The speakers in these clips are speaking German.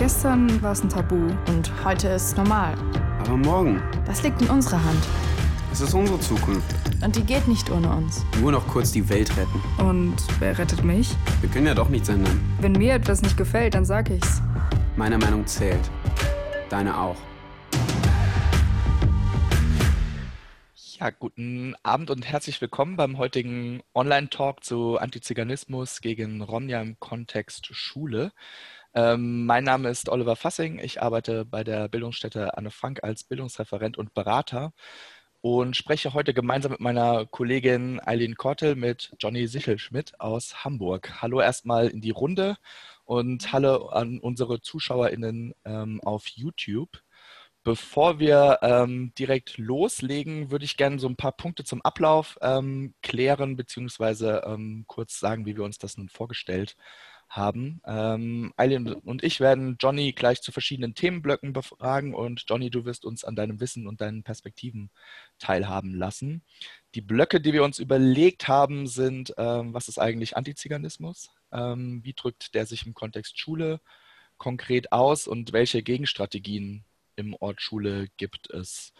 Gestern war es ein Tabu. Und heute ist es normal. Aber morgen, Das liegt in unserer Hand. es ist unsere Zukunft. Und die geht nicht ohne uns. Nur noch kurz die Welt retten. Und wer rettet mich? Wir können ja doch nichts ändern. Wenn mir etwas nicht gefällt, dann sag ich's. Meine Meinung zählt. Deine auch. Ja, guten Abend und herzlich willkommen beim heutigen Online-Talk zu Antiziganismus gegen Romja im Kontext Schule. Ähm, mein Name ist Oliver Fassing. Ich arbeite bei der Bildungsstätte Anne Frank als Bildungsreferent und Berater und spreche heute gemeinsam mit meiner Kollegin Eileen Kortel mit Johnny Sichelschmidt aus Hamburg. Hallo erstmal in die Runde und hallo an unsere ZuschauerInnen ähm, auf YouTube. Bevor wir ähm, direkt loslegen, würde ich gerne so ein paar Punkte zum Ablauf ähm, klären, beziehungsweise ähm, kurz sagen, wie wir uns das nun vorgestellt haben. Ähm, Eileen und ich werden Johnny gleich zu verschiedenen Themenblöcken befragen und Johnny, du wirst uns an deinem Wissen und deinen Perspektiven teilhaben lassen. Die Blöcke, die wir uns überlegt haben, sind, ähm, was ist eigentlich Antiziganismus? Ähm, wie drückt der sich im Kontext Schule konkret aus und welche Gegenstrategien im Ort Schule gibt es.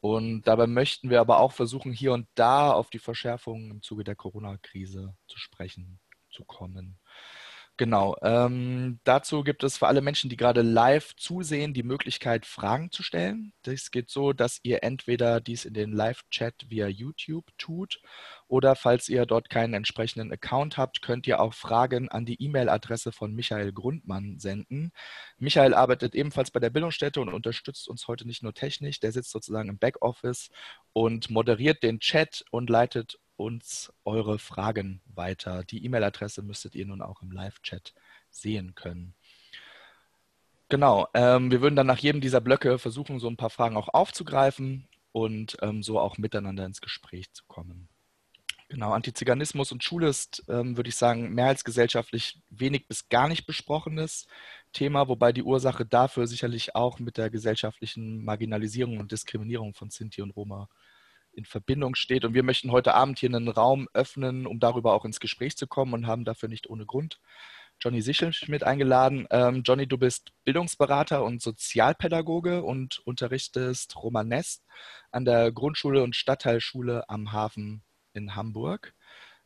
Und dabei möchten wir aber auch versuchen, hier und da auf die Verschärfungen im Zuge der Corona-Krise zu sprechen zu kommen. Genau. Ähm, dazu gibt es für alle Menschen, die gerade live zusehen, die Möglichkeit, Fragen zu stellen. Das geht so, dass ihr entweder dies in den Live-Chat via YouTube tut oder falls ihr dort keinen entsprechenden Account habt, könnt ihr auch Fragen an die E-Mail-Adresse von Michael Grundmann senden. Michael arbeitet ebenfalls bei der Bildungsstätte und unterstützt uns heute nicht nur technisch. Der sitzt sozusagen im Backoffice und moderiert den Chat und leitet uns eure Fragen weiter. Die E-Mail-Adresse müsstet ihr nun auch im Live-Chat sehen können. Genau, ähm, wir würden dann nach jedem dieser Blöcke versuchen, so ein paar Fragen auch aufzugreifen und ähm, so auch miteinander ins Gespräch zu kommen. Genau, Antiziganismus und Schule ist, ähm, würde ich sagen, mehrheitsgesellschaftlich wenig bis gar nicht besprochenes Thema, wobei die Ursache dafür sicherlich auch mit der gesellschaftlichen Marginalisierung und Diskriminierung von Sinti und Roma in Verbindung steht. Und wir möchten heute Abend hier einen Raum öffnen, um darüber auch ins Gespräch zu kommen und haben dafür nicht ohne Grund Johnny Sichelschmidt eingeladen. Ähm, Johnny, du bist Bildungsberater und Sozialpädagoge und unterrichtest Romanes an der Grundschule und Stadtteilschule am Hafen in Hamburg.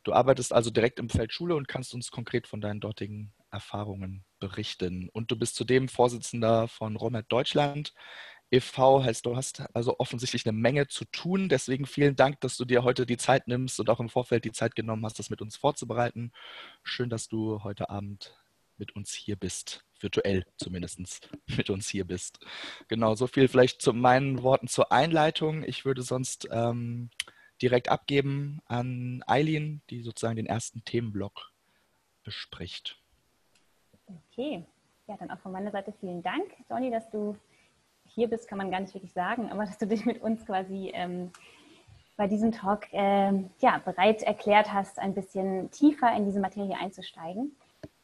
Du arbeitest also direkt im Feld Schule und kannst uns konkret von deinen dortigen Erfahrungen berichten. Und du bist zudem Vorsitzender von Romet Deutschland e.V. heißt, du hast also offensichtlich eine Menge zu tun. Deswegen vielen Dank, dass du dir heute die Zeit nimmst und auch im Vorfeld die Zeit genommen hast, das mit uns vorzubereiten. Schön, dass du heute Abend mit uns hier bist, virtuell zumindest mit uns hier bist. Genau, so viel vielleicht zu meinen Worten zur Einleitung. Ich würde sonst ähm, direkt abgeben an Eileen, die sozusagen den ersten Themenblock bespricht. Okay, ja, dann auch von meiner Seite vielen Dank, Johnny, dass du hier bist, kann man gar nicht wirklich sagen, aber dass du dich mit uns quasi ähm, bei diesem Talk äh, ja, bereit erklärt hast, ein bisschen tiefer in diese Materie einzusteigen.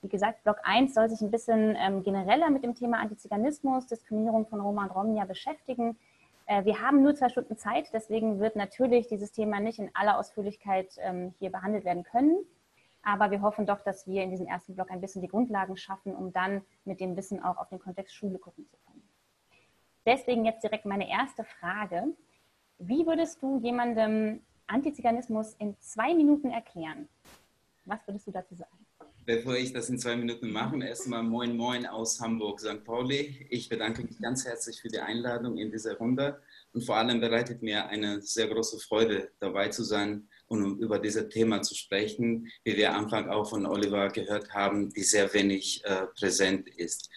Wie gesagt, Block 1 soll sich ein bisschen ähm, genereller mit dem Thema Antiziganismus, Diskriminierung von Roma und Romnia beschäftigen. Äh, wir haben nur zwei Stunden Zeit, deswegen wird natürlich dieses Thema nicht in aller Ausführlichkeit ähm, hier behandelt werden können. Aber wir hoffen doch, dass wir in diesem ersten Block ein bisschen die Grundlagen schaffen, um dann mit dem Wissen auch auf den Kontext Schule gucken zu können. Deswegen jetzt direkt meine erste Frage. Wie würdest du jemandem Antiziganismus in zwei Minuten erklären? Was würdest du dazu sagen? Bevor ich das in zwei Minuten mache, erstmal Moin Moin aus Hamburg, St. Pauli. Ich bedanke mich ganz herzlich für die Einladung in dieser Runde und vor allem bereitet mir eine sehr große Freude, dabei zu sein und um über dieses Thema zu sprechen, wie wir am Anfang auch von Oliver gehört haben, die sehr wenig äh, präsent ist.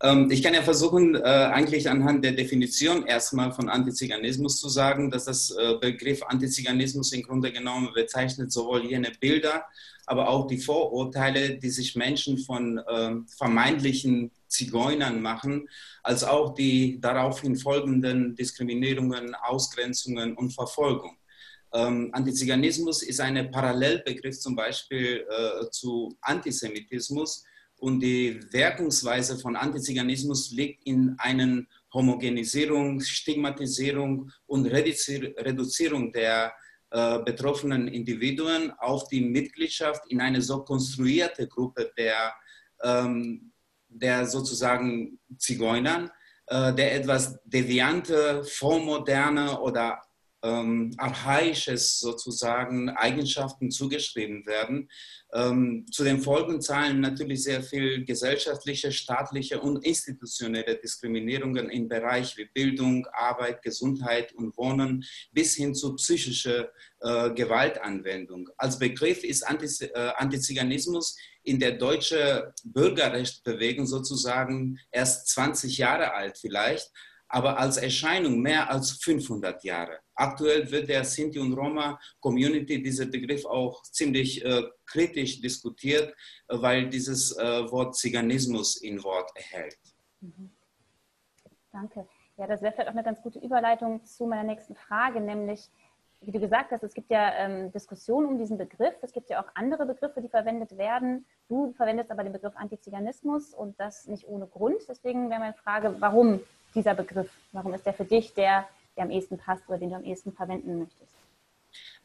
Ähm, ich kann ja versuchen, äh, eigentlich anhand der Definition erstmal von Antiziganismus zu sagen, dass das äh, Begriff Antiziganismus im Grunde genommen bezeichnet sowohl jene Bilder, aber auch die Vorurteile, die sich Menschen von ähm, vermeintlichen Zigeunern machen, als auch die daraufhin folgenden Diskriminierungen, Ausgrenzungen und Verfolgung. Ähm, Antiziganismus ist ein Parallelbegriff zum Beispiel äh, zu Antisemitismus, und die Wirkungsweise von Antiziganismus liegt in einer Homogenisierung, Stigmatisierung und Reduzierung der äh, betroffenen Individuen auf die Mitgliedschaft in eine so konstruierte Gruppe der ähm, der sozusagen Zigeunern, äh, der etwas deviante, vormoderne oder ähm, archaisches sozusagen Eigenschaften zugeschrieben werden. Ähm, zu den Folgen zahlen natürlich sehr viel gesellschaftliche, staatliche und institutionelle Diskriminierungen im Bereich wie Bildung, Arbeit, Gesundheit und Wohnen bis hin zu psychischer äh, Gewaltanwendung. Als Begriff ist Antiz äh, Antiziganismus in der deutschen Bürgerrechtsbewegung sozusagen erst 20 Jahre alt vielleicht, aber als Erscheinung mehr als 500 Jahre. Aktuell wird der Sinti und Roma Community dieser Begriff auch ziemlich äh, kritisch diskutiert, weil dieses äh, Wort Ziganismus in Wort erhält. Mhm. Danke. Ja, das wäre vielleicht auch eine ganz gute Überleitung zu meiner nächsten Frage, nämlich, wie du gesagt hast, es gibt ja ähm, Diskussionen um diesen Begriff. Es gibt ja auch andere Begriffe, die verwendet werden. Du verwendest aber den Begriff Antiziganismus und das nicht ohne Grund. Deswegen wäre meine Frage, warum dieser Begriff? Warum ist der für dich der, der am ehesten passt oder den du am ehesten verwenden möchtest?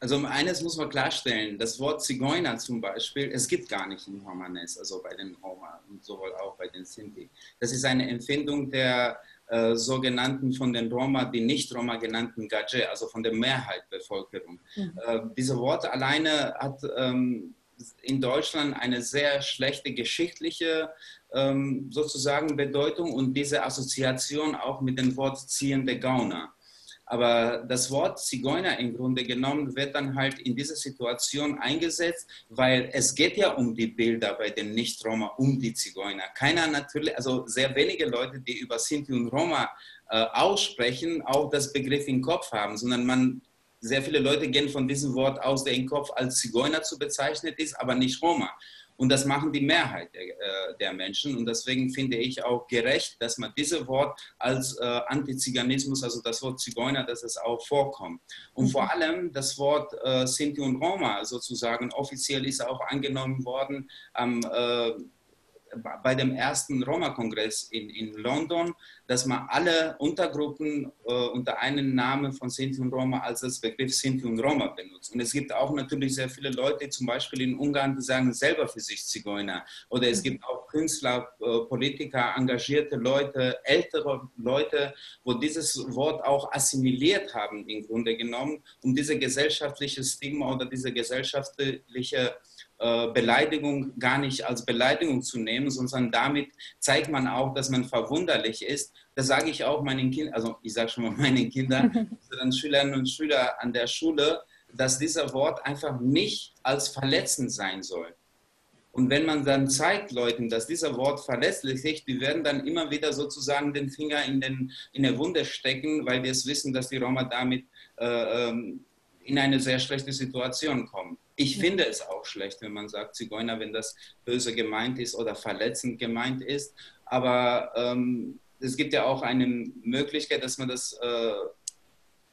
Also eines muss man klarstellen, das Wort Zigeuner zum Beispiel, es gibt gar nicht in Romanes, also bei den Roma und sowohl auch bei den Sinti. Das ist eine Empfindung der äh, sogenannten von den Roma, die nicht Roma genannten Gaje, also von der Mehrheitsbevölkerung. Mhm. Äh, diese Worte alleine hat ähm, in Deutschland eine sehr schlechte geschichtliche ähm, sozusagen Bedeutung und diese Assoziation auch mit dem Wort ziehende Gauner. Aber das Wort Zigeuner im Grunde genommen wird dann halt in dieser Situation eingesetzt, weil es geht ja um die Bilder bei den Nicht-Roma, um die Zigeuner. Keiner natürlich, also sehr wenige Leute, die über Sinti und Roma äh, aussprechen, auch das Begriff im Kopf haben, sondern man sehr viele Leute gehen von diesem Wort aus, der im Kopf als Zigeuner zu bezeichnen ist, aber nicht Roma. Und das machen die Mehrheit der, äh, der, Menschen. Und deswegen finde ich auch gerecht, dass man dieses Wort als äh, Antiziganismus, also das Wort Zigeuner, dass es auch vorkommt. Und vor mhm. allem das Wort äh, Sinti und Roma sozusagen, offiziell ist auch angenommen worden am äh, bei dem ersten Roma-Kongress in, in London, dass man alle Untergruppen äh, unter einem Namen von Sinti und Roma als das Begriff Sinti und Roma benutzt. Und es gibt auch natürlich sehr viele Leute, zum Beispiel in Ungarn, die sagen selber für sich Zigeuner. Oder es gibt auch Künstler, äh, Politiker, engagierte Leute, ältere Leute, wo dieses Wort auch assimiliert haben im Grunde genommen, um diese gesellschaftliche Stigma oder diese gesellschaftliche Beleidigung gar nicht als Beleidigung zu nehmen, sondern damit zeigt man auch, dass man verwunderlich ist. Das sage ich auch meinen Kindern, also ich sage schon mal meinen Kindern, unseren Schülerinnen und Schülern an der Schule, dass dieser Wort einfach nicht als verletzend sein soll. Und wenn man dann zeigt Leuten, dass dieser Wort verletzlich ist, die werden dann immer wieder sozusagen den Finger in, den, in der Wunde stecken, weil wir es wissen, dass die Roma damit äh, ähm, in eine sehr schlechte Situation kommen. Ich finde es auch schlecht, wenn man sagt Zigeuner, wenn das böse gemeint ist oder verletzend gemeint ist. Aber ähm, es gibt ja auch eine Möglichkeit, dass man das äh,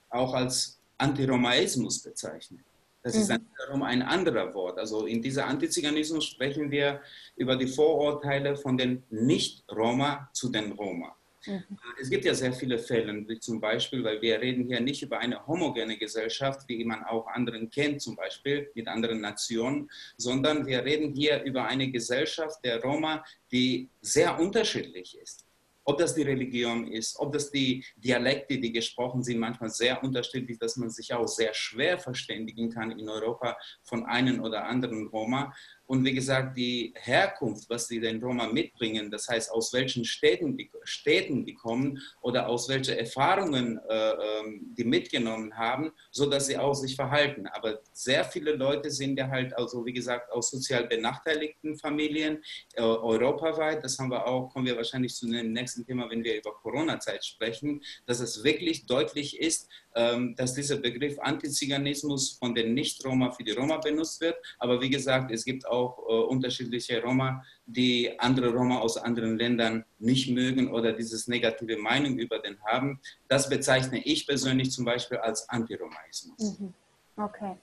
auch als Antiromaismus bezeichnet. Das mhm. ist wiederum ein anderer Wort. Also in dieser Antiziganismus sprechen wir über die Vorurteile von den Nicht-Roma zu den Roma. Mhm. Es gibt ja sehr viele Fälle, wie zum Beispiel, weil wir reden hier nicht über eine homogene Gesellschaft, wie man auch anderen kennt, zum Beispiel mit anderen Nationen, sondern wir reden hier über eine Gesellschaft der Roma, die sehr unterschiedlich ist. Ob das die Religion ist, ob das die Dialekte, die gesprochen sind, manchmal sehr unterschiedlich, dass man sich auch sehr schwer verständigen kann in Europa von einem oder anderen Roma. Und wie gesagt, die Herkunft, was die den Roma mitbringen, das heißt, aus welchen Städten die, Städten die kommen oder aus welchen Erfahrungen äh, ähm, die mitgenommen haben, so dass sie auch sich verhalten. Aber sehr viele Leute sind ja halt, also wie gesagt, aus sozial benachteiligten Familien, äh, europaweit. Das haben wir auch, kommen wir wahrscheinlich zu dem nächsten Thema, wenn wir über Corona-Zeit sprechen, dass es wirklich deutlich ist, dass dieser Begriff Antiziganismus von den Nicht-Roma für die Roma benutzt wird. Aber wie gesagt, es gibt auch äh, unterschiedliche Roma, die andere Roma aus anderen Ländern nicht mögen oder dieses negative Meinung über den haben. Das bezeichne ich persönlich zum Beispiel als Antiromaismus. Mhm. Okay.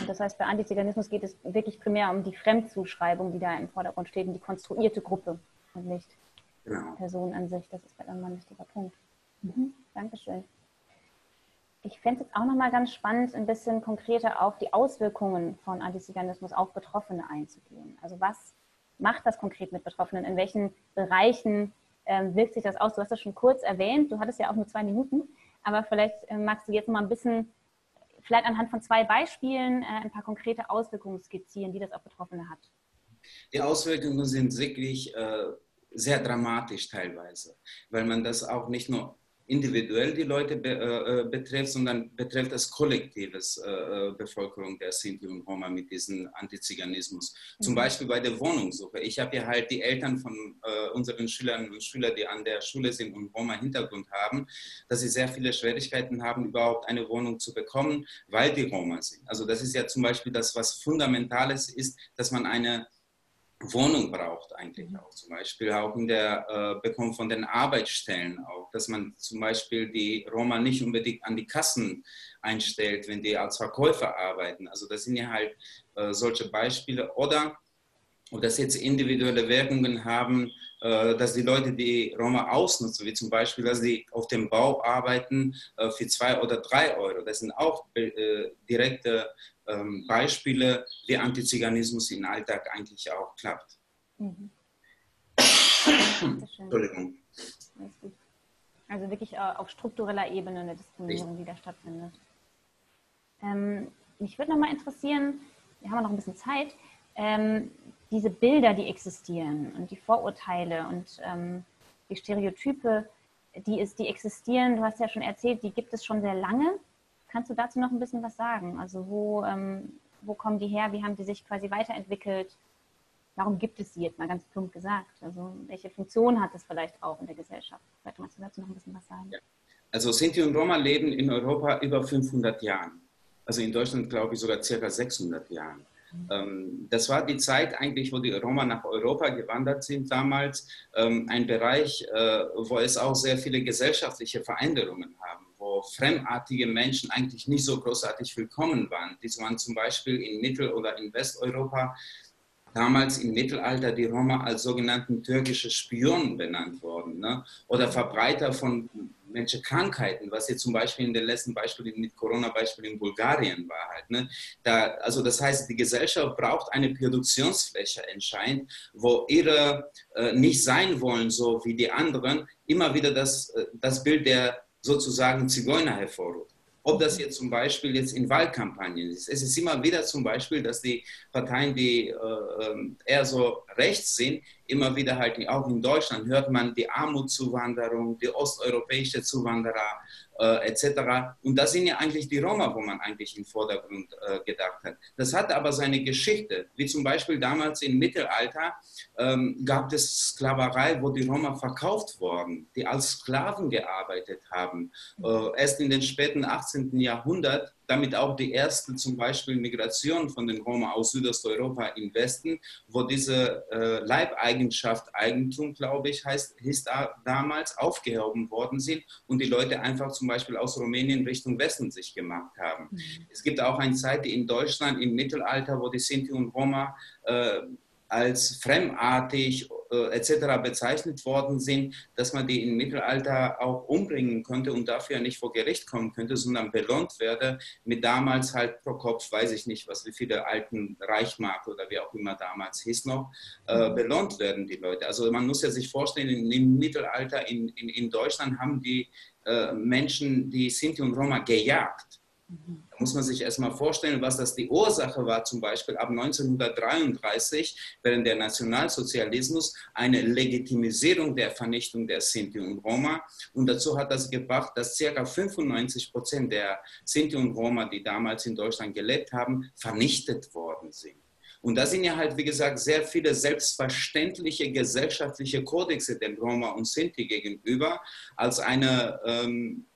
Und das heißt, bei Antiziganismus geht es wirklich primär um die Fremdzuschreibung, die da im Vordergrund steht, und die konstruierte Gruppe und nicht genau. Person an sich. Das ist bei einem ein wichtiger Punkt. Mhm. Dankeschön. Ich fände es jetzt auch nochmal ganz spannend, ein bisschen konkreter auf die Auswirkungen von Antiziganismus auf Betroffene einzugehen. Also was macht das konkret mit Betroffenen? In welchen Bereichen ähm, wirkt sich das aus? Du hast das schon kurz erwähnt, du hattest ja auch nur zwei Minuten, aber vielleicht äh, magst du jetzt noch mal ein bisschen, vielleicht anhand von zwei Beispielen, äh, ein paar konkrete Auswirkungen skizzieren, die das auf Betroffene hat. Die Auswirkungen sind wirklich äh, sehr dramatisch teilweise, weil man das auch nicht nur individuell die Leute be, äh, äh betrifft, sondern betrifft das kollektives äh, äh, Bevölkerung der Sinti und Roma mit diesem Antiziganismus. Mhm. Zum Beispiel bei der Wohnungssuche. Ich habe ja halt die Eltern von äh, unseren Schülerinnen und Schülern, die an der Schule sind und Roma-Hintergrund haben, dass sie sehr viele Schwierigkeiten haben, überhaupt eine Wohnung zu bekommen, weil die Roma sind. Also das ist ja zum Beispiel das, was Fundamentales ist, dass man eine Wohnung braucht eigentlich mhm. auch zum Beispiel auch in der äh, Bekommen von den Arbeitsstellen auch, dass man zum Beispiel die Roma nicht unbedingt an die Kassen einstellt, wenn die als Verkäufer arbeiten. Also das sind ja halt äh, solche Beispiele oder ob das jetzt individuelle Wirkungen haben, äh, dass die Leute die Roma ausnutzen, wie zum Beispiel, dass sie auf dem Bau arbeiten äh, für zwei oder drei Euro. Das sind auch äh, direkte ähm, Beispiele, wie Antiziganismus im Alltag eigentlich auch klappt. Mhm. Entschuldigung. Also wirklich auf struktureller Ebene eine Diskriminierung, die da stattfindet. Ähm, mich würde noch mal interessieren, wir haben noch ein bisschen Zeit, ähm, diese Bilder, die existieren und die Vorurteile und ähm, die Stereotype, die, ist, die existieren, du hast ja schon erzählt, die gibt es schon sehr lange. Kannst du dazu noch ein bisschen was sagen? Also wo, ähm, wo kommen die her? Wie haben die sich quasi weiterentwickelt? Warum gibt es sie jetzt mal ganz plump gesagt? Also welche Funktion hat es vielleicht auch in der Gesellschaft? Magst du dazu noch ein bisschen was sagen. Ja. Also Sinti und Roma leben in Europa über 500 Jahren. Also in Deutschland glaube ich sogar circa 600 Jahren. Ähm, das war die Zeit eigentlich, wo die Roma nach Europa gewandert sind damals. Ähm, ein Bereich, äh, wo es auch sehr viele gesellschaftliche Veränderungen haben, wo fremdartige Menschen eigentlich nicht so großartig willkommen waren. Dies waren zum Beispiel in Mittel- oder in Westeuropa damals im Mittelalter die Roma als sogenannten türkische Spionen benannt worden ne? oder Verbreiter von welche Krankheiten, was jetzt zum Beispiel in den letzten Beispielen mit Corona-Beispiel in Bulgarien war halt. Ne? Da, also das heißt, die Gesellschaft braucht eine Produktionsfläche entscheidend, wo ihre äh, nicht sein wollen, so wie die anderen, immer wieder das, äh, das Bild der sozusagen Zigeuner hervorruft. Ob das jetzt zum Beispiel jetzt in Wahlkampagnen ist. Es ist immer wieder zum Beispiel, dass die Parteien, die äh, ähm, eher so rechts sind, immer wieder halt, auch in Deutschland hört man die Armutszuwanderung, die osteuropäische Zuwanderer äh, etc. Und das sind ja eigentlich die Roma, wo man eigentlich im Vordergrund äh, gedacht hat. Das hat aber seine Geschichte, wie zum Beispiel damals im Mittelalter ähm, gab es Sklaverei, wo die Roma verkauft wurden, die als Sklaven gearbeitet haben. Äh, erst in den späten 18. Jahrhundert damit auch die erste zum Beispiel Migration von den Roma aus Südosteuropa in Westen, wo diese äh, Leibeigenschaft, Eigentum, glaube ich, heißt, da, damals aufgehoben worden sind und die Leute einfach zum Beispiel aus Rumänien Richtung Westen sich gemacht haben. Mhm. Es gibt auch eine Zeit in Deutschland im Mittelalter, wo die Sinti und Roma äh, als fremdartig äh, etc. bezeichnet worden sind, dass man die im Mittelalter auch umbringen könnte und dafür nicht vor Gericht kommen könnte, sondern belohnt werde mit damals halt pro Kopf, weiß ich nicht, was wie viele alten Reichmark oder wie auch immer damals hieß noch, äh, mhm. belohnt werden die Leute. Also man muss ja sich vorstellen, im Mittelalter in, in, in Deutschland haben die äh, Menschen die Sinti und Roma gejagt. Da muss man sich erstmal vorstellen, was das die Ursache war, zum Beispiel ab 1933 während der Nationalsozialismus eine Legitimisierung der Vernichtung der Sinti und Roma. Und dazu hat das gebracht, dass ca. 95 Prozent der Sinti und Roma, die damals in Deutschland gelebt haben, vernichtet worden sind. Und da sind ja halt, wie gesagt, sehr viele selbstverständliche gesellschaftliche Kodexe den Roma und Sinti gegenüber als eine ähm,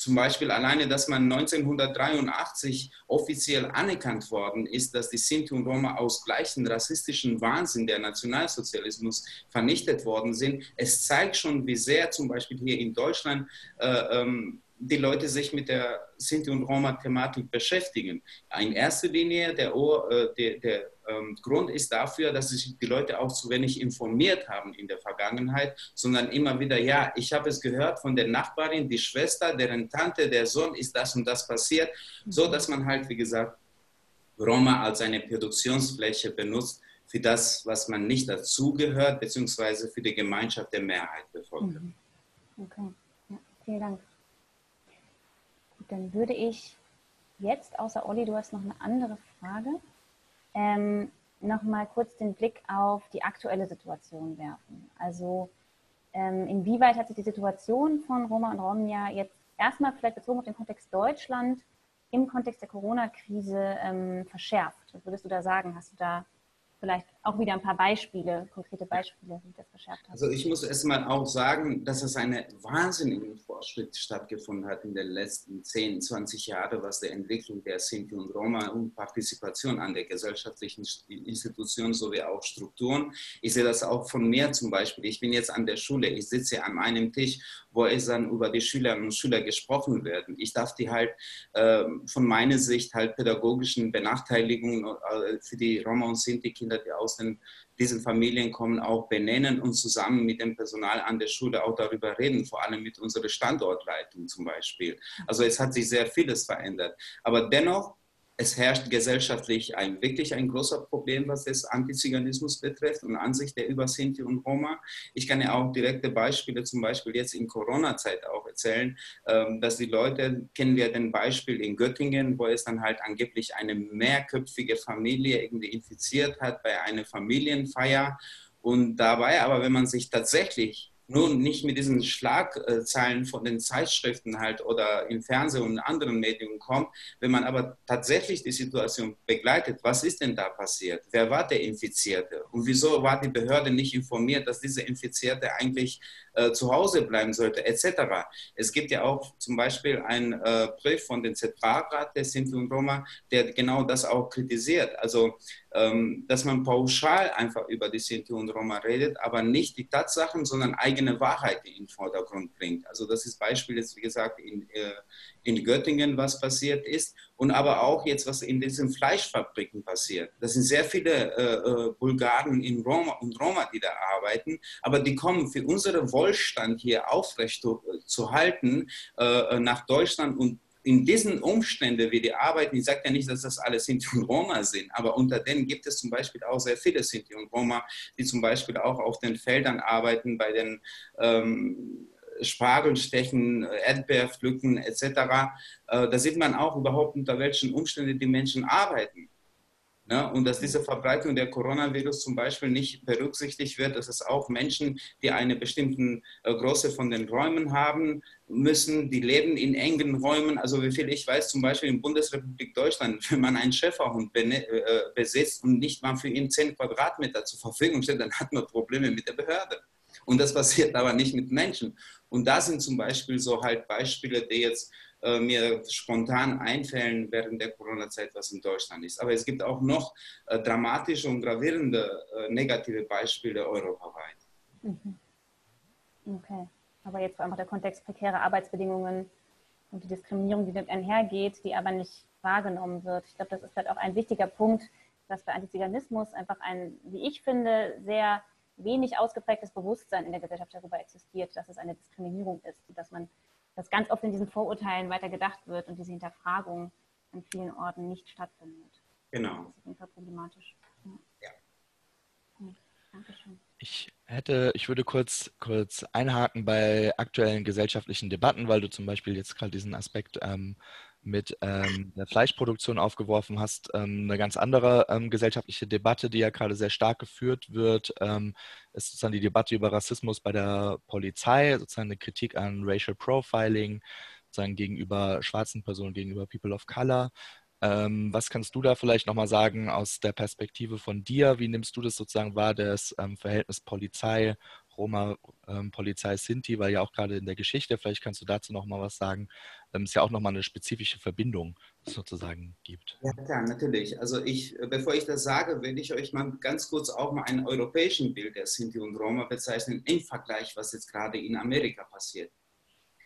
zum Beispiel alleine, dass man 1983 offiziell anerkannt worden ist, dass die Sinti und Roma aus gleichen rassistischen Wahnsinn der Nationalsozialismus vernichtet worden sind. Es zeigt schon, wie sehr zum Beispiel hier in Deutschland äh, ähm, die Leute sich mit der Sinti- und Roma-Thematik beschäftigen. In erster Linie der, äh, der, der ähm, Grund ist dafür, dass sich die Leute auch zu wenig informiert haben in der Vergangenheit, sondern immer wieder, ja, ich habe es gehört von der Nachbarin, die Schwester, deren Tante, der Sohn ist das und das passiert, so dass man halt, wie gesagt, Roma als eine Produktionsfläche benutzt für das, was man nicht dazugehört, beziehungsweise für die Gemeinschaft der Mehrheit befolgt. Mhm. Okay, ja, vielen Dank. Dann würde ich jetzt, außer Olli, du hast noch eine andere Frage, ähm, nochmal kurz den Blick auf die aktuelle Situation werfen. Also ähm, inwieweit hat sich die Situation von Roma und Romnia jetzt erstmal vielleicht bezogen auf den Kontext Deutschland im Kontext der Corona-Krise ähm, verschärft? Was würdest du da sagen? Hast du da vielleicht auch wieder ein paar Beispiele, konkrete Beispiele, wie das verschärft hat? Also ich muss erstmal auch sagen, dass es einen wahnsinnigen Fortschritt stattgefunden hat in den letzten 10, 20 Jahren, was die Entwicklung der Sinti und Roma und Partizipation an der gesellschaftlichen Institution sowie auch Strukturen. Ich sehe das auch von mir zum Beispiel. Ich bin jetzt an der Schule, ich sitze an einem Tisch, wo es dann über die Schülerinnen und Schüler gesprochen werden. Ich darf die halt äh, von meiner Sicht halt pädagogischen Benachteiligungen äh, für die Roma und Sinti-Kinder, die aus den, diesen Familien kommen, auch benennen und zusammen mit dem Personal an der Schule auch darüber reden, vor allem mit unserer Standortleitung zum Beispiel. Also es hat sich sehr vieles verändert. Aber dennoch es herrscht gesellschaftlich ein, wirklich ein großer Problem, was das Antiziganismus betrifft und Ansicht der über Sinti und Roma. Ich kann ja auch direkte Beispiele, zum Beispiel jetzt in Corona-Zeit auch erzählen, ähm, dass die Leute, kennen wir den Beispiel in Göttingen, wo es dann halt angeblich eine mehrköpfige Familie irgendwie infiziert hat bei einer Familienfeier. Und dabei aber, wenn man sich tatsächlich nun nicht mit diesen Schlagzeilen von den Zeitschriften halt oder im Fernsehen und anderen Medien kommt, wenn man aber tatsächlich die Situation begleitet, was ist denn da passiert? Wer war der Infizierte? Und wieso war die Behörde nicht informiert, dass dieser Infizierte eigentlich äh, zu Hause bleiben sollte, etc. Es gibt ja auch zum Beispiel einen äh, Brief von dem Zentralrat der Sinti und Roma, der genau das auch kritisiert. Also, ähm, dass man pauschal einfach über die Sinti und Roma redet, aber nicht die Tatsachen, sondern eigene Wahrheit in den Vordergrund bringt. Also, das ist Beispiel jetzt, wie gesagt, in, äh, in Göttingen, was passiert ist und aber auch jetzt, was in diesen Fleischfabriken passiert. Das sind sehr viele äh, äh, Bulgaren in Roma und Roma, die da arbeiten, aber die kommen für unseren Wohlstand hier aufrecht zu, zu halten äh, nach Deutschland und in diesen Umständen, wie die arbeiten, ich sage ja nicht, dass das alle Sinti und Roma sind, aber unter denen gibt es zum Beispiel auch sehr viele Sinti und Roma, die zum Beispiel auch auf den Feldern arbeiten, bei den ähm, Spargel stechen, Erdbeer pflücken etc. Äh, da sieht man auch überhaupt, unter welchen Umständen die Menschen arbeiten. Ja, und dass diese Verbreitung der Coronavirus zum Beispiel nicht berücksichtigt wird, dass es auch Menschen, die eine bestimmte äh, Größe von den Räumen haben müssen, die leben in engen Räumen. Also wie viel ich weiß, zum Beispiel in Bundesrepublik Deutschland, wenn man einen Schäferhund äh, besitzt und nicht mal für ihn 10 Quadratmeter zur Verfügung stellt, dann hat man Probleme mit der Behörde. Und das passiert aber nicht mit Menschen. Und da sind zum Beispiel so halt Beispiele, die jetzt äh, mir spontan einfällen während der Corona-Zeit, was in Deutschland ist. Aber es gibt auch noch äh, dramatische und gravierende äh, negative Beispiele europaweit. Mhm. Okay. Aber jetzt vor allem der Kontext prekäre Arbeitsbedingungen und die Diskriminierung, die damit einhergeht, die aber nicht wahrgenommen wird. Ich glaube, das ist halt auch ein wichtiger Punkt, dass bei Antiziganismus einfach ein, wie ich finde, sehr wenig ausgeprägtes Bewusstsein in der Gesellschaft darüber existiert, dass es eine Diskriminierung ist, dass man, dass ganz oft in diesen Vorurteilen weiter gedacht wird und diese Hinterfragung an vielen Orten nicht stattfindet. Genau. Das ist auf jeden Fall problematisch. Ja. Dankeschön. Ich hätte, ich würde kurz, kurz einhaken bei aktuellen gesellschaftlichen Debatten, weil du zum Beispiel jetzt gerade diesen Aspekt ähm, mit ähm, der Fleischproduktion aufgeworfen hast, ähm, eine ganz andere ähm, gesellschaftliche Debatte, die ja gerade sehr stark geführt wird, ähm, ist sozusagen die Debatte über Rassismus bei der Polizei, sozusagen eine Kritik an Racial Profiling, sozusagen gegenüber schwarzen Personen, gegenüber People of Color. Ähm, was kannst du da vielleicht nochmal sagen aus der Perspektive von dir? Wie nimmst du das sozusagen wahr, das ähm, Verhältnis Polizei, Roma, ähm, Sinti, weil ja auch gerade in der Geschichte, vielleicht kannst du dazu nochmal was sagen, ähm, es ja auch nochmal eine spezifische Verbindung sozusagen gibt. Ja, klar, natürlich. Also ich, äh, bevor ich das sage, will ich euch mal ganz kurz auch mal ein europäischen Bild der Sinti und Roma bezeichnen im Vergleich, was jetzt gerade in Amerika passiert.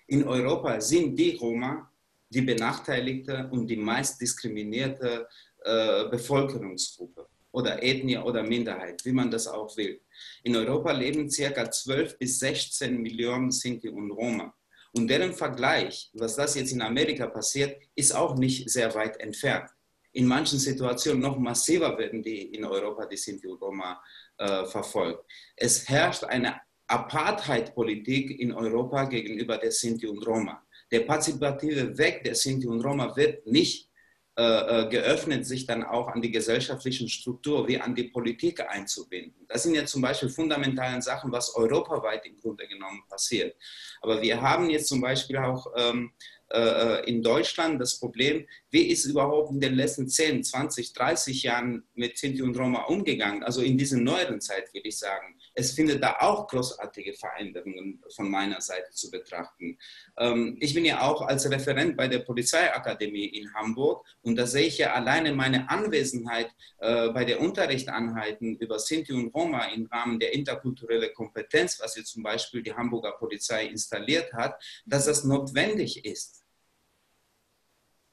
In Europa sind die Roma die benachteiligte und die meist diskriminierte äh, Bevölkerungsgruppe oder Ethnie oder Minderheit, wie man das auch will. In Europa leben ca. 12 bis 16 Millionen Sinti und Roma. Und deren Vergleich, was das jetzt in Amerika passiert, ist auch nicht sehr weit entfernt. in manchen Situationen noch massiver werden, die in Europa die Sinti und Roma äh, verfolgt. Es herrscht eine Apartheid-Politik in Europa gegenüber der Sinti und Roma. Der partizipative Weg der Sinti und Roma wird nicht äh, äh, geöffnet, sich dann auch an die gesellschaftlichen Struktur wie an die Politik einzubinden. Das sind ja zum Beispiel fundamentale Sachen, was europaweit im Grunde genommen passiert. Aber wir haben jetzt zum Beispiel auch ähm, äh, in Deutschland das Problem, wie ist überhaupt in den letzten 10, 20, 30 Jahren mit Sinti und Roma umgegangen? Also in dieser neueren Zeit, würde ich sagen es findet da auch großartige Veränderungen von meiner Seite zu betrachten. Ähm, ich bin ja auch als Referent bei der Polizeiakademie in Hamburg und da sehe ich ja alleine meine Anwesenheit äh, bei der Unterrichtanheiten über Sinti und Roma im Rahmen der interkulturellen Kompetenz, was jetzt zum Beispiel die Hamburger Polizei installiert hat, dass das notwendig ist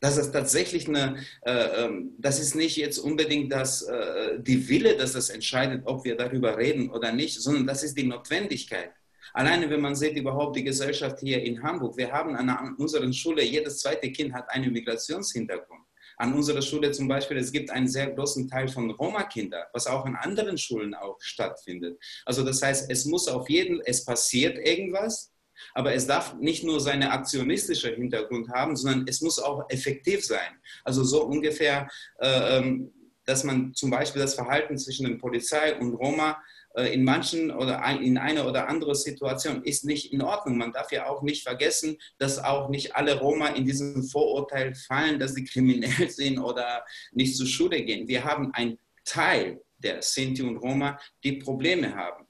dass es tatsächlich eine, äh, ähm, das ist nicht jetzt unbedingt das, äh, die Wille, dass das entscheidet, ob wir darüber reden oder nicht, sondern das ist die Notwendigkeit. Alleine, wenn man sieht, überhaupt die Gesellschaft hier in Hamburg, wir haben an unserer Schule, jedes zweite Kind hat einen Migrationshintergrund. An unserer Schule zum Beispiel, es gibt einen sehr großen Teil von Roma-Kindern, was auch an anderen Schulen auch stattfindet. Also das heißt, es muss auf jeden, es passiert irgendwas, aber es darf nicht nur seinen aktionistischen Hintergrund haben, sondern es muss auch effektiv sein. Also so ungefähr, äh, ähm, dass man zum Beispiel das Verhalten zwischen der Polizei und Roma äh, in manchen oder in einer oder anderen Situation ist nicht in Ordnung. Man darf ja auch nicht vergessen, dass auch nicht alle Roma in diesem Vorurteil fallen, dass sie kriminell sind oder nicht zur Schule gehen. Wir haben einen Teil der Sinti und Roma, die Probleme haben.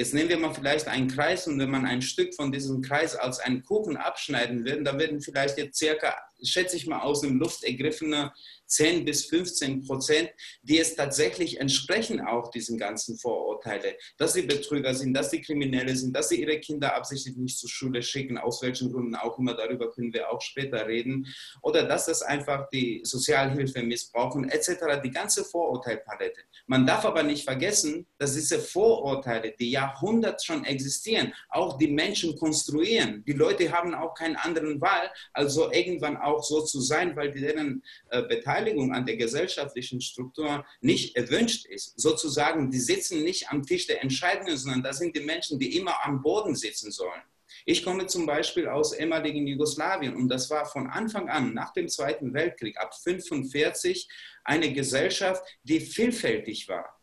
Jetzt nehmen wir mal vielleicht einen Kreis und wenn man ein Stück von diesem Kreis als einen Kuchen abschneiden will, dann werden vielleicht jetzt circa, schätze ich mal aus dem Luft ergriffene 10 bis 15 Prozent, die es tatsächlich entsprechen auch diesen ganzen Vorurteile, dass sie Betrüger sind, dass sie Kriminelle sind, dass sie ihre Kinder absichtlich nicht zur Schule schicken, aus welchen Gründen auch immer, darüber können wir auch später reden, oder dass das einfach die Sozialhilfe missbrauchen, etc., die ganze Vorurteilpalette. Man darf aber nicht vergessen, dass diese Vorurteile, die Jahrhunderte schon existieren, auch die Menschen konstruieren. Die Leute haben auch keinen anderen Wahl, also irgendwann auch so zu sein, weil deren äh, Beteiligung Beteiligung an der gesellschaftlichen Struktur nicht erwünscht ist. Sozusagen, die sitzen nicht am Tisch der Entscheidungen, sondern das sind die Menschen, die immer am Boden sitzen sollen. Ich komme zum Beispiel aus ehemaligen Jugoslawien und das war von Anfang an, nach dem Zweiten Weltkrieg, ab 1945, eine Gesellschaft, die vielfältig war.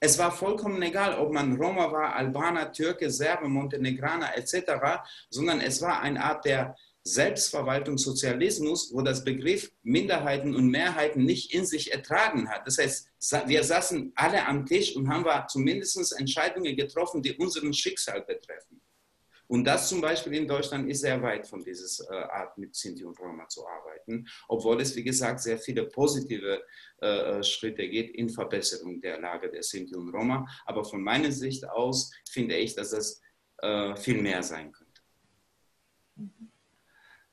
Es war vollkommen egal, ob man Roma war, Albaner, Türke, Serbe, Montenegraner etc., sondern es war eine Art der Selbstverwaltung Sozialismus, wo das Begriff Minderheiten und Mehrheiten nicht in sich ertragen hat. Das heißt, wir saßen alle am Tisch und haben zumindest Entscheidungen getroffen, die unseren Schicksal betreffen. Und das zum Beispiel in Deutschland ist sehr weit von dieser äh, Art, mit Sinti und Roma zu arbeiten, obwohl es, wie gesagt, sehr viele positive äh, äh, Schritte geht in Verbesserung der Lage der Sinti und Roma. Aber von meiner Sicht aus finde ich, dass das äh, viel mehr sein könnte. Mhm.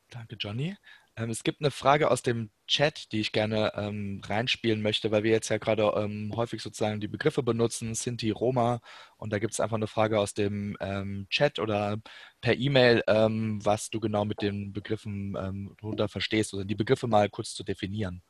Danke, Johnny. Ähm, es gibt eine Frage aus dem Chat, die ich gerne ähm, reinspielen möchte, weil wir jetzt ja gerade ähm, häufig sozusagen die Begriffe benutzen, Sinti, Roma. Und da gibt es einfach eine Frage aus dem ähm, Chat oder per E-Mail, ähm, was du genau mit den Begriffen ähm, darunter verstehst oder die Begriffe mal kurz zu definieren.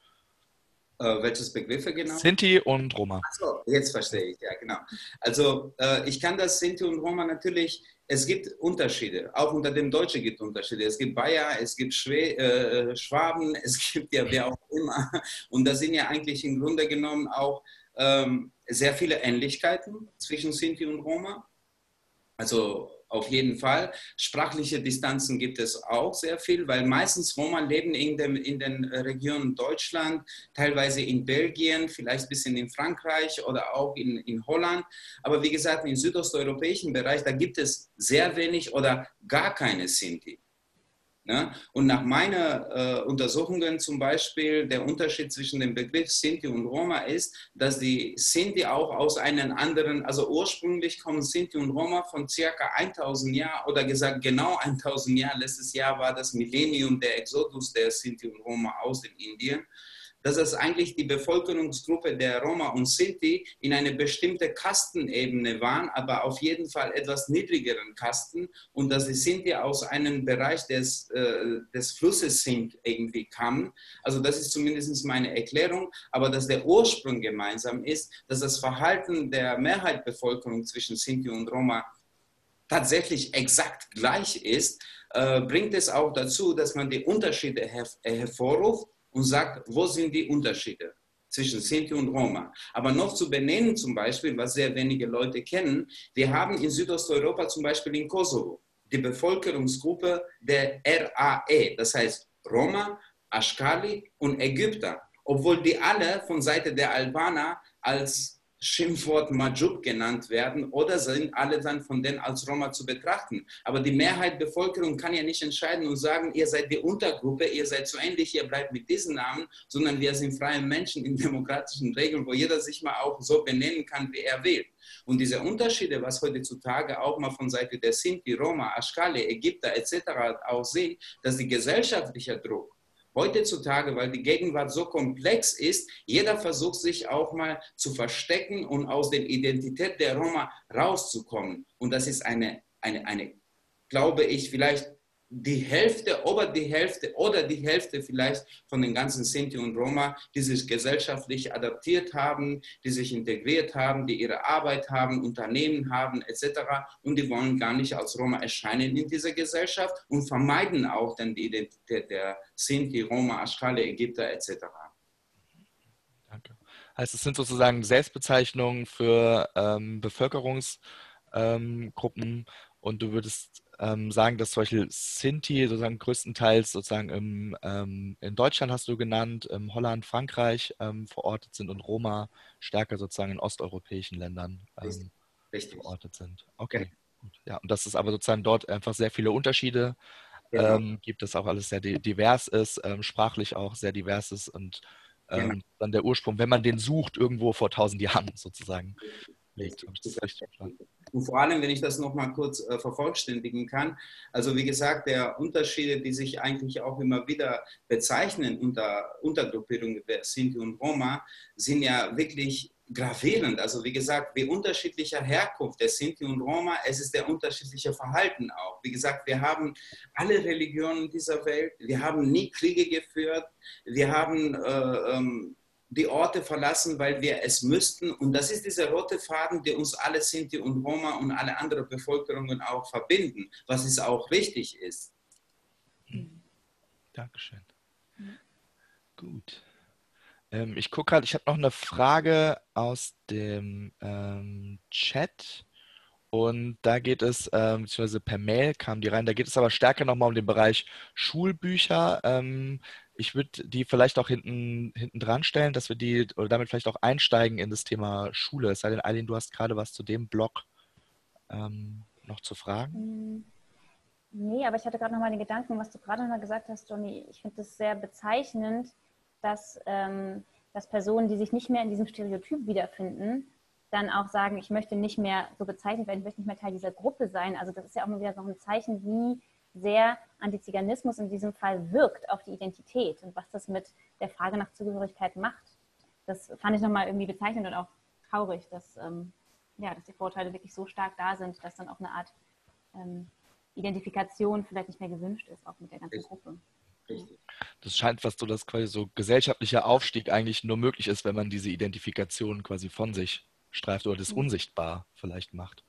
Äh, welches Begriffe genau? Sinti und Roma. Achso, jetzt verstehe ich, ja, genau. Also äh, ich kann das Sinti und Roma natürlich, es gibt Unterschiede, auch unter dem Deutschen gibt es Unterschiede. Es gibt Bayer, es gibt Schwe äh, Schwaben, es gibt ja wer auch immer. Und da sind ja eigentlich im Grunde genommen auch ähm, sehr viele Ähnlichkeiten zwischen Sinti und Roma. Also auf jeden Fall. Sprachliche Distanzen gibt es auch sehr viel, weil meistens Roma leben in, dem, in den Regionen Deutschland, teilweise in Belgien, vielleicht ein bisschen in Frankreich oder auch in, in Holland. Aber wie gesagt, im südosteuropäischen Bereich, da gibt es sehr wenig oder gar keine Sinti. Ja? Und nach meinen äh, Untersuchungen zum Beispiel, der Unterschied zwischen dem Begriff Sinti und Roma ist, dass die Sinti auch aus einem anderen, also ursprünglich kommen Sinti und Roma von circa 1000 Jahren oder gesagt genau 1000 Jahren. Letztes Jahr war das Millennium der Exodus der Sinti und Roma aus in Indien. Dass es eigentlich die Bevölkerungsgruppe der Roma und Sinti in eine bestimmte Kastenebene waren, aber auf jeden Fall etwas niedrigeren Kasten und dass die Sinti aus einem Bereich des, äh, des Flusses Sint irgendwie kamen. Also das ist zumindest meine Erklärung, aber dass der Ursprung gemeinsam ist, dass das Verhalten der Mehrheitsbevölkerung zwischen Sinti und Roma tatsächlich exakt gleich ist, äh, bringt es auch dazu, dass man die Unterschiede her hervorruft und sagt, wo sind die Unterschiede zwischen Sinti und Roma. Aber noch zu benennen zum Beispiel, was sehr wenige Leute kennen, wir haben in Südosteuropa zum Beispiel in Kosovo die Bevölkerungsgruppe der RAE, das heißt Roma, Ashkali und Ägypter, obwohl die alle von Seite der Albaner als Schimpfwort Majub genannt werden oder sind alle dann von denen als Roma zu betrachten. Aber die Mehrheit der Bevölkerung kann ja nicht entscheiden und sagen, ihr seid die Untergruppe, ihr seid so ähnlich, ihr bleibt mit diesen Namen, sondern wir sind freie Menschen in demokratischen Regeln, wo jeder sich mal auch so benennen kann, wie er will. Und diese Unterschiede, was heutzutage auch mal von Seite der Sinti, Roma, Ashkali, Ägypter etc. aussehen, dass die gesellschaftliche Druck heutzutage, weil die Gegenwart so komplex ist, jeder versucht sich auch mal zu verstecken und aus der Identität der Roma rauszukommen. Und das ist eine, eine, eine glaube ich, vielleicht die Hälfte, oder die Hälfte oder die Hälfte vielleicht von den ganzen Sinti und Roma, die sich gesellschaftlich adaptiert haben, die sich integriert haben, die ihre Arbeit haben, Unternehmen haben etc. Und die wollen gar nicht als Roma erscheinen in dieser Gesellschaft und vermeiden auch dann die Identität der Sinti, Roma, Aschkale, Ägypter etc. Danke. Also es sind sozusagen Selbstbezeichnungen für ähm, Bevölkerungsgruppen ähm, und du würdest ähm, sagen, dass zum Beispiel Sinti sozusagen größtenteils sozusagen im, ähm, in Deutschland hast du genannt, in Holland, Frankreich ähm, verortet sind und Roma stärker sozusagen in osteuropäischen Ländern ähm, Richtig. verortet sind. Okay, gut. Ja, und dass es aber sozusagen dort einfach sehr viele Unterschiede genau. Ähm, gibt, es auch alles sehr divers ist, ähm, sprachlich auch sehr divers ist und genau. dann der Ursprung, wenn man den sucht, irgendwo vor tausend Jahren sozusagen richtig? Und vor allem, wenn ich das nochmal kurz äh, vervollständigen kann, also wie gesagt, der Unterschiede, die sich eigentlich auch immer wieder bezeichnen unter Untergruppierungen der Sinti und Roma, sind ja wirklich gravierend. Also wie gesagt, wie unterschiedlicher Herkunft der Sinti und Roma, es ist der unterschiedliche Verhalten auch. Wie gesagt, wir haben alle Religionen dieser Welt, wir haben nie Kriege geführt, wir haben äh, ähm, die Orte verlassen, weil wir es müssten. Und das ist dieser rote Faden, der uns alle Sinti und Roma und alle anderen Bevölkerungen auch verbinden, was es auch richtig ist. Hm. Dankeschön. Mhm. Gut. Ähm, ich gucke gerade, ich habe noch eine Frage aus dem ähm, Chat. Und da geht es, ähm, beziehungsweise per Mail kam die rein, da geht es aber stärker nochmal um den Bereich Schulbücher. Ähm, ich würde die vielleicht auch hinten, hinten dran stellen, dass wir die oder damit vielleicht auch einsteigen in das Thema Schule. Es sei denn, Eileen, du hast gerade was zu dem Blog ähm, noch zu fragen. Hm, nee, aber ich hatte gerade noch mal den Gedanken, was du gerade noch mal gesagt hast, Johnny. Ich finde es sehr bezeichnend, dass, ähm, dass Personen, die sich nicht mehr in diesem Stereotyp wiederfinden, dann auch sagen, ich möchte nicht mehr so bezeichnet werden, ich möchte nicht mehr Teil dieser Gruppe sein. Also das ist ja auch mal wieder so ein Zeichen, wie sehr Antiziganismus in diesem Fall wirkt auf die Identität und was das mit der Frage nach Zugehörigkeit macht. Das fand ich nochmal irgendwie bezeichnend und auch traurig, dass, ähm, ja, dass die Vorurteile wirklich so stark da sind, dass dann auch eine Art ähm, Identifikation vielleicht nicht mehr gewünscht ist, auch mit der ganzen Gruppe. Das scheint fast so, dass quasi so gesellschaftlicher Aufstieg eigentlich nur möglich ist, wenn man diese Identifikation quasi von sich streift oder das mhm. unsichtbar vielleicht macht.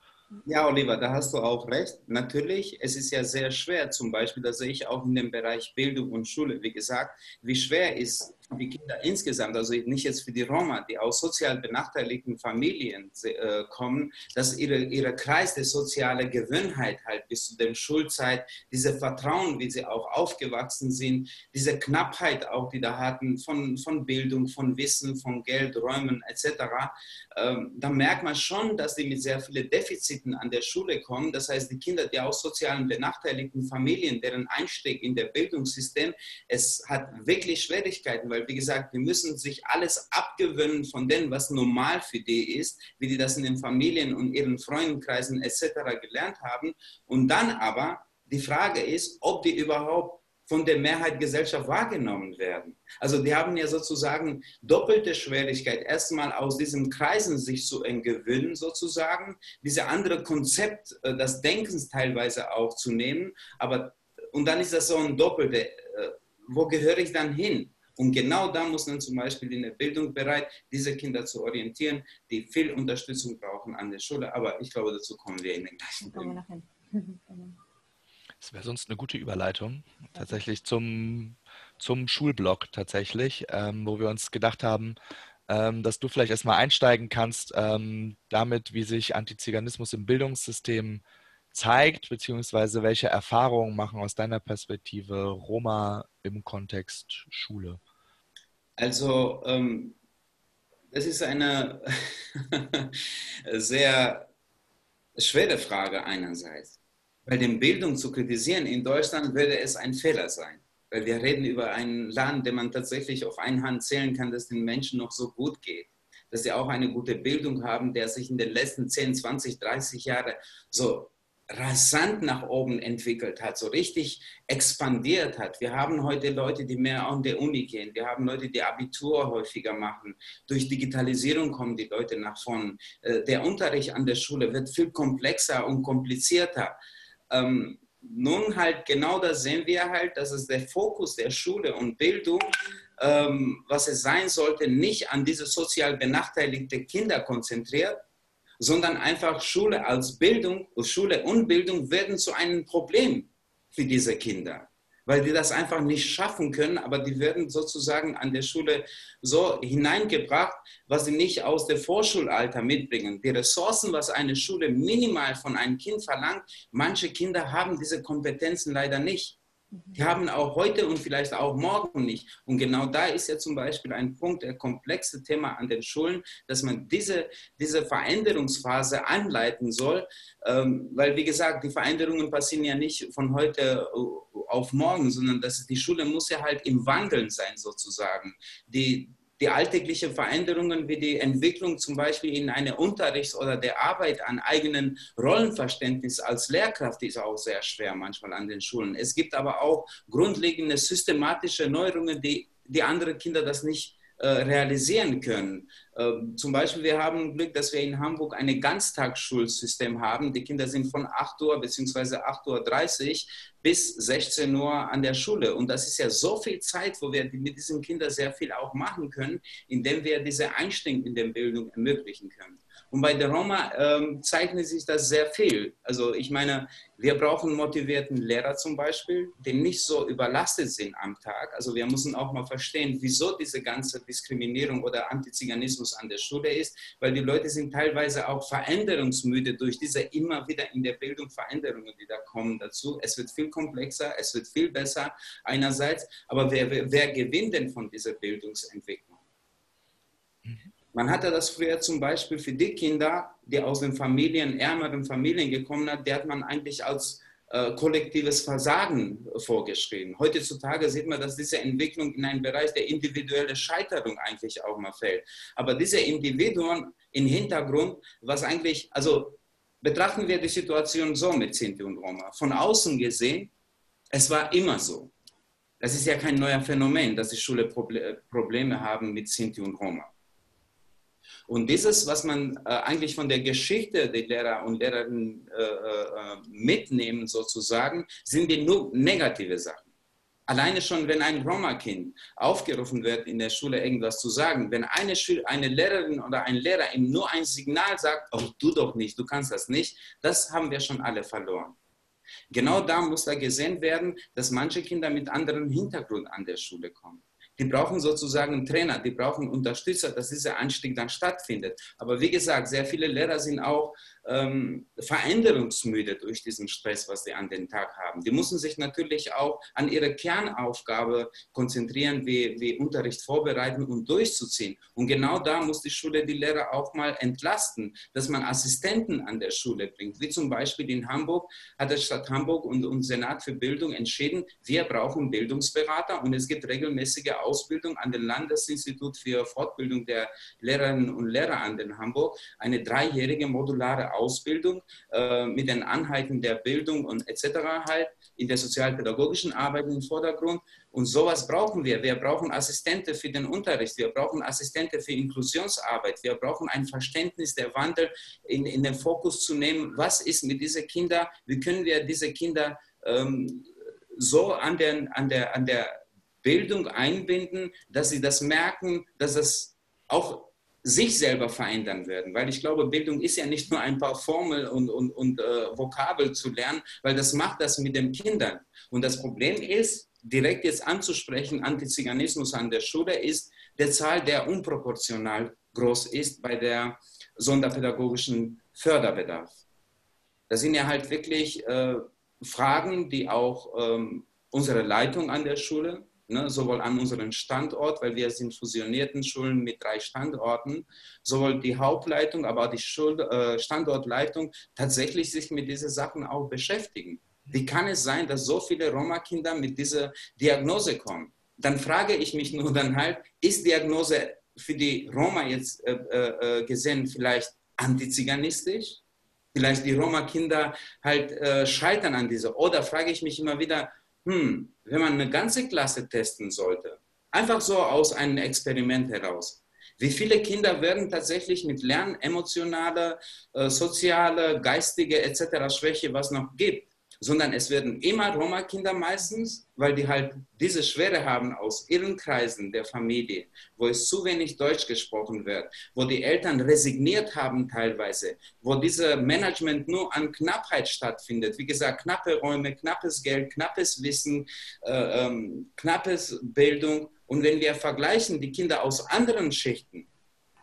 Ja, Oliver, da hast du auch recht. Natürlich, es ist ja sehr schwer, zum Beispiel, das sehe ich auch in dem Bereich Bildung und Schule, wie gesagt, wie schwer ist die Kinder insgesamt, also nicht jetzt für die Roma, die aus sozial benachteiligten Familien äh, kommen, dass ihre, ihre Kreis der sozialen Gewöhnheit halt bis zu der Schulzeit, diese Vertrauen, wie sie auch aufgewachsen sind, diese Knappheit auch, die da hatten von, von Bildung, von Wissen, von Geld, Räumen etc., ähm, da merkt man schon, dass die mit sehr vielen Defiziten an der Schule kommen. Das heißt, die Kinder, die aus sozialen benachteiligten Familien, deren Einstieg in der Bildungssystem, es hat wirklich Schwierigkeiten, weil weil wie gesagt, wir müssen sich alles abgewöhnen von dem, was normal für die ist, wie die das in den Familien und ihren Freundenkreisen etc. gelernt haben. Und dann aber die Frage ist, ob die überhaupt von der Mehrheit Gesellschaft wahrgenommen werden. Also die haben ja sozusagen doppelte Schwierigkeit, erstmal aus diesen Kreisen sich zu entgewöhnen, sozusagen, diese andere Konzept äh, des Denkens teilweise auch zu nehmen. Aber, und dann ist das so ein doppelte, äh, wo gehöre ich dann hin? Und genau da muss man zum Beispiel in der Bildung bereit, diese Kinder zu orientieren, die viel Unterstützung brauchen an der Schule. Aber ich glaube, dazu kommen wir in den gleichen Film. Genau. Das wäre sonst eine gute Überleitung tatsächlich zum, zum Schulblock tatsächlich, ähm, wo wir uns gedacht haben, ähm, dass du vielleicht erstmal einsteigen kannst ähm, damit, wie sich Antiziganismus im Bildungssystem zeigt, beziehungsweise welche Erfahrungen machen aus deiner Perspektive Roma im Kontext Schule? Also, ähm, das ist eine sehr schwere Frage einerseits. Bei den Bildung zu kritisieren in Deutschland würde es ein Fehler sein. Weil wir reden über ein Land, dem man tatsächlich auf eine Hand zählen kann, dass den Menschen noch so gut geht. Dass sie auch eine gute Bildung haben, der sich in den letzten 10, 20, 30 Jahren so rasant nach oben entwickelt hat, so richtig expandiert hat. Wir haben heute Leute, die mehr an der Uni gehen. Wir haben Leute, die Abitur häufiger machen. Durch Digitalisierung kommen die Leute nach vorn. Äh, der Unterricht an der Schule wird viel komplexer und komplizierter. Ähm, nun halt genau das sehen wir halt, dass es der Fokus der Schule und Bildung, ähm, was es sein sollte, nicht an diese sozial benachteiligte Kinder konzentriert, sondern einfach Schule als Bildung, Schule und Bildung werden zu einem Problem für diese Kinder weil die das einfach nicht schaffen können, aber die werden sozusagen an der Schule so hineingebracht, was sie nicht aus dem Vorschulalter mitbringen. Die Ressourcen, was eine Schule minimal von einem Kind verlangt, manche Kinder haben diese Kompetenzen leider nicht. Die haben auch heute und vielleicht auch morgen nicht. Und genau da ist ja zum Beispiel ein Punkt, der komplexe Thema an den Schulen, dass man diese, diese Veränderungsphase anleiten soll. Ähm, weil, wie gesagt, die Veränderungen passieren ja nicht von heute auf morgen, sondern das, die Schule muss ja halt im Wandeln sein, sozusagen. Die, die alltäglichen Veränderungen wie die Entwicklung zum Beispiel in einer Unterrichts- oder der Arbeit an eigenen Rollenverständnis als Lehrkraft ist auch sehr schwer manchmal an den Schulen. Es gibt aber auch grundlegende systematische Neuerungen, die, die andere Kinder das nicht äh, realisieren können. Ähm, zum Beispiel, wir haben Glück, dass wir in Hamburg ein Ganztagsschulsystem haben. Die Kinder sind von 8 Uhr bzw. 8.30 Uhr bis 16 Uhr an der Schule. Und das ist ja so viel Zeit, wo wir mit diesen Kindern sehr viel auch machen können, indem wir diese Einstieg in der Bildung ermöglichen können. Und bei der Roma ähm, zeichnet sich das sehr viel. Also ich meine, wir brauchen motivierten Lehrer zum Beispiel, die nicht so überlastet sind am Tag. Also wir müssen auch mal verstehen, wieso diese ganze Diskriminierung oder Antiziganismus an der Schule ist, weil die Leute sind teilweise auch veränderungsmüde durch diese immer wieder in der Bildung Veränderungen, die da kommen dazu. Es wird viel komplexer, es wird viel besser einerseits, aber wer, wer, gewinnt denn von dieser Bildungsentwicklung? Man hatte das früher zum Beispiel für die Kinder, die aus den Familien, ärmeren Familien gekommen sind, die hat man eigentlich als äh, kollektives Versagen vorgeschrieben. Heutzutage sieht man, dass diese Entwicklung in einen Bereich der individuellen Scheiterung eigentlich auch mal fällt. Aber diese Individuen im Hintergrund, was eigentlich, also betrachten wir die Situation so mit Sinti und Roma. Von außen gesehen, es war immer so. Das ist ja kein neuer Phänomen, dass die Schule Probleme haben mit Sinti und Roma. Und dieses, was man äh, eigentlich von der Geschichte der Lehrer und Lehrerinnen äh, äh, mitnehmen, sozusagen, sind die nur negative Sachen. Alleine schon, wenn ein Roma-Kind aufgerufen wird, in der Schule irgendwas zu sagen, wenn eine, Schül eine Lehrerin oder ein Lehrer ihm nur ein Signal sagt, oh, du doch nicht, du kannst das nicht, das haben wir schon alle verloren. Genau da muss da gesehen werden, dass manche Kinder mit anderem Hintergrund an der Schule kommen. Die brauchen sozusagen einen Trainer, die brauchen Unterstützer, dass dieser Anstieg dann stattfindet. Aber wie gesagt, sehr viele Lehrer sind auch ähm, veränderungsmüde durch diesen Stress, was sie an den Tag haben. Die müssen sich natürlich auch an ihre Kernaufgabe konzentrieren, wie, wie Unterricht vorbereiten und durchzuziehen. Und genau da muss die Schule die Lehrer auch mal entlasten, dass man Assistenten an der Schule bringt. Wie zum Beispiel in Hamburg hat die Stadt Hamburg und, und Senat für Bildung entschieden, wir brauchen Bildungsberater und es gibt regelmäßige Ausbildung an dem Landesinstitut für Fortbildung der Lehrerinnen und Lehrer an den Hamburg eine dreijährige modulare Ausbildung äh, mit den Anheiten der Bildung und etc. halt in der sozialpädagogischen Arbeit im Vordergrund. Und sowas brauchen wir. Wir brauchen Assistenten für den Unterricht, wir brauchen Assistenten für Inklusionsarbeit, wir brauchen ein Verständnis der Wandel in, in den Fokus zu nehmen. Was ist mit diesen Kindern? Wie können wir diese Kinder ähm, so an, den, an, der, an der Bildung einbinden, dass sie das merken, dass es auch sich selber verändern werden. Weil ich glaube, Bildung ist ja nicht nur ein paar Formeln und, und, und äh, Vokabel zu lernen, weil das macht das mit den Kindern. Und das Problem ist, direkt jetzt anzusprechen, Antiziganismus an der Schule ist der Zahl, der unproportional groß ist bei der sonderpädagogischen Förderbedarf. Das sind ja halt wirklich äh, Fragen, die auch ähm, unsere Leitung an der Schule, ne, sowohl an unseren Standort, weil wir sind fusionierten Schulen mit drei Standorten, sowohl die Hauptleitung, aber auch die Schul äh, Standortleitung tatsächlich sich mit diesen Sachen auch beschäftigen. Wie kann es sein, dass so viele Roma-Kinder mit dieser Diagnose kommen? Dann frage ich mich nur dann halt, ist Diagnose für die Roma jetzt äh, äh, äh gesehen vielleicht antiziganistisch? vielleicht die Roma-Kinder halt äh, scheitern an dieser. Oder frage ich mich immer wieder, hm, wenn man eine ganze Klasse testen sollte, einfach so aus einem Experiment heraus, wie viele Kinder werden tatsächlich mit Lernen, emotionale, äh, soziale, geistige etc. Schwäche, was noch gibt, sondern es werden immer Roma-Kinder meistens, weil die halt diese Schwere haben aus ihren Kreisen der Familie, wo es zu wenig Deutsch gesprochen wird, wo die Eltern resigniert haben teilweise, wo dieses Management nur an Knappheit stattfindet. Wie gesagt, knappe Räume, knappes Geld, knappes Wissen, äh, ähm, knappes Bildung. Und wenn wir vergleichen die Kinder aus anderen Schichten,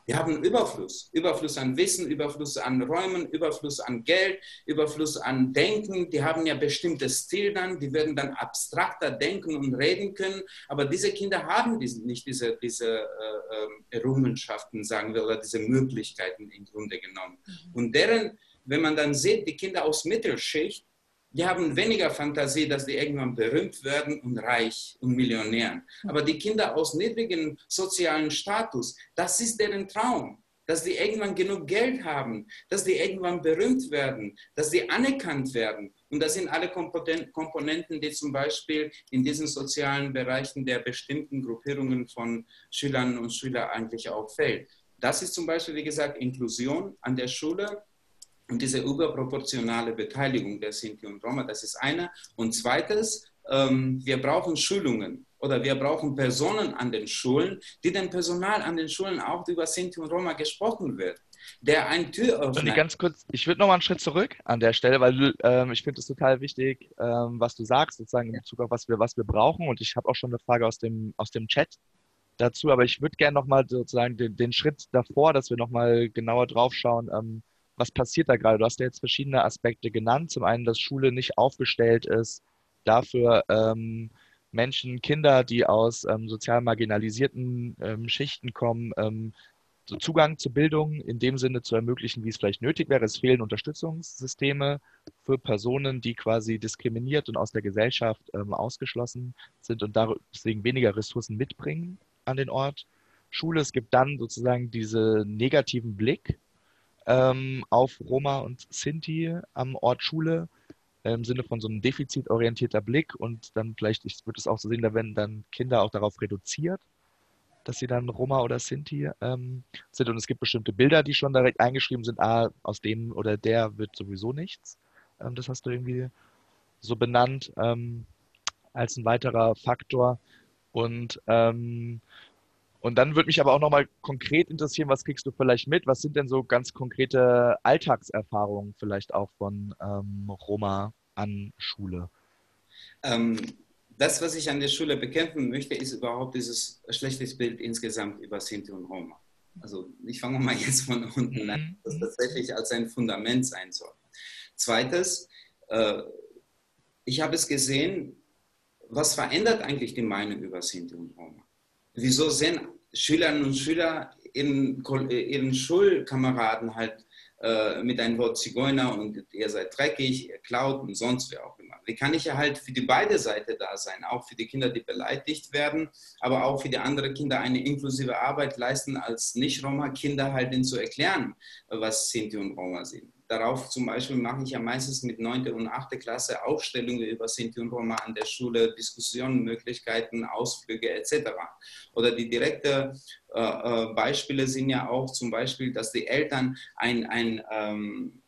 wir haben Überfluss. Überfluss an Wissen, Überfluss an Räumen, Überfluss an Geld, Überfluss an Denken. Die haben ja bestimmtes Stil dann. Die werden dann abstrakter denken und reden können. Aber diese Kinder haben nicht diese, diese äh, ähm, Errungenschaften, sagen wir, oder diese Möglichkeiten im Grunde genommen. Mhm. Und deren, wenn man dann sieht, die Kinder aus Mittelschicht, die haben weniger Fantasie, dass die irgendwann berühmt werden und reich und Millionär. Aber die Kinder aus niedrigem sozialen Status, das ist deren Traum, dass die irgendwann genug Geld haben, dass die irgendwann berühmt werden, dass die anerkannt werden. Und das sind alle Komponenten, die zum Beispiel in diesen sozialen Bereichen der bestimmten Gruppierungen von Schülern und Schülern eigentlich auch fällt. Das ist zum Beispiel, wie gesagt, Inklusion an der Schule und diese überproportionale Beteiligung der Sinti und Roma, das ist eine. Und zweites, ähm, wir brauchen Schulungen oder wir brauchen Personen an den Schulen, die dem Personal an den Schulen auch über Sinti und Roma gesprochen wird. Der ein Tür öffnet. ganz kurz, ich würde noch mal einen Schritt zurück an der Stelle, weil ähm, ich finde es total wichtig, ähm, was du sagst, sozusagen in Bezug auf was wir, was wir brauchen. Und ich habe auch schon eine Frage aus dem, aus dem Chat dazu, aber ich würde gerne noch mal sozusagen den, den, Schritt davor, dass wir noch mal genauer drauf schauen, ähm, was passiert da gerade? Du hast ja jetzt verschiedene Aspekte genannt. Zum einen, dass Schule nicht aufgestellt ist, dafür ähm, Menschen, Kinder, die aus ähm, sozial marginalisierten ähm, Schichten kommen, ähm, Zugang zu Bildung in dem Sinne zu ermöglichen, wie es vielleicht nötig wäre. Es fehlen Unterstützungssysteme für Personen, die quasi diskriminiert und aus der Gesellschaft ähm, ausgeschlossen sind und deswegen weniger Ressourcen mitbringen an den Ort. Schule, es gibt dann sozusagen diesen negativen Blick ähm, auf Roma und Sinti am Ort Schule im Sinne von so einem defizitorientierter Blick und dann vielleicht, ich würde es auch so sehen, da werden dann Kinder auch darauf reduziert, dass sie dann Roma oder Sinti ähm, sind und es gibt bestimmte Bilder, die schon direkt eingeschrieben sind, ah, aus dem oder der wird sowieso nichts. Ähm, das hast du irgendwie so benannt ähm, als ein weiterer Faktor. Und ähm, und dann würde mich aber auch nochmal konkret interessieren, was kriegst du vielleicht mit? Was sind denn so ganz konkrete Alltagserfahrungen vielleicht auch von ähm, Roma an Schule? Ähm, das, was ich an der Schule bekämpfen möchte, ist überhaupt dieses schlechte Bild insgesamt über Sinti und Roma. Also ich fange mal jetzt von unten an, mhm. das tatsächlich als ein Fundament sein soll. Zweites, äh, ich habe es gesehen, was verändert eigentlich die Meinung über Sinti und Roma? Wieso sehen Schülerinnen und Schüler ihren, ihren Schulkameraden halt äh, mit einem Wort Zigeuner und ihr seid dreckig, ihr klaut und sonst wer auch immer. Wie kann ich ja halt für die beide Seiten da sein? Auch für die Kinder, die beleidigt werden, aber auch für die anderen Kinder eine inklusive Arbeit leisten, als Nicht-Roma-Kinder halt ihnen zu erklären, was Sinti und Roma sind. Darauf zum Beispiel mache ich ja meistens mit 9. und 8. Klasse Aufstellungen über Sinti und Roma an der Schule, Diskussionen, Möglichkeiten, Ausflüge etc. Oder die direkten äh, äh, Beispiele sind ja auch zum Beispiel, dass die Eltern ein, ein ähm,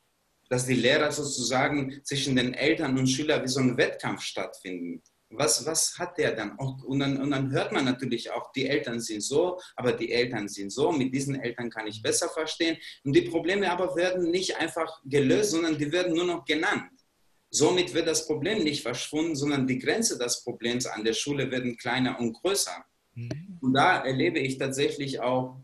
dass die Lehrer sozusagen zwischen den Eltern und Schülern wie so ein Wettkampf stattfinden was, was hat der dann? Und, dann? und dann hört man natürlich auch, die Eltern sind so, aber die Eltern sind so, mit diesen Eltern kann ich besser verstehen. Und die Probleme aber werden nicht einfach gelöst, sondern die werden nur noch genannt. Somit wird das Problem nicht verschwunden, sondern die Grenze des Problems an der Schule werden kleiner und größer. Mhm. Und da erlebe ich tatsächlich auch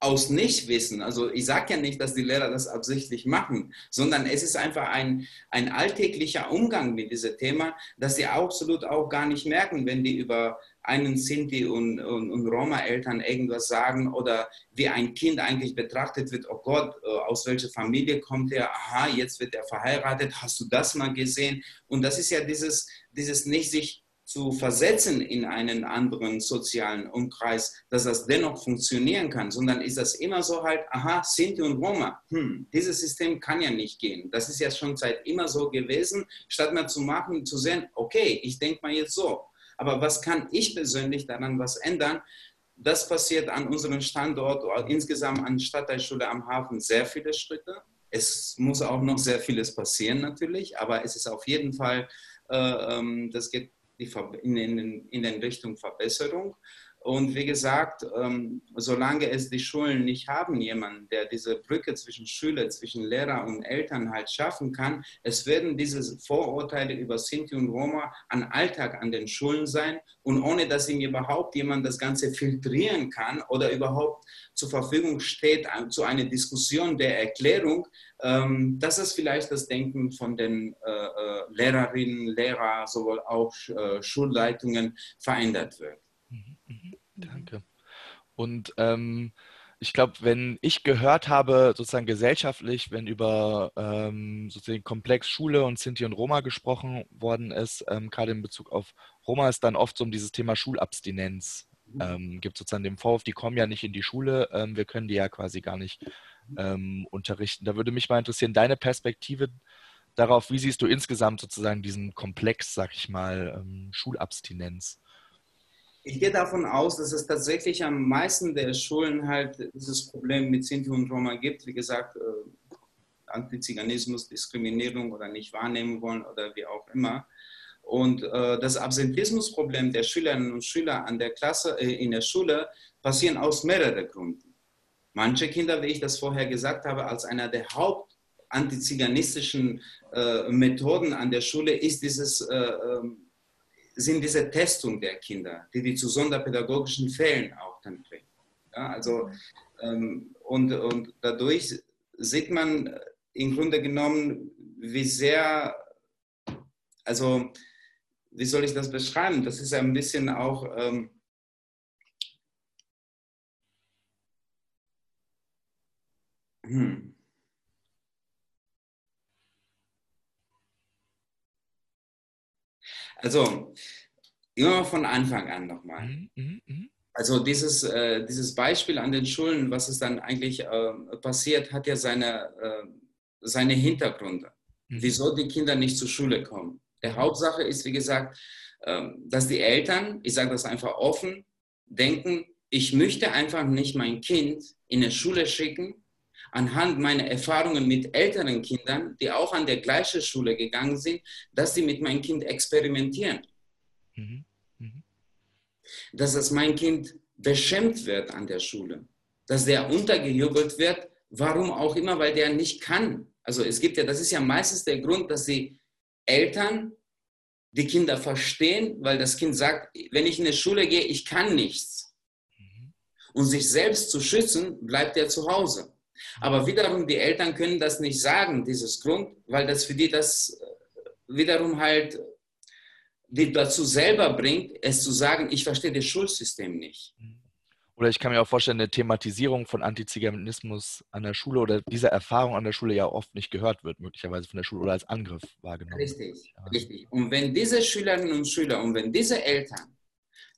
aus Nichtwissen, also ich sage ja nicht, dass die Lehrer das absichtlich machen, sondern es ist einfach ein, ein alltäglicher Umgang mit diesem Thema, dass sie absolut auch gar nicht merken, wenn die über einen Sinti und, und, und Roma-Eltern irgendwas sagen oder wie ein Kind eigentlich betrachtet wird, oh Gott, äh, aus welcher Familie kommt er, aha, jetzt wird er verheiratet, hast du das mal gesehen? Und das ist ja dieses, dieses nicht sich zu versetzen in einen anderen sozialen Umkreis, dass das dennoch funktionieren kann, sondern ist das immer so halt, aha, Sinti und Roma, hm, dieses System kann ja nicht gehen. Das ist ja schon seit immer so gewesen, statt mal zu machen, zu sehen, okay, ich denke mal jetzt so. Aber was kann ich persönlich daran was ändern? Das passiert an unserem Standort, insgesamt an Stadtteilschule am Hafen sehr viele Schritte. Es muss auch noch sehr vieles passieren natürlich, aber es ist auf jeden Fall, äh, ähm, das geht in, in, in den Richtung Verbesserung. Und wie gesagt, ähm, solange es die Schulen nicht haben, jemanden, der diese Brücke zwischen Schüler, zwischen Lehrer und Eltern halt schaffen kann, es werden diese Vorurteile über Sinti und Roma an Alltag an den Schulen sein und ohne dass ihm überhaupt jemand das Ganze filtrieren kann oder überhaupt zur Verfügung steht zu einer Diskussion der Erklärung, ähm, das ist vielleicht das Denken von den äh, äh, Lehrerinnen, Lehrern, sowohl auch äh, Schulleitungen verändert wird. Mhm, mhm, danke. Und ähm, ich glaube, wenn ich gehört habe, sozusagen gesellschaftlich, wenn über ähm, sozusagen Komplex Schule und Sinti und Roma gesprochen worden ist, ähm, gerade in Bezug auf Roma, ist dann oft so um dieses Thema Schulabstinenz. Mhm. Ähm, gibt sozusagen den Vorwurf, die kommen ja nicht in die Schule, ähm, wir können die ja quasi gar nicht ähm, unterrichten. Da würde mich mal interessieren, deine Perspektive darauf, wie siehst du insgesamt sozusagen diesen Komplex, sag ich mal, ähm, Schulabstinenz? Ich gehe davon aus, dass es tatsächlich am meisten der Schulen halt dieses Problem mit Sinti und Roma gibt. Wie gesagt, äh, Antiziganismus, Diskriminierung oder nicht wahrnehmen wollen oder wie auch immer. Und äh, das Absentismusproblem der Schülerinnen und Schüler an der Klasse, äh, in der Schule passieren aus mehreren Gründen. Manche Kinder, wie ich das vorher gesagt habe, als einer der hauptantiziganistischen äh, Methoden an der Schule ist dieses, äh, ähm, sind diese Testung der Kinder, die die zu sonderpädagogischen Fällen auch dann bringen. Ja, also, ähm, und, und dadurch sieht man im Grunde genommen, wie sehr, also, wie soll ich das beschreiben? Das ist ein bisschen auch, ähm, Hm. Also, immer von Anfang an nochmal. Mhm, mh, mh. Also dieses, äh, dieses Beispiel an den Schulen, was es dann eigentlich äh, passiert, hat ja seine, äh, seine Hintergründe. Mhm. Wieso die Kinder nicht zur Schule kommen. Der Hauptsache ist, wie gesagt, ähm, dass die Eltern, ich sage das einfach offen, denken, ich möchte einfach nicht mein Kind in eine Schule schicken, anhand meiner Erfahrungen mit älteren Kindern, die auch an der gleichen Schule gegangen sind, dass sie mit meinem Kind experimentieren. Mhm. Mhm. Dass das mein Kind beschämt wird an der Schule, dass der untergejubelt wird, warum auch immer, weil der nicht kann. Also es gibt ja, das ist ja meistens der Grund, dass die Eltern die Kinder verstehen, weil das Kind sagt, wenn ich in die Schule gehe, ich kann nichts. Mhm. Und sich selbst zu schützen, bleibt er zu Hause. Aber wiederum, die Eltern können das nicht sagen, dieses Grund, weil das für die das äh, wiederum halt die dazu selber bringt, es zu sagen, ich verstehe das Schulsystem nicht. Oder ich kann mir auch vorstellen, eine Thematisierung von Antiziganismus an der Schule oder diese Erfahrung an der Schule ja oft nicht gehört wird, möglicherweise von der Schule oder als Angriff wahrgenommen. Richtig, ja. richtig. Und wenn diese Schülerinnen und Schüler und wenn diese Eltern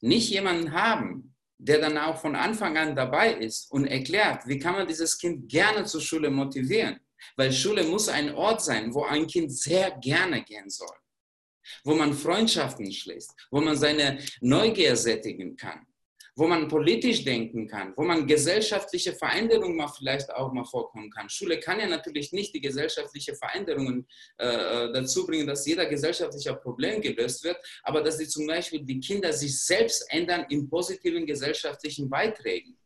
nicht jemanden haben, der dann auch von Anfang an dabei ist und erklärt, wie kann man dieses Kind gerne zur Schule motivieren, weil Schule muss ein Ort sein, wo ein Kind sehr gerne gehen soll, wo man Freundschaften schließt, wo man seine Neugier sättigen kann wo man politisch denken kann, wo man gesellschaftliche Veränderungen mal vielleicht auch mal vorkommen kann. Schule kann ja natürlich nicht die gesellschaftliche Veränderungen äh, äh, dazu bringen, dass jeder gesellschaftliche Problem gelöst wird, aber dass sie zum Beispiel die Kinder sich selbst ändern in positiven gesellschaftlichen Beiträgen.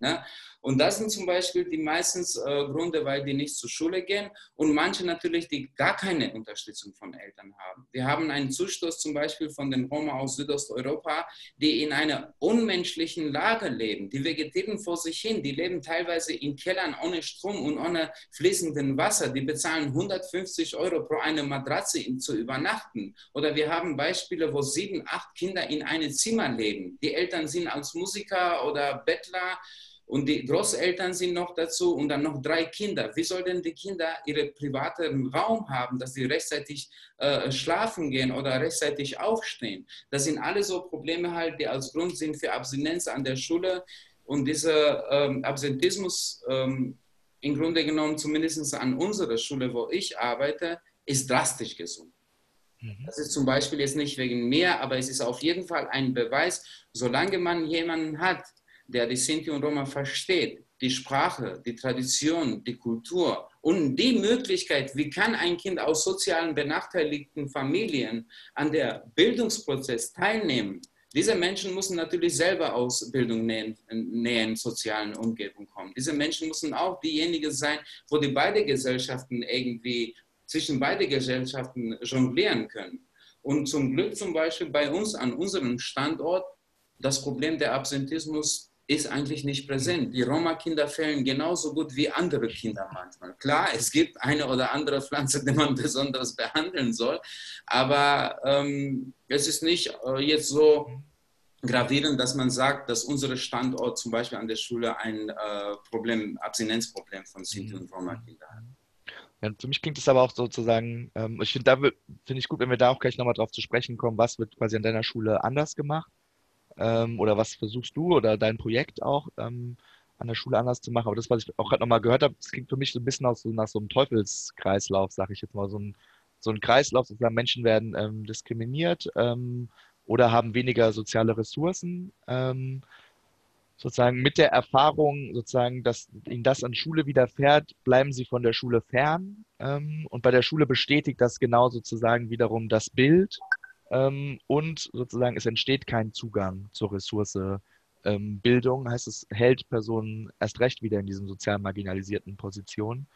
Ja? Und das sind zum Beispiel die meistens äh, Gründe, weil die nicht zur Schule gehen und manche natürlich, die gar keine Unterstützung von Eltern haben. Wir haben einen Zustoß zum Beispiel von den Roma aus Südosteuropa, die in einer unmenschlichen Lage leben. Die vegetieren vor sich hin, die leben teilweise in Kellern ohne Strom und ohne fließenden Wasser. Die bezahlen 150 Euro pro eine Matratze zu übernachten. Oder wir haben Beispiele, wo sieben, acht Kinder in einem Zimmer leben. Die Eltern sind als Musiker oder Bettler und die Großeltern sind noch dazu und dann noch drei Kinder. Wie sollen denn die Kinder ihren privaten Raum haben, dass sie rechtzeitig äh, schlafen gehen oder rechtzeitig aufstehen? Das sind alle so Probleme halt, die als Grund sind für Abstinenz an der Schule. Und dieser ähm, Absentismus, ähm, im Grunde genommen zumindest an unserer Schule, wo ich arbeite, ist drastisch gesunken. Mhm. Das ist zum Beispiel jetzt nicht wegen mir, aber es ist auf jeden Fall ein Beweis, solange man jemanden hat, der die Sinti und Roma versteht, die Sprache, die Tradition, die Kultur und die Möglichkeit, wie kann ein Kind aus sozialen benachteiligten Familien an der Bildungsprozess teilnehmen. Diese Menschen müssen natürlich selber aus Bildung nähen, nähen sozialen Umgebung kommen. Diese Menschen müssen auch diejenigen sein, wo die beide Gesellschaften irgendwie zwischen beide Gesellschaften jonglieren können. Und zum Glück zum Beispiel bei uns an unserem Standort das Problem der Absentismus ist eigentlich nicht präsent. Die Roma-Kinder fehlen genauso gut wie andere Kinder manchmal. Klar, es gibt eine oder andere Pflanze, die man besonders behandeln soll, aber ähm, es ist nicht äh, jetzt so gravierend, dass man sagt, dass unser Standort zum Beispiel an der Schule ein äh, Problem, Abstinenzproblem von Sinti und Roma-Kindern hat. Ja, für mich klingt es aber auch sozusagen, ähm, ich finde, da finde ich gut, wenn wir da auch gleich nochmal drauf zu sprechen kommen, was wird quasi an deiner Schule anders gemacht ähm, oder was versuchst du oder dein Projekt auch ähm, an der Schule anders zu machen. Aber das, was ich auch gerade nochmal gehört habe, das klingt für mich so ein bisschen aus, so, nach so einem Teufelskreislauf, sage ich jetzt mal, so ein, so ein Kreislauf, sozusagen Menschen werden ähm, diskriminiert ähm, oder haben weniger soziale Ressourcen. Ähm, sozusagen mit der Erfahrung, sozusagen, dass ihnen das an Schule widerfährt, bleiben sie von der Schule fern. Ähm, und bei der Schule bestätigt das genau sozusagen wiederum das Bild ähm, und sozusagen es entsteht kein Zugang zur Ressource ähm, Bildung, heißt es, hält Personen erst recht wieder in diesen sozial marginalisierten Positionen.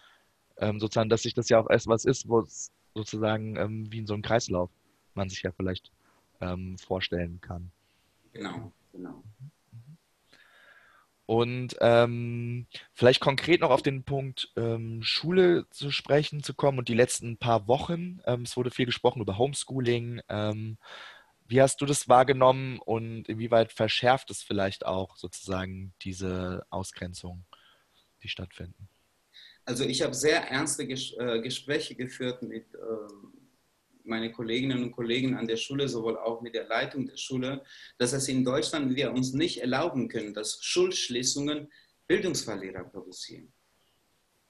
Ähm, sozusagen, dass sich das ja auch erst was ist, wo es sozusagen ähm, wie in so einem Kreislauf man sich ja vielleicht ähm, vorstellen kann. Genau, genau. Und ähm, vielleicht konkret noch auf den Punkt ähm, Schule zu sprechen zu kommen und die letzten paar Wochen. Ähm, es wurde viel gesprochen über Homeschooling. Ähm, wie hast du das wahrgenommen und inwieweit verschärft es vielleicht auch sozusagen diese Ausgrenzung, die stattfinden? Also ich habe sehr ernste Ges äh, Gespräche geführt mit ähm, meine Kolleginnen und Kollegen an der Schule, sowohl auch mit der Leitung der Schule, dass es in Deutschland wir uns nicht erlauben können, dass Schulschließungen Bildungsverlierer produzieren.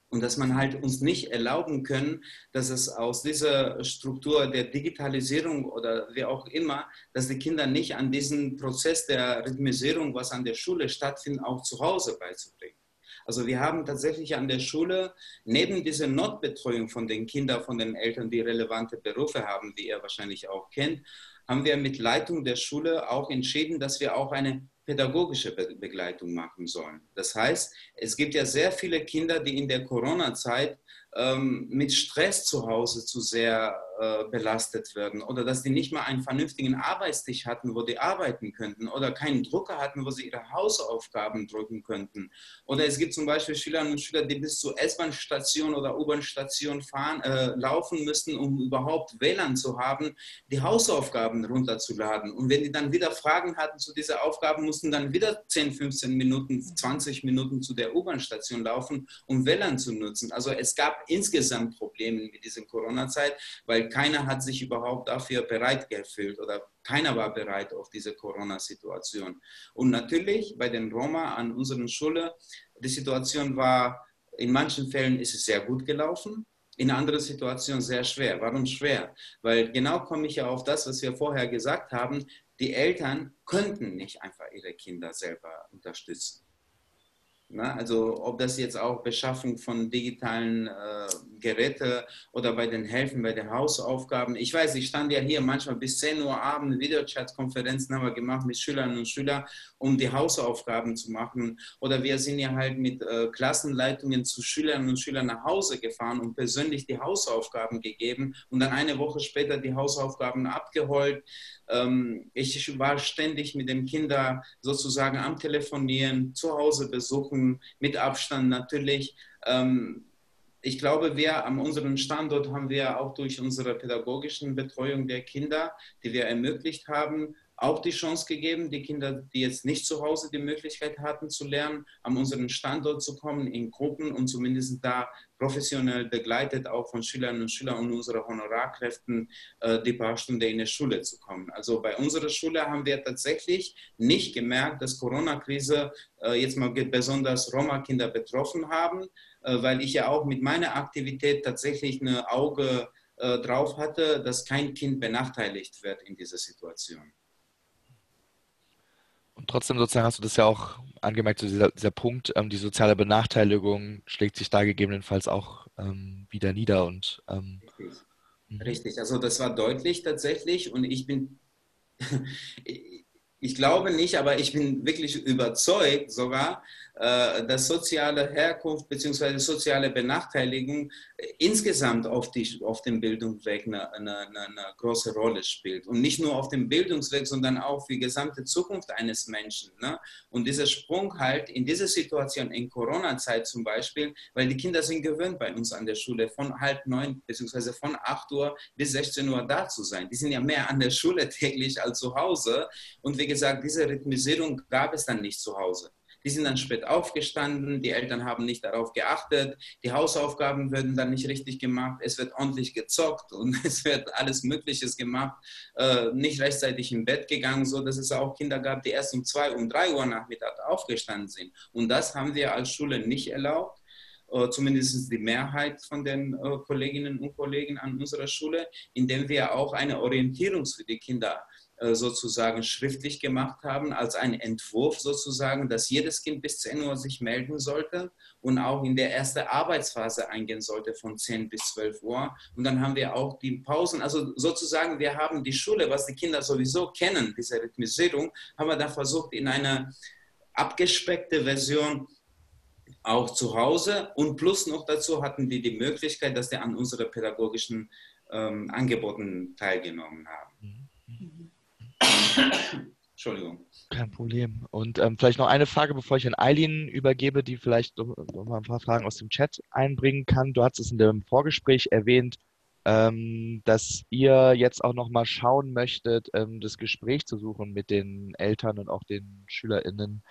Und dass man halt uns nicht erlauben können, dass es aus dieser Struktur der Digitalisierung oder wie auch immer, dass die Kinder nicht an diesen Prozess der Rhythmisierung, was an der Schule stattfindet, auch zu Hause beizubringen. Also wir haben tatsächlich an der Schule neben dieser Notbetreuung von den Kindern, von den Eltern, die relevante Berufe haben, wie ihr wahrscheinlich auch kennt, haben wir mit Leitung der Schule auch entschieden, dass wir auch eine pädagogische Begleitung machen sollen. Das heißt, es gibt ja sehr viele Kinder, die in der Corona-Zeit ähm, mit Stress zu Hause zu sehr äh, belastet werden oder dass die nicht mal einen vernünftigen Arbeitstisch hatten, wo die arbeiten könnten oder keinen Drucker hatten, wo sie ihre Hausaufgaben drücken könnten. Oder es gibt zum Beispiel Schülerinnen und Schüler, die bis zur S-Bahn-Station oder U-Bahn-Station äh, laufen müssen, um überhaupt WLAN zu haben, die Hausaufgaben runterzuladen. Und wenn die dann wieder Fragen hatten zu diesen Aufgaben, mussten dann wieder 10, 15 Minuten, 20 Minuten zu der U-Bahn-Station laufen, um WLAN zu nutzen. Also es gab insgesamt Probleme mit dieser Corona-Zeit, weil keiner hat sich überhaupt dafür bereit gefühlt oder keiner war bereit auf diese Corona-Situation. Und natürlich bei den Roma an unserer Schule, die Situation war, in manchen Fällen ist es sehr gut gelaufen, in anderen Situationen sehr schwer. Warum schwer? Weil genau komme ich ja auf das, was wir vorher gesagt haben, die Eltern könnten nicht einfach ihre Kinder selber unterstützen. Na, also ob das jetzt auch Beschaffung von digitalen äh, Geräten oder bei den Helfen, bei den Hausaufgaben. Ich weiß, ich stand ja hier manchmal bis 10 Uhr abends, Videochat-Konferenzen haben wir gemacht mit Schülerinnen und Schülern, um die Hausaufgaben zu machen. Oder wir sind ja halt mit äh, Klassenleitungen zu Schülerinnen und Schülern nach Hause gefahren und persönlich die Hausaufgaben gegeben und dann eine Woche später die Hausaufgaben abgeholt. Ähm, ich war ständig mit den Kindern sozusagen am Telefonieren, zu Hause besuchen, mit Abstand natürlich. Ähm, ich glaube, wir an unserem Standort haben wir auch durch unsere pädagogischen Betreuung der Kinder, die wir ermöglicht haben, auch die Chance gegeben, die Kinder, die jetzt nicht zu Hause die Möglichkeit hatten zu lernen, an unseren Standort zu kommen, in Gruppen und zumindest da professionell begleitet, auch von Schülerinnen und Schülern und unseren Honorarkräften, äh, die paar Stunden in der Schule zu kommen. Also bei unserer Schule haben wir tatsächlich nicht gemerkt, dass Corona-Krise äh, jetzt mal besonders Roma-Kinder betroffen haben, äh, weil ich ja auch mit meiner Aktivität tatsächlich ein Auge drauf hatte, dass kein Kind benachteiligt wird in dieser Situation. Und trotzdem sozusagen hast du das ja auch angemerkt, so dieser, dieser Punkt, ähm, die soziale Benachteiligung schlägt sich da gegebenenfalls auch ähm, wieder nieder. Und, ähm, Richtig. Mhm. Richtig, also das war deutlich tatsächlich und ich bin, ich glaube nicht, aber ich bin wirklich überzeugt sogar, dass soziale Herkunft bzw. soziale Benachteiligung insgesamt auf, die, auf dem Bildungsweg eine, eine, eine, große Rolle spielt. Und nicht nur auf dem Bildungsweg, sondern auch für die gesamte Zukunft eines Menschen. Ne? Und dieser Sprung halt in dieser Situation, in Corona-Zeit zum Beispiel, weil die Kinder sind gewöhnt bei uns an der Schule, von halb neun bzw. von 8 Uhr bis 16 Uhr da zu sein. Die sind ja mehr an der Schule täglich als zu Hause. Und wie gesagt, diese Rhythmisierung gab es dann nicht zu Hause. Die sind dann spät aufgestanden, die Eltern haben nicht darauf geachtet, die Hausaufgaben werden dann nicht richtig gemacht, es wird ordentlich gezockt und es wird alles Mögliche gemacht, äh, nicht rechtzeitig im Bett gegangen, so dass es auch Kinder gab, die erst um zwei, um drei Uhr Nachmittag aufgestanden sind. Und das haben wir als Schule nicht erlaubt äh, zumindest die Mehrheit von den äh, Kolleginnen und Kollegen an unserer Schule, indem wir auch eine Orientierung für die Kinder sozusagen schriftlich gemacht haben, als einen Entwurf sozusagen, dass jedes Kind bis 10 Uhr sich melden sollte und auch in der ersten Arbeitsphase eingehen sollte von 10 bis 12 Uhr. Und dann haben wir auch die Pausen, also sozusagen, wir haben die Schule, was die Kinder sowieso kennen, diese Rhythmisierung, haben wir da versucht in eine abgespeckte Version auch zu Hause und plus noch dazu hatten wir die Möglichkeit, dass die an unseren pädagogischen ähm, Angeboten teilgenommen haben. Mhm. Entschuldigung. Kein Problem. Und ähm, vielleicht noch eine Frage, bevor ich an Eileen übergebe, die vielleicht noch, mal ein paar Fragen aus dem Chat einbringen kann. Du hast es in dem Vorgespräch erwähnt, ähm, dass ihr jetzt auch noch mal schauen möchtet, ähm, das Gespräch zu suchen mit den Eltern und auch den SchülerInnen,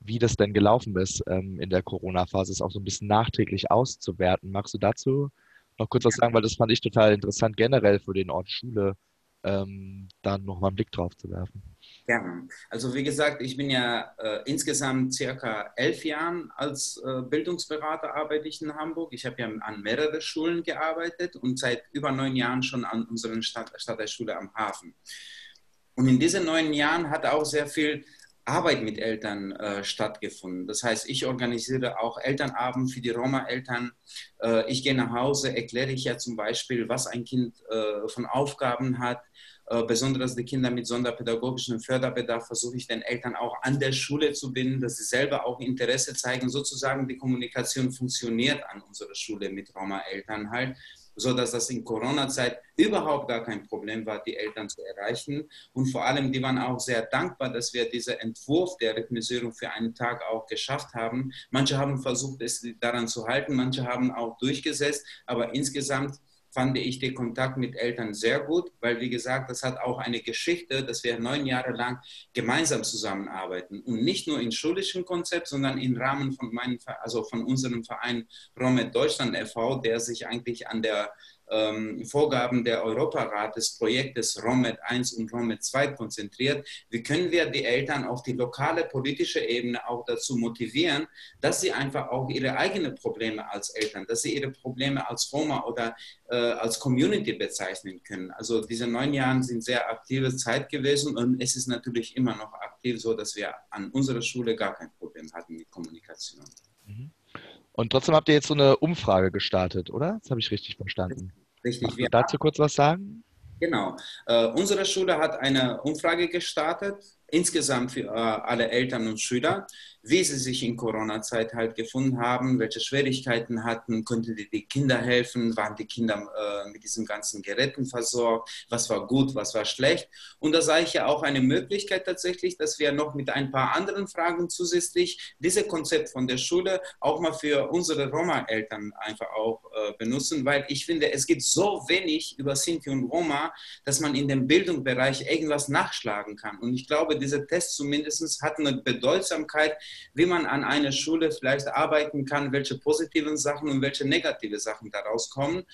wie das denn gelaufen ist ähm, in der Corona-Phase, es auch so ein bisschen nachträglich auszuwerten. Magst du dazu noch kurz was sagen, weil das fand ich total interessant generell für den Ort Schule ähm, dann nochmal einen Blick drauf zu werfen. Gerne. Also wie gesagt, ich bin ja äh, insgesamt circa elf Jahren als äh, Bildungsberater arbeite ich in Hamburg. Ich habe ja an mehreren Schulen gearbeitet und seit über neun Jahren schon an unserer Stadt, Stadtteilschule am Hafen. Und in diesen neun Jahren hat auch sehr viel Arbeit mit Eltern äh, stattgefunden. Das heißt, ich organisiere auch Elternabend für die Roma-Eltern. Äh, ich gehe nach Hause, erkläre ich ja zum Beispiel, was ein Kind äh, von Aufgaben hat. Äh, besonders die Kinder mit sonderpädagogischem Förderbedarf versuche ich den Eltern auch an der Schule zu binden, dass sie selber auch Interesse zeigen. Sozusagen die Kommunikation funktioniert an unserer Schule mit Roma-Eltern halt sodass das in Corona-Zeit überhaupt gar kein Problem war, die Eltern zu erreichen. Und vor allem, die waren auch sehr dankbar, dass wir diesen Entwurf der Rhythmisierung für einen Tag auch geschafft haben. Manche haben versucht, es daran zu halten, manche haben auch durchgesetzt, aber insgesamt fand ich den Kontakt mit Eltern sehr gut, weil, wie gesagt, das hat auch eine Geschichte, dass wir neun Jahre lang gemeinsam zusammenarbeiten und nicht nur im schulischen Konzept, sondern im Rahmen von, meinem, also von unserem Verein Romet Deutschland e.V., der sich eigentlich an der ähm, Vorgaben der Europarat des Projektes ROMED 1 und ROMED 2 konzentriert. Wie können wir die Eltern auf die lokale politische Ebene auch dazu motivieren, dass sie einfach auch ihre eigenen Probleme als Eltern, dass sie ihre Probleme als Roma oder äh, als Community bezeichnen können. Also diese neun Jahre sind sehr aktive Zeit gewesen und es ist natürlich immer noch aktiv so, dass wir an unserer Schule gar kein Problem hatten mit Kommunikation. Mhm. Und trotzdem habt ihr jetzt so eine Umfrage gestartet, oder? Das habe ich richtig verstanden. Richtig. Magst du dazu kurz was sagen? Genau. Äh, unsere Schule hat eine Umfrage gestartet, insgesamt für äh, alle Eltern und Schüler wie sie sich in Corona-Zeit halt gefunden haben, welche Schwierigkeiten hatten, konnten die, die Kinder helfen, waren die Kinder äh, mit diesen ganzen Geräten versorgt, was war gut, was war schlecht. Und da sah ich ja auch eine Möglichkeit tatsächlich, dass wir noch mit ein paar anderen Fragen zusätzlich dieses Konzept von der Schule auch mal für unsere Roma-Eltern einfach auch äh, benutzen, weil ich finde, es gibt so wenig über Sinti und Roma, dass man in dem Bildungsbereich irgendwas nachschlagen kann. Und ich glaube, dieser Test zumindest hat eine Bedeutsamkeit, wie man an einer Schule vielleicht arbeiten kann, welche positiven Sachen und welche negative Sachen daraus kommen.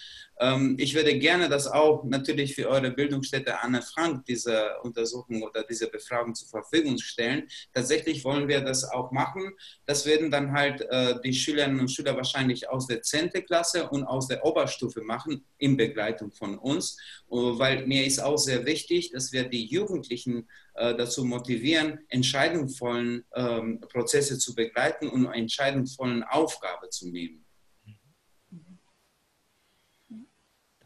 Ähm, ich würde gerne das auch natürlich für eure Bildungsstätte Anne Frank, diese Untersuchung oder diese Befragung zur Verfügung stellen. Tatsächlich wollen wir das auch machen. Das werden dann halt äh, die Schülerinnen und Schüler wahrscheinlich aus der 10. Klasse und aus der Oberstufe machen, in Begleitung von uns, weil mir ist auch sehr wichtig, dass wir die Jugendlichen äh, dazu motivieren, entscheidungsvollen ähm, Prozesse zu begleiten und entscheidungsvollen Aufgabe zu nehmen.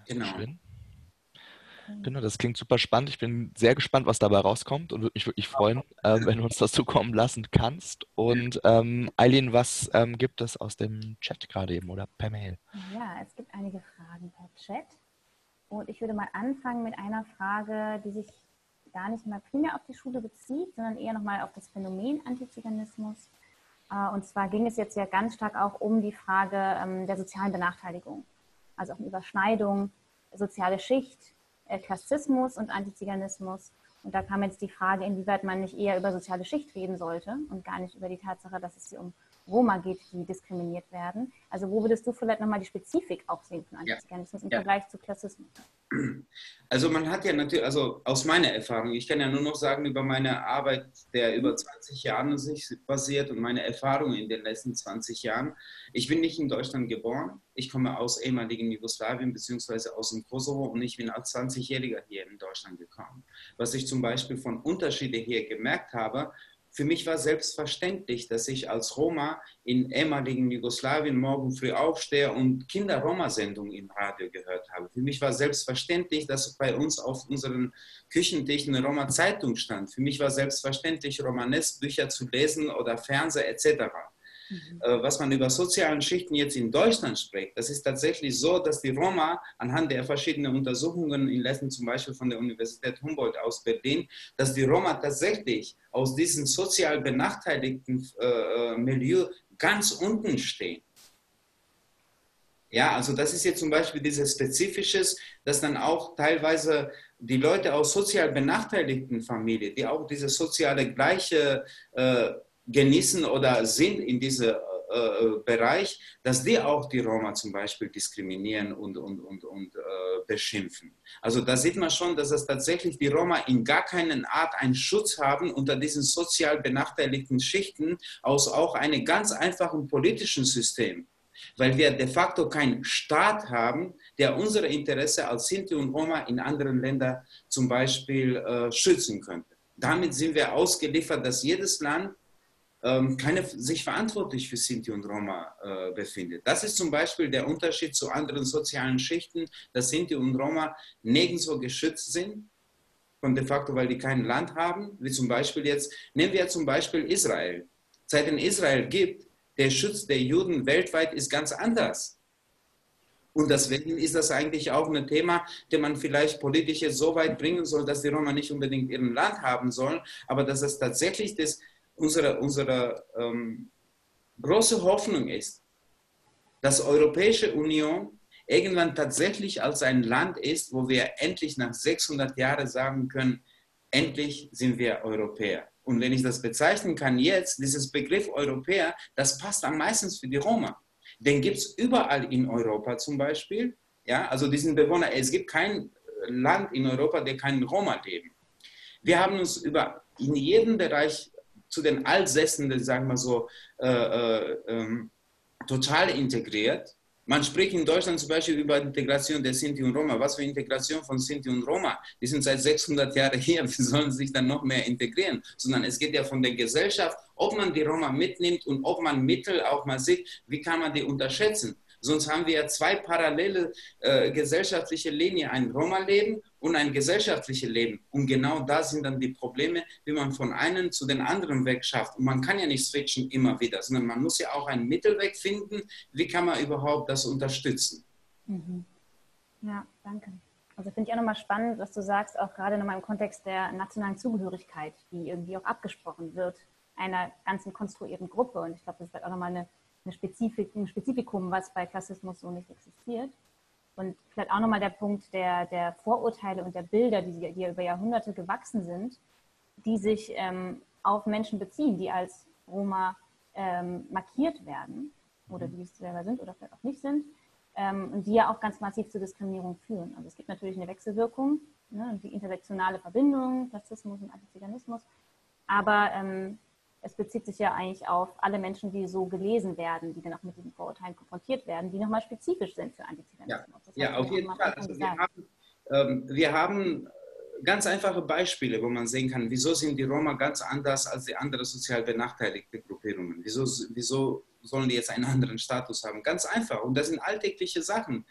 Genau. Genau, das klingt super spannend. Ich bin sehr gespannt, was dabei rauskommt und würde mich wirklich freuen, äh, wenn du uns das zukommen lassen kannst. Und ähm, Eileen, was ähm, gibt es aus dem Chat gerade eben oder per Mail? Ja, es gibt einige Fragen per Chat. Und ich würde mal anfangen mit einer Frage, die sich gar nicht mal primär auf die Schule bezieht, sondern eher nochmal auf das Phänomen Antiziganismus. Äh, und zwar ging es jetzt ja ganz stark auch um die Frage ähm, der sozialen Benachteiligung, also auch eine Überschneidung, soziale Schicht, äh, Klassismus und Antiziganismus. Und da kam jetzt die Frage, inwieweit man nicht eher über soziale Schicht reden sollte und gar nicht über die Tatsache, dass es hier um Roma geht, die diskriminiert werden. Also wo würdest du vielleicht nochmal die Spezifik auch sehen von Antiziganismus ja. im ja. Vergleich zu Klassismus? Also man hat ja natürlich, also aus meiner Erfahrung, ich kann ja nur noch sagen über meine Arbeit, der über 20 Jahre sich basiert und meine Erfahrungen in den letzten 20 Jahren. Ich bin nicht in Deutschland geboren, ich komme aus ehemaligen Jugoslawien bzw. aus dem Kosovo und ich bin als 20-Jähriger hier in Deutschland gekommen. Was ich zum Beispiel von Unterschieden hier gemerkt habe, für mich war selbstverständlich, dass ich als Roma in ehemaligen Jugoslawien morgen früh aufstehe und Kinder-Roma-Sendungen im Radio gehört habe. Für mich war selbstverständlich, dass bei uns auf unseren Küchentischen eine Roma-Zeitung stand. Für mich war selbstverständlich, Romanes-Bücher zu lesen oder Fernseher etc. Mhm. Äh, was man über sozialen Schichten jetzt in Deutschland spricht, das ist tatsächlich so, dass die Roma anhand der verschiedenen Untersuchungen in Lessen, zum Beispiel von der Universität Humboldt aus Berlin, dass die Roma tatsächlich aus diesem sozial benachteiligten äh, äh, Milieu ganz unten stehen. Ja, also das ist jetzt zum Beispiel dieses Spezifisches, dass dann auch teilweise die Leute aus sozial benachteiligten Familien, die auch diese soziale gleiche äh, genießen oder sind in diesem äh, äh, Bereich, dass die auch die Roma zum Beispiel diskriminieren und, und, und, und äh, beschimpfen. Also da sieht man schon, dass es tatsächlich die Roma in gar keinen Art einen Schutz haben unter diesen sozial benachteiligten Schichten aus auch einem ganz einfachen politischen System. Weil wir de facto keinen Staat haben, der unsere Interesse als Sinti und Roma in anderen Ländern zum Beispiel äh, schützen könnte. Damit sind wir ausgeliefert, dass jedes Land ähm, keine, sich verantwortlich für Sinti und Roma äh, befindet. Das ist zum Beispiel der Unterschied zu anderen sozialen Schichten, dass Sinti und Roma nirgendwo geschützt sind, von de facto, weil die kein Land haben, wie zum Beispiel jetzt, nehmen wir zum Beispiel Israel. Seit es Israel gibt, der Schutz der Juden weltweit ist ganz anders. Und deswegen ist das eigentlich auch ein Thema, das man vielleicht politisch so weit bringen soll, dass die Roma nicht unbedingt ihren Land haben sollen, aber dass es tatsächlich das unsere, unsere ähm, große Hoffnung ist, dass die Europäische Union irgendwann tatsächlich als ein Land ist, wo wir endlich nach 600 Jahren sagen können, endlich sind wir Europäer. Und wenn ich das bezeichnen kann jetzt, dieses Begriff Europäer, das passt am meisten für die Roma. Den gibt es überall in Europa zum Beispiel. Ja, also diesen Bewohner, es gibt kein Land in Europa, der keinen Roma leben. Wir haben uns über in jedem Bereich zu den Altsässenden, sagen wir so, äh, äh, ähm, total integriert. Man spricht in Deutschland zum Beispiel über Integration der Sinti und Roma. Was für Integration von Sinti und Roma? Die sind seit 600 Jahren hier. Wie sollen sich dann noch mehr integrieren? Sondern es geht ja von der Gesellschaft, ob man die Roma mitnimmt und ob man Mittel auch mal sieht, wie kann man die unterschätzen. Sonst haben wir ja zwei parallele äh, gesellschaftliche Linien, ein Roma-Leben und ein gesellschaftliches Leben. Und genau da sind dann die Probleme, wie man von einem zu den anderen weg schafft. Und man kann ja nicht switchen immer wieder, sondern man muss ja auch einen Mittelweg finden. Wie kann man überhaupt das unterstützen? Mhm. Ja, danke. Also finde ich auch nochmal spannend, was du sagst, auch gerade nochmal im Kontext der nationalen Zugehörigkeit, die irgendwie auch abgesprochen wird, einer ganzen konstruierten Gruppe. Und ich glaube, das ist auch nochmal eine eine Spezifik, ein Spezifikum, was bei Klassismus so nicht existiert. Und vielleicht auch nochmal der Punkt der, der Vorurteile und der Bilder, die, die über Jahrhunderte gewachsen sind, die sich ähm, auf Menschen beziehen, die als Roma ähm, markiert werden oder die es selber sind oder vielleicht auch nicht sind ähm, und die ja auch ganz massiv zur Diskriminierung führen. Also es gibt natürlich eine Wechselwirkung, ne, die intersektionale Verbindung, Klassismus und Antiziganismus, aber ähm, es bezieht sich ja eigentlich auf alle Menschen, die so gelesen werden, die dann auch mit diesen Vorurteilen konfrontiert werden, die nochmal spezifisch sind für Antiziganismus. Ja, ja auf jeden Fall. Also wir, haben, ähm, wir haben ganz einfache Beispiele, wo man sehen kann, wieso sind die Roma ganz anders als die anderen sozial benachteiligte Gruppierungen? Wieso, wieso sollen die jetzt einen anderen Status haben? Ganz einfach. Und das sind alltägliche Sachen.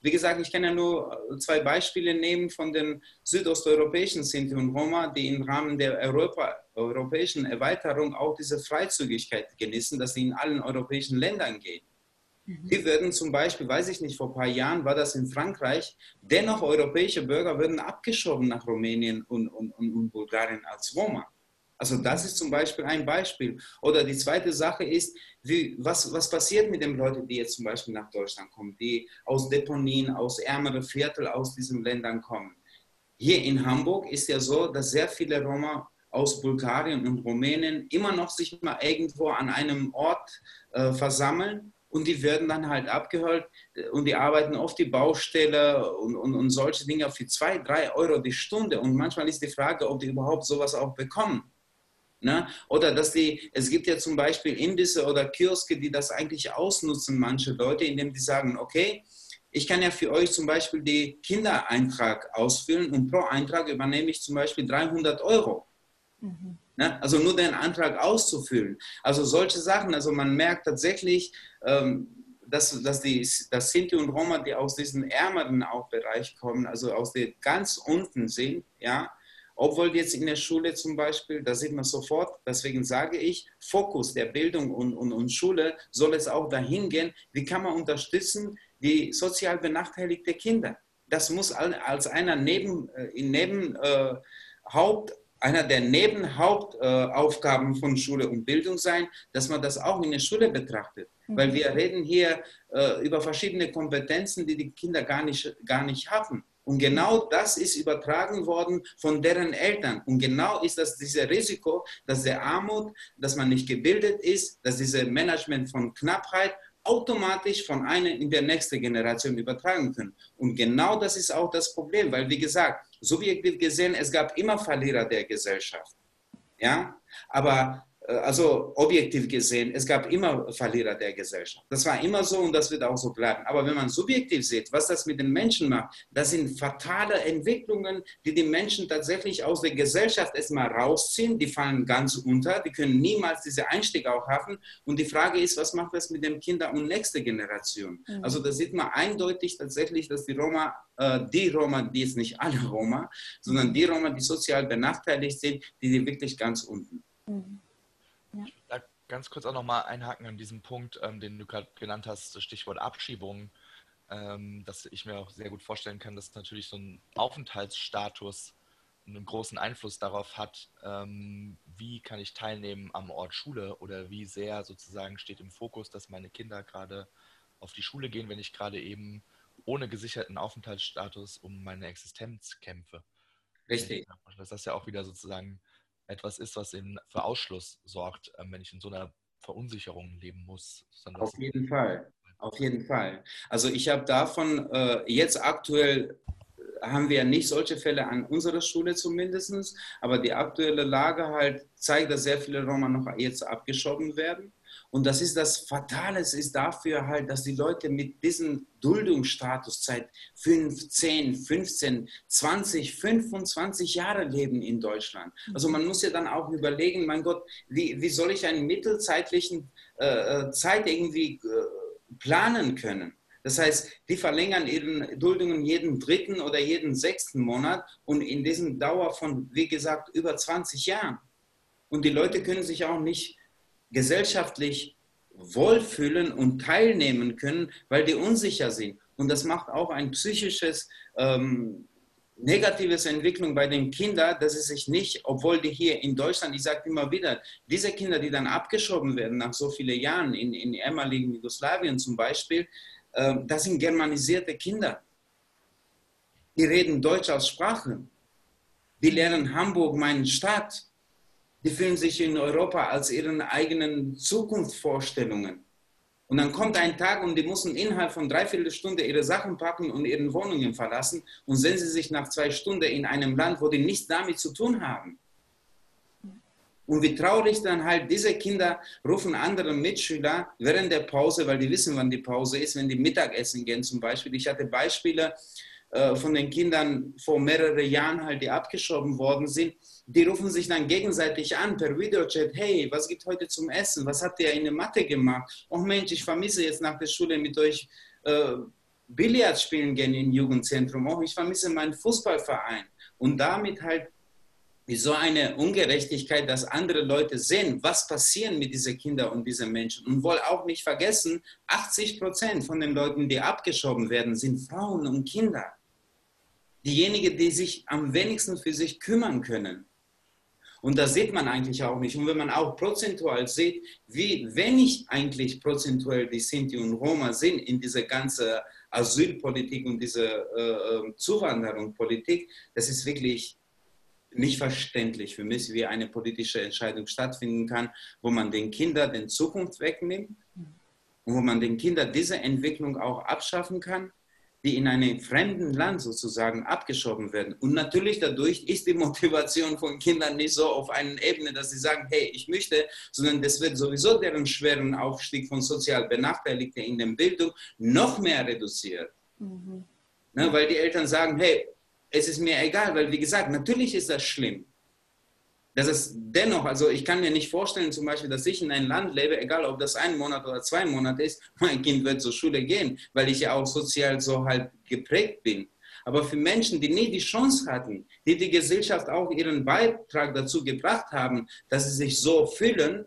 Wie gesagt, ich kann ja nur zwei Beispiele nehmen von den südosteuropäischen Sinti und Roma, die im Rahmen der Europa, europäischen Erweiterung auch diese Freizügigkeit genießen, dass sie in allen europäischen Ländern gehen. Mhm. Die würden zum Beispiel, weiß ich nicht, vor ein paar Jahren war das in Frankreich, dennoch europäische Bürger würden abgeschoben nach Rumänien und, und, und, Bulgarien als Roma. Also das ist zum Beispiel ein Beispiel. Oder die zweite Sache ist, wie, was, was passiert mit den Leuten, die jetzt zum Beispiel nach Deutschland kommen, die aus Deponien, aus ärmeren Viertel, aus diesen Ländern kommen. Hier in Hamburg ist ja so, dass sehr viele Roma aus Bulgarien und Rumänien immer noch sich mal irgendwo an einem Ort äh, versammeln und die werden dann halt abgeholt und die arbeiten auf die Baustelle und, und, und solche Dinge für zwei, drei Euro die Stunde. Und manchmal ist die Frage, ob die überhaupt sowas auch bekommen. Ne? Oder dass die, es gibt ja zum Beispiel Indisse oder Kioske, die das eigentlich ausnutzen, manche Leute, indem die sagen, okay, ich kann ja für euch zum Beispiel den Kindereintrag ausfüllen und pro Eintrag übernehme ich zum Beispiel 300 Euro. Mhm. Ne? Also nur den Antrag auszufüllen. Also solche Sachen, also man merkt tatsächlich, ähm, dass, dass, die, dass Sinti und Roma, die aus diesem ärmeren auch Bereich kommen, also aus der ganz unten sind, ja, obwohl jetzt in der Schule zum Beispiel, da sieht man sofort, deswegen sage ich, Fokus der Bildung und, und, und Schule soll es auch dahin gehen, wie kann man unterstützen die sozial benachteiligte Kinder. Das muss als einer neben, neben äh, Haupt, einer der Nebenhauptaufgaben von Schule und Bildung sein, dass man das auch in der Schule betrachtet. Mhm. Weil wir reden hier äh, über verschiedene Kompetenzen, die die Kinder gar nicht, gar nicht haben. Und genau das ist übertragen worden von deren Eltern. Und genau ist das dieses Risiko, dass der Armut, dass man nicht gebildet ist, dass dieses Management von Knappheit automatisch von einer in der nächste Generation übertragen können. Und genau das ist auch das Problem, weil wie gesagt, subjektiv gesehen, es gab immer Verlierer der Gesellschaft. Ja, aber also objektiv gesehen, es gab immer Verlierer der Gesellschaft. Das war immer so und das wird auch so bleiben. Aber wenn man subjektiv sieht, was das mit den Menschen macht, das sind fatale Entwicklungen, die die Menschen tatsächlich aus der Gesellschaft erstmal rausziehen. Die fallen ganz unter, die können niemals diese Einstieg auch haben. Und die Frage ist, was macht das mit den Kindern und nächste Generation? Mhm. Also da sieht man eindeutig tatsächlich, dass die Roma äh, die Roma, die jetzt nicht alle Roma, sondern die Roma, die sozial benachteiligt sind, die sind wirklich ganz unten. Mhm. Ganz kurz auch nochmal einhaken an diesem Punkt, ähm, den du gerade genannt hast, Stichwort Abschiebung, ähm, dass ich mir auch sehr gut vorstellen kann, dass natürlich so ein Aufenthaltsstatus einen großen Einfluss darauf hat, ähm, wie kann ich teilnehmen am Ort Schule oder wie sehr sozusagen steht im Fokus, dass meine Kinder gerade auf die Schule gehen, wenn ich gerade eben ohne gesicherten Aufenthaltsstatus um meine Existenz kämpfe. Richtig. Das ja auch wieder sozusagen etwas ist, was eben für Ausschluss sorgt, ähm, wenn ich in so einer Verunsicherung leben muss. Auf jeden Fall. Auf jeden Fall. Also ich habe davon äh, jetzt aktuell haben wir nicht solche Fälle an unserer Schule zumindest, aber die aktuelle Lage halt zeigt, dass sehr viele Roma noch jetzt abgeschoben werden. Und das ist das Fatale, es ist dafür halt, dass die Leute mit diesem Duldungsstatus seit 5, 10, 15, 20, 25 Jahre leben in Deutschland. Also man muss ja dann auch überlegen, mein Gott, wie, wie soll ich einen mittelzeitlichen äh, äh Zeit irgendwie äh, planen können? Das heißt, die verlängern ihre Duldungen jeden dritten oder jeden sechsten Monat und in diesem Dauer von, wie gesagt, über 20 Jahren. Und die Leute können sich auch nicht gesellschaftlich wohlfühlen und teilnehmen können, weil die unsicher sind. Und das macht auch ein psychisches ähm, negatives Entwicklung bei den Kindern, dass sie sich nicht, obwohl die hier in Deutschland, ich sage immer wieder, diese Kinder, die dann abgeschoben werden nach so vielen Jahren in, in ehemaligen Jugoslawien zum Beispiel, äh, das sind germanisierte Kinder. Die reden Deutsch als Sprache. Die lernen Hamburg, meine Stadt die fühlen sich in Europa als ihren eigenen Zukunftsvorstellungen. Und dann kommt ein Tag und die müssen innerhalb von dreiviertel Stunde ihre Sachen packen und ihre Wohnungen verlassen und sehen sie sich nach zwei Stunden in einem Land, wo die nichts damit zu tun haben. Und wie traurig dann halt diese Kinder rufen andere Mitschüler während der Pause, weil die wissen, wann die Pause ist, wenn die Mittagessen gehen zum Beispiel. Ich hatte Beispiele äh, von den Kindern vor mehreren Jahren halt, die abgeschoben worden sind die rufen sich dann gegenseitig an per Videochat, hey, was gibt heute zum Essen? Was habt ihr in der Mathe gemacht? Oh Mensch, ich vermisse jetzt nach der Schule mit euch äh, Billard spielen gehen im Jugendzentrum. Oh, ich vermisse meinen Fußballverein. Und damit halt so eine Ungerechtigkeit, dass andere Leute sehen, was passiert mit diesen Kindern und diesen Menschen. Und wohl auch nicht vergessen, 80 Prozent von den Leuten, die abgeschoben werden, sind Frauen und Kinder. Diejenigen, die sich am wenigsten für sich kümmern können. Und das sieht man eigentlich auch nicht. Und wenn man auch prozentual sieht, wie wenig eigentlich prozentuell die Sinti und Roma sind in dieser ganzen Asylpolitik und dieser äh, ähm, Zuwanderungspolitik, das ist wirklich nicht verständlich für mich, wie eine politische Entscheidung stattfinden kann, wo man den Kindern den Zukunft wegnimmt und wo man den Kindern diese Entwicklung auch abschaffen kann die in einem fremden Land sozusagen abgeschoben werden. Und natürlich dadurch ist die Motivation von Kindern nicht so auf einer Ebene, dass sie sagen, hey, ich möchte, sondern das wird sowieso deren schweren Aufstieg von sozial Benachteiligten in der Bildung noch mehr reduziert. Mhm. Ne, weil die Eltern sagen, hey, es ist mir egal, weil wie gesagt, natürlich ist das schlimm dass es dennoch, also ich kann mir nicht vorstellen, zum Beispiel, dass ich in einem Land lebe, egal ob das ein Monat oder zwei Monate ist, mein Kind wird zur Schule gehen, weil ich ja auch sozial so halt geprägt bin. Aber für Menschen, die nie die Chance hatten, die die Gesellschaft auch ihren Beitrag dazu gebracht haben, dass sie sich so fühlen,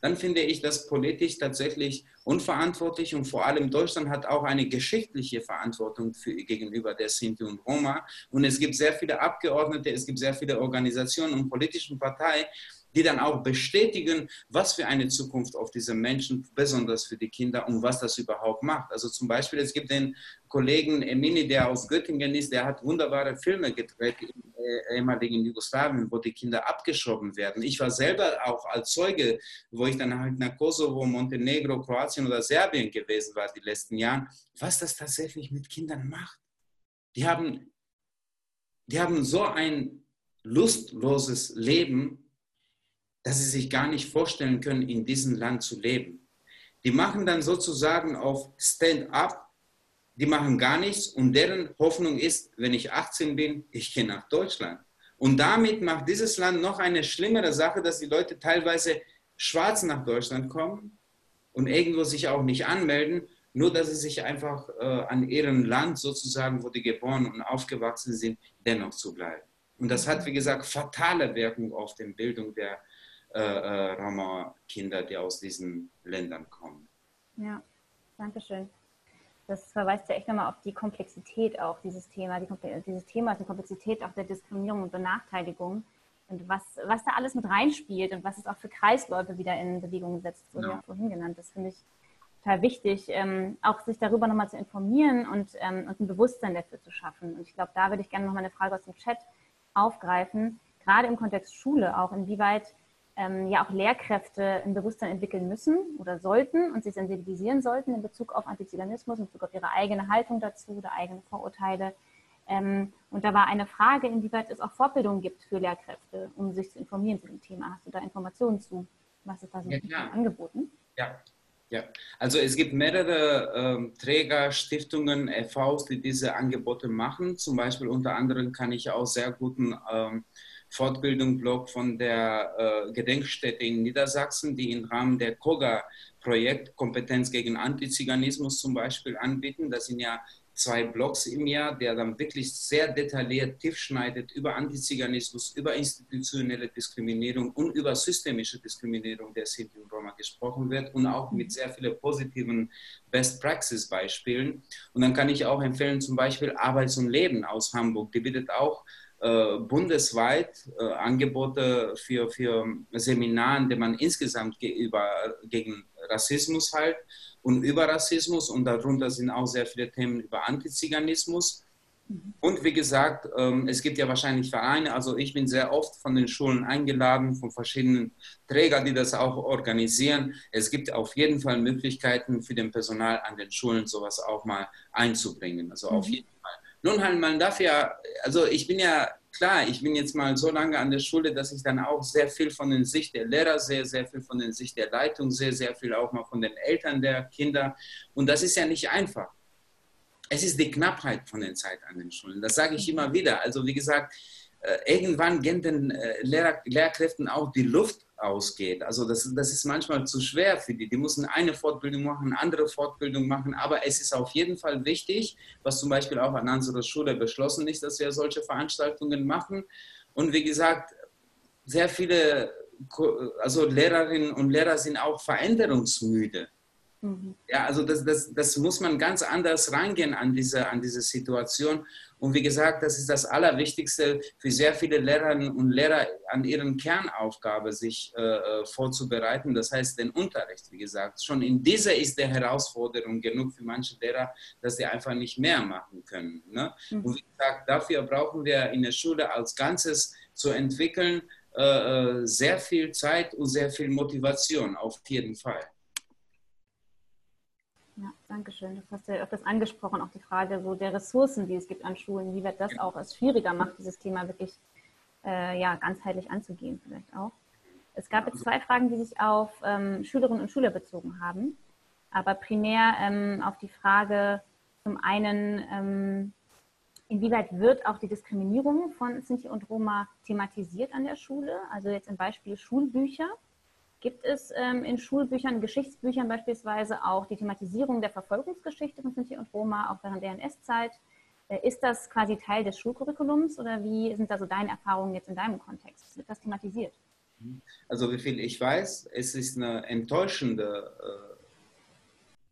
dann finde ich das politisch tatsächlich unverantwortlich und vor allem Deutschland hat auch eine geschichtliche Verantwortung für, gegenüber der Sinti und Roma. Und es gibt sehr viele Abgeordnete, es gibt sehr viele Organisationen und politische Parteien, die dann auch bestätigen, was für eine Zukunft auf diese Menschen, besonders für die Kinder und was das überhaupt macht. Also zum Beispiel, es gibt den Kollegen Emini, der aus Göttingen ist, der hat wunderbare Filme gedreht im äh, ehemaligen Jugoslawien, wo die Kinder abgeschoben werden. Ich war selber auch als Zeuge, wo ich dann halt nach Kosovo, Montenegro, Kroatien oder Serbien gewesen war die letzten Jahre, was das tatsächlich mit Kindern macht. Die haben, die haben so ein lustloses Leben, dass sie sich gar nicht vorstellen können, in diesem Land zu leben. Die machen dann sozusagen auf Stand-up, die machen gar nichts und deren Hoffnung ist, wenn ich 18 bin, ich gehe nach Deutschland. Und damit macht dieses Land noch eine schlimmere Sache, dass die Leute teilweise schwarz nach Deutschland kommen und irgendwo sich auch nicht anmelden, nur dass sie sich einfach äh, an ihrem Land sozusagen, wo die geboren und aufgewachsen sind, dennoch zu bleiben. Und das hat, wie gesagt, fatale Wirkung auf die Bildung der, äh, äh, Roma-Kinder, die aus diesen Ländern kommen. Ja, danke schön. Das verweist ja echt nochmal auf die Komplexität auch dieses Thema, die, dieses Thema, die Komplexität auch der Diskriminierung und Benachteiligung und was, was da alles mit reinspielt und was es auch für Kreisläufe wieder in Bewegung setzt, wurde ja, ja vorhin genannt. Das finde ich total wichtig, ähm, auch sich darüber nochmal zu informieren und, ähm, und ein Bewusstsein dafür zu schaffen. Und ich glaube, da würde ich gerne nochmal eine Frage aus dem Chat aufgreifen, gerade im Kontext Schule auch, inwieweit ähm, ja auch Lehrkräfte ein Bewusstsein entwickeln müssen oder sollten und sich sensibilisieren sollten in Bezug auf Antiziganismus, in Bezug auf ihre eigene Haltung dazu oder eigene Vorurteile. Ähm, und da war eine Frage, inwieweit es auch Fortbildungen gibt für Lehrkräfte, um sich zu informieren zu dem Thema. Hast du da Informationen zu? Was ist da so ja, angeboten? Ja, ja, also es gibt mehrere ähm, Träger, Stiftungen, FVs, die diese Angebote machen. Zum Beispiel unter anderem kann ich auch sehr guten ähm, Fortbildungsblog von der äh, Gedenkstätte in Niedersachsen, die im Rahmen der KOGA-Projekt Kompetenz gegen Antiziganismus zum Beispiel anbieten. Das sind ja zwei Blogs im Jahr, der dann wirklich sehr detailliert tief schneidet über Antiziganismus, über institutionelle Diskriminierung und über systemische Diskriminierung der Sinti und Roma gesprochen wird und auch mit sehr vielen positiven Best-Praxis-Beispielen. Und dann kann ich auch empfehlen, zum Beispiel Arbeits und Leben aus Hamburg, die bietet auch bundesweit äh, Angebote für, für Seminare, die man insgesamt ge über, gegen Rassismus halt und über Rassismus und darunter sind auch sehr viele Themen über Antiziganismus. Mhm. Und wie gesagt, ähm, es gibt ja wahrscheinlich Vereine, also ich bin sehr oft von den Schulen eingeladen, von verschiedenen Trägern, die das auch organisieren. Es gibt auf jeden Fall Möglichkeiten für den Personal an den Schulen, sowas auch mal einzubringen. Also auf mhm. jeden Fall. Nun halt, man darf ja, also ich bin ja klar, ich bin jetzt mal so lange an der Schule, dass ich dann auch sehr viel von der Sicht der Lehrer sehe, sehr viel von der Sicht der Leitung sehe, sehr viel auch mal von den Eltern der Kinder. Und das ist ja nicht einfach. Es ist die Knappheit von der Zeit an den Schulen. Das sage ich immer wieder. Also wie gesagt, äh, irgendwann gehen den äh, Lehrkräften auch die Luft ausgeht. Also das, das ist manchmal zu schwer für die. Die müssen eine Fortbildung machen, andere Fortbildung machen, aber es ist auf jeden Fall wichtig, was zum Beispiel auch an unserer Schule beschlossen ist, dass wir solche Veranstaltungen machen. Und wie gesagt, sehr viele also Lehrerinnen und Lehrer sind auch veränderungsmüde. Mhm. Ja, also das, das, das muss man ganz anders rangehen an diese, an diese Situation. Und wie gesagt, das ist das Allerwichtigste für sehr viele Lehrerinnen und Lehrer an ihren Kernaufgabe sich äh, äh, vorzubereiten. Das heißt, den Unterricht, wie gesagt. Schon in dieser ist der Herausforderung genug für manche Lehrer, dass sie einfach nicht mehr machen können. Ne? Mhm. Und wie gesagt, dafür brauchen wir in der Schule als Ganzes zu entwickeln, äh, äh sehr viel Zeit und sehr viel Motivation, auf jeden Fall. Ja, danke schön. Das hast du ja öfters angesprochen, auch die Frage so der Ressourcen, die es gibt an Schulen, wie wird das auch es schwieriger macht, dieses Thema wirklich äh, ja, ganzheitlich anzugehen vielleicht auch. Es gab jetzt zwei Fragen, die sich auf ähm, Schülerinnen und Schüler bezogen haben, aber primär ähm, auf die Frage zum einen, ähm, inwieweit wird auch die Diskriminierung von Sinti und Roma thematisiert an der Schule? Also jetzt im Beispiel Schulbücher. Gibt es ähm, in Schulbüchern, Geschichtsbüchern beispielsweise auch die Thematisierung der Verfolgungsgeschichte von Sinti und Roma, auch während der NS-Zeit? Äh, ist das quasi Teil des Schulcurriculums oder wie sind da so deine Erfahrungen jetzt in deinem Kontext? Wird das thematisiert? Also wie viel ich weiß, es ist eine enttäuschende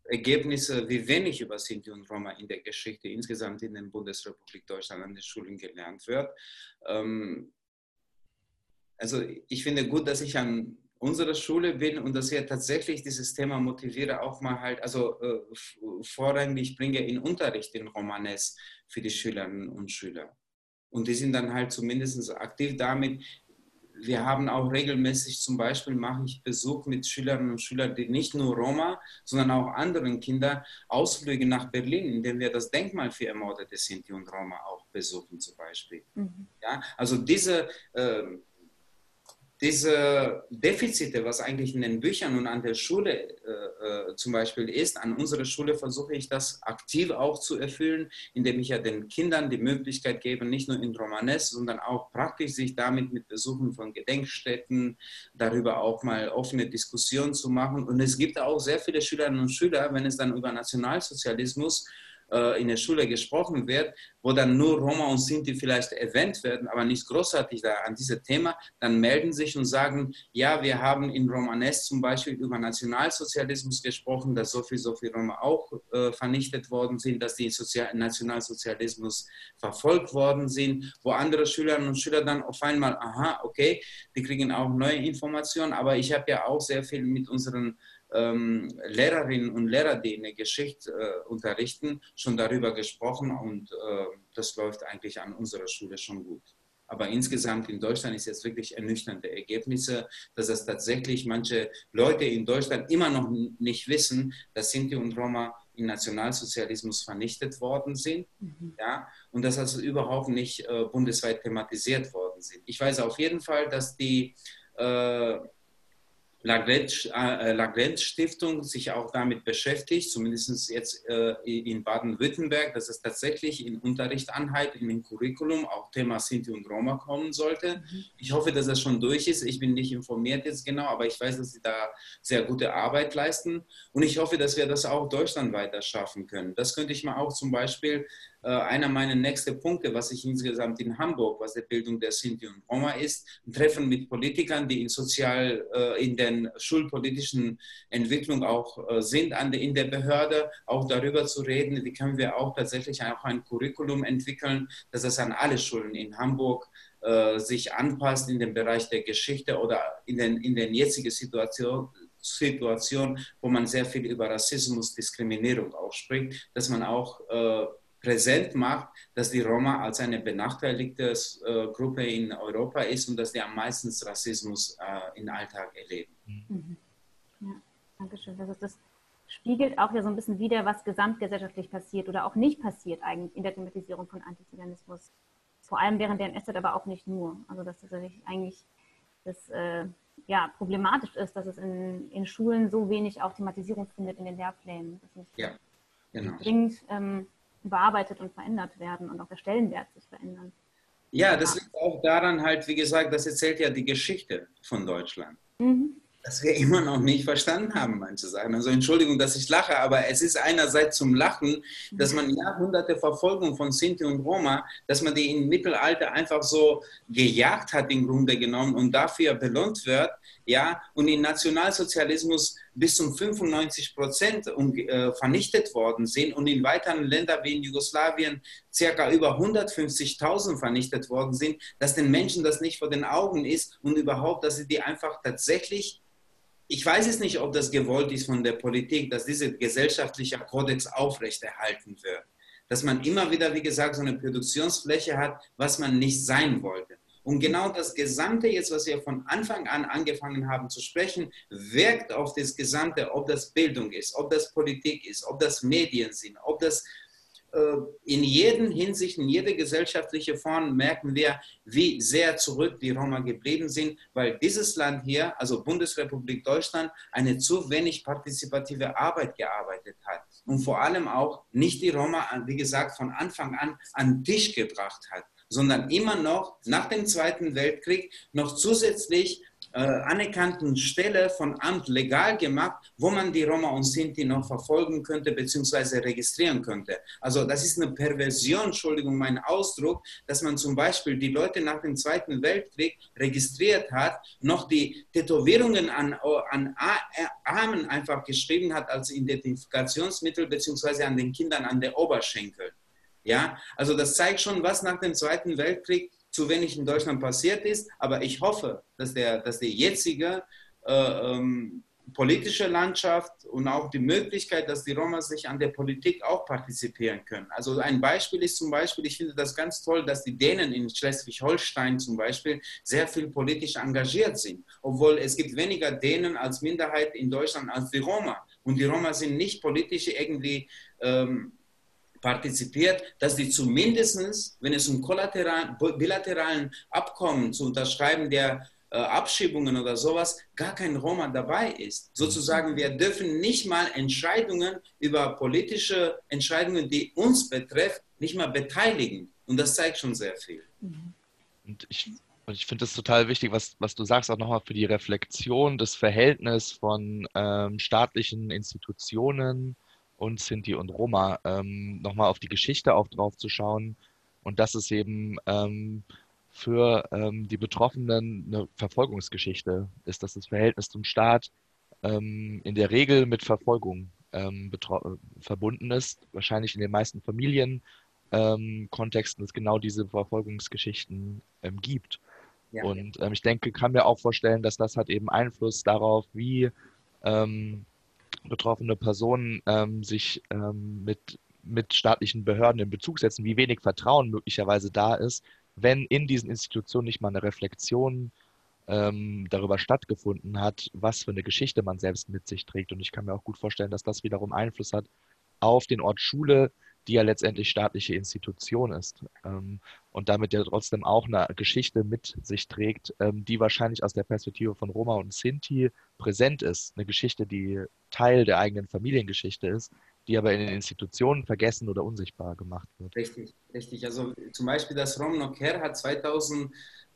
äh, Ergebnisse, wie wenig über Sinti und Roma in der Geschichte insgesamt in der Bundesrepublik Deutschland an den Schulen gelernt wird. Ähm, also ich finde gut, dass ich an unserer Schule bin und dass wir tatsächlich dieses Thema motiviere, auch mal halt, also äh, vorrangig bringe in Unterricht in Romanes für die Schülerinnen und Schüler. Und die sind dann halt zumindest aktiv damit. Wir haben auch regelmäßig zum Beispiel, mache ich Besuch mit Schülerinnen und Schülern, die nicht nur Roma, sondern auch anderen Kinder Ausflüge nach Berlin, indem wir das Denkmal für ermordete Sinti und Roma auch besuchen zum Beispiel. Mhm. Ja, also diese äh, diese Defizite, was eigentlich in den Büchern und an der Schule äh, äh, zum Beispiel ist, an unserer Schule versuche ich das aktiv auch zu erfüllen, indem ich ja den Kindern die Möglichkeit gebe, nicht nur in Romanes, sondern auch praktisch sich damit mit Besuchen von Gedenkstätten, darüber auch mal offene Diskussionen zu machen. Und es gibt auch sehr viele Schülerinnen und Schüler, wenn es dann über Nationalsozialismus in der Schule gesprochen wird, wo dann nur Roma und Sinti vielleicht erwähnt werden, aber nicht großartig da an diesem Thema, dann melden sich und sagen, ja, wir haben in Romanes zum Beispiel über Nationalsozialismus gesprochen, dass so viel, so viel Roma auch äh, vernichtet worden sind, dass die Sozial Nationalsozialismus verfolgt worden sind, wo andere Schülerinnen und Schüler dann auf einmal, aha, okay, die kriegen auch neue Informationen, aber ich habe ja auch sehr viel mit unseren ähm, Lehrerinnen und Lehrer, die in der Geschichte äh, unterrichten, schon darüber gesprochen und äh, das läuft eigentlich an unserer Schule schon gut. Aber insgesamt in Deutschland ist jetzt wirklich ernüchternde Ergebnisse, dass es tatsächlich manche Leute in Deutschland immer noch nicht wissen, dass Sinti und Roma im Nationalsozialismus vernichtet worden sind mhm. ja, und dass also überhaupt nicht äh, bundesweit thematisiert worden sind. Ich weiß auf jeden Fall, dass die äh, Lagrange-Stiftung äh, sich auch damit beschäftigt, zumindest jetzt äh, in Baden-Württemberg, dass es tatsächlich in Unterrichteinheit, in dem Curriculum auch Thema Sinti und Roma kommen sollte. Mhm. Ich hoffe, dass das schon durch ist. Ich bin nicht informiert jetzt genau, aber ich weiß, dass sie da sehr gute Arbeit leisten. Und ich hoffe, dass wir das auch deutschlandweit schaffen können. Das könnte ich mal auch zum Beispiel äh, einer meiner nächsten Punkte, was ich insgesamt in Hamburg, was die Bildung der Sinti und Roma ist, ein Treffen mit Politikern, die in sozial, äh, in den schulpolitischen Entwicklung auch äh, sind, in der Behörde, auch darüber zu reden, wie können wir auch tatsächlich auch ein Curriculum entwickeln, dass es an alle Schulen in Hamburg sich anpasst in dem Bereich der Geschichte oder in den, in den jetzigen Situation, Situation, wo man sehr viel über Rassismus, Diskriminierung auch spricht, dass man auch äh, präsent macht, dass die Roma als eine benachteiligte äh, Gruppe in Europa ist und dass die am meisten Rassismus äh, im Alltag erleben. Mhm. Ja, danke schön. Das, ist, das spiegelt auch ja so ein bisschen wider, was gesamtgesellschaftlich passiert oder auch nicht passiert eigentlich in der Thematisierung von Antiziganismus. Vor allem während der NS, aber auch nicht nur. Also dass das eigentlich das, äh, ja, problematisch ist, dass es in, in Schulen so wenig auch Thematisierung findet in den Lehrplänen. Das ja, genau. dringend ähm, überarbeitet und verändert werden und auch der Stellenwert sich verändern. Ja, das liegt auch daran halt, wie gesagt, das erzählt ja die Geschichte von Deutschland. Mhm. Dass wir immer noch nicht verstanden haben, manche Sachen. Also Entschuldigung, dass ich lache, aber es ist einerseits zum Lachen, dass man Jahrhunderte Verfolgung von Sinti und Roma, dass man die im Mittelalter einfach so gejagt hat im Grunde genommen und dafür belohnt wird, ja, und im Nationalsozialismus bis zum 95 Prozent äh, vernichtet worden sind und in weiteren Ländern wie in Jugoslawien circa über 150.000 vernichtet worden sind, dass den Menschen das nicht vor den Augen ist und überhaupt, dass sie die einfach tatsächlich ich weiß es nicht, ob das gewollt ist von der Politik, dass dieser gesellschaftliche Kodex aufrechterhalten wird. Dass man immer wieder, wie gesagt, so eine Produktionsfläche hat, was man nicht sein wollte. Und genau das Gesamte jetzt, was wir von Anfang an angefangen haben zu sprechen, wirkt auf das Gesamte, ob das Bildung ist, ob das Politik ist, ob das Medien sind, ob das äh, in jeden Hinsicht, in jeder gesellschaftlichen Form merken wir, wie sehr zurück die Roma geblieben sind, weil dieses Land hier, also Bundesrepublik Deutschland, eine zu wenig partizipative Arbeit gearbeitet hat und vor allem auch nicht die Roma, wie gesagt, von Anfang an an Tisch gebracht hat sondern immer noch nach dem Zweiten Weltkrieg noch zusätzlich äh, anerkannten Stelle von Amt legal gemacht, wo man die Roma und Sinti noch verfolgen könnte bzw. registrieren könnte. Also das ist eine Perversion, Entschuldigung, mein Ausdruck, dass man zum Beispiel die Leute nach dem Zweiten Weltkrieg registriert hat, noch die Tätowierungen an, an Armen einfach geschrieben hat als Identifikationsmittel bzw. an den Kindern an der Oberschenkel. Ja, also das zeigt schon, was nach dem Zweiten Weltkrieg zu wenig in Deutschland passiert ist. Aber ich hoffe, dass, der, dass die jetzige äh, ähm, politische Landschaft und auch die Möglichkeit, dass die Roma sich an der Politik auch partizipieren können. Also ein Beispiel ist zum Beispiel, ich finde das ganz toll, dass die Dänen in Schleswig-Holstein zum Beispiel sehr viel politisch engagiert sind, obwohl es gibt weniger Dänen als Minderheit in Deutschland als die Roma. Und die Roma sind nicht politisch irgendwie ähm, partizipiert, dass die zumindest, wenn es um bilateralen Abkommen zu unterschreiben der äh, Abschiebungen oder sowas, gar kein Roma dabei ist. Sozusagen, wir dürfen nicht mal Entscheidungen über politische Entscheidungen, die uns betreffen, nicht mal beteiligen. Und das zeigt schon sehr viel. Und ich, ich finde es total wichtig, was, was du sagst, auch nochmal für die Reflexion des Verhältnisses von ähm, staatlichen Institutionen und Sinti und Roma, ähm, nochmal auf die Geschichte auch drauf zu schauen. Und dass es eben ähm, für ähm, die Betroffenen eine Verfolgungsgeschichte ist, dass das Verhältnis zum Staat ähm, in der Regel mit Verfolgung ähm, verbunden ist, wahrscheinlich in den meisten Familienkontexten ähm, es genau diese Verfolgungsgeschichten ähm, gibt. Ja, und ähm, ich denke, kann mir auch vorstellen, dass das hat eben Einfluss darauf, wie ähm, betroffene Personen ähm, sich ähm, mit, mit staatlichen Behörden in Bezug setzen, wie wenig Vertrauen möglicherweise da ist, wenn in diesen Institutionen nicht mal eine Reflexion ähm, darüber stattgefunden hat, was für eine Geschichte man selbst mit sich trägt. Und ich kann mir auch gut vorstellen, dass das wiederum Einfluss hat auf den Ort Schule, die ja letztendlich staatliche Institution ist ähm, und damit ja trotzdem auch eine Geschichte mit sich trägt, ähm, die wahrscheinlich aus der Perspektive von Roma und Sinti präsent ist. Eine Geschichte, die Teil der eigenen Familiengeschichte ist, die aber in den Institutionen vergessen oder unsichtbar gemacht wird. Richtig, richtig. Also zum Beispiel das Rom No Care hat 2000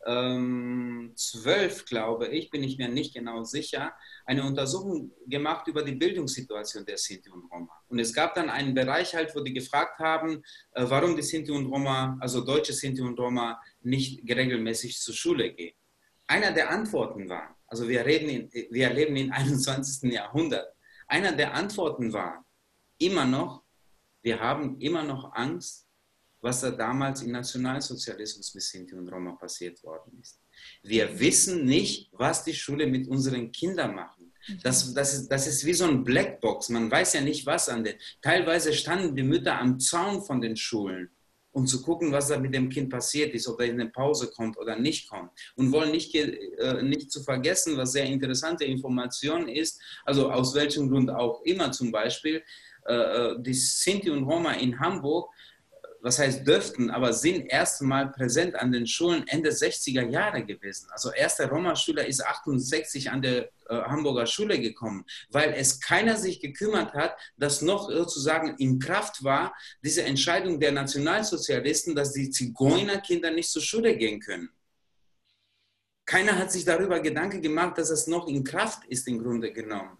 ähm, 12, glaube ich, bin ich mir nicht genau sicher, eine Untersuchung gemacht über die Bildungssituation der Sinti und Roma. Und es gab dann einen Bereich halt, wo die gefragt haben, äh, warum die Sinti und Roma, also deutsche Sinti und Roma, nicht regelmäßig zur Schule gehen. Einer der Antworten war, also wir, reden in, wir leben im 21. Jahrhundert, einer der Antworten war immer noch, wir haben immer noch Angst, was da damals im Nationalsozialismus mit Sinti und Roma passiert worden ist. Wir wissen nicht, was die Schule mit unseren Kindern machen. Das, das, ist, das ist wie so ein Blackbox. Man weiß ja nicht, was an den. Teilweise standen die Mütter am Zaun von den Schulen, um zu gucken, was da mit dem Kind passiert ist, ob er in eine Pause kommt oder nicht kommt. Und wollen nicht, äh, nicht zu vergessen, was sehr interessante Information ist, also aus welchem Grund auch immer zum Beispiel, die Sinti und Roma in Hamburg was heißt dürften, aber sind erst mal präsent an den Schulen Ende 60er Jahre gewesen. Also erster Roma-Schüler ist 68 an der äh, Hamburger Schule gekommen, weil es keiner sich gekümmert hat, dass noch sozusagen in Kraft war diese Entscheidung der Nationalsozialisten, dass die Zigeunerkinder nicht zur Schule gehen können. Keiner hat sich darüber Gedanken gemacht, dass es noch in Kraft ist im Grunde genommen.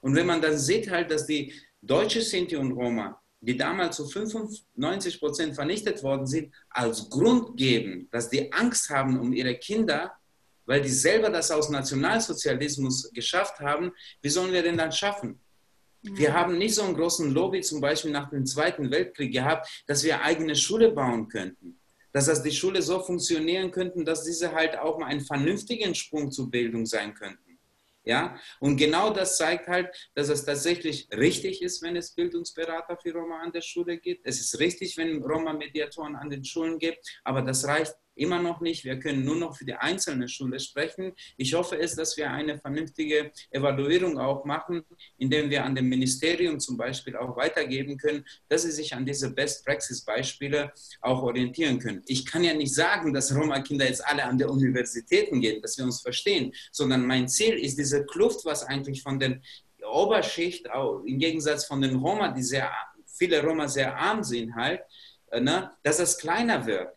Und wenn man dann sieht halt, dass die deutsche Sinti und Roma die damals zu 95 Prozent vernichtet worden sind, als Grund geben, dass die Angst haben um ihre Kinder, weil die selber das aus Nationalsozialismus geschafft haben, wie sollen wir denn dann schaffen? Wir haben nicht so einen großen Lobby zum Beispiel nach dem Zweiten Weltkrieg gehabt, dass wir eigene Schule bauen könnten. Dass das die Schule so funktionieren könnten, dass diese halt auch mal einen vernünftigen Sprung zur Bildung sein könnten. Ja? Und genau das zeigt halt, dass es tatsächlich richtig ist, wenn es Bildungsberater für Roma an der Schule gibt. Es ist richtig, wenn Roma-Mediatoren an den Schulen gibt, aber das reicht immer noch nicht. Wir können nur noch für die einzelne Schule sprechen. Ich hoffe es, dass wir eine vernünftige Evaluierung auch machen, indem wir an dem Ministerium zum Beispiel auch weitergeben können, dass sie sich an diese Best-Praxis-Beispiele auch orientieren können. Ich kann ja nicht sagen, dass Roma-Kinder jetzt alle an der Universitäten gehen, dass wir uns verstehen, sondern mein Ziel ist diese Kluft, was eigentlich von der Oberschicht, im Gegensatz von den Roma, die sehr, viele Roma sehr arm sind halt, äh, ne, dass es kleiner wird.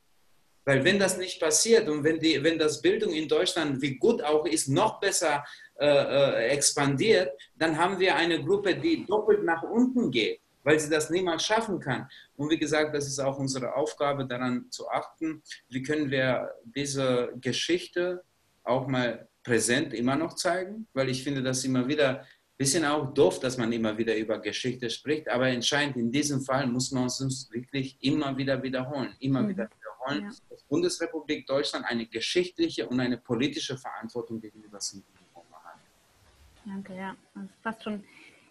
Weil wenn das nicht passiert und wenn, die, wenn das Bildung in Deutschland, wie gut auch ist, noch besser äh, äh, expandiert, dann haben wir eine Gruppe, die doppelt nach unten geht, weil sie das niemals schaffen kann. Und wie gesagt, das ist auch unsere Aufgabe, daran zu achten, wie können wir diese Geschichte auch mal präsent immer noch zeigen, weil ich finde das immer wieder ein bisschen auch doof, dass man immer wieder über Geschichte spricht, aber entscheidend in diesem Fall muss man uns wirklich immer wieder wiederholen, immer mhm. wieder wollen, ja. dass Bundesrepublik Deutschland eine geschichtliche und eine politische Verantwortung gegenüber Sinti hat. Danke, ja. Das ist fast schon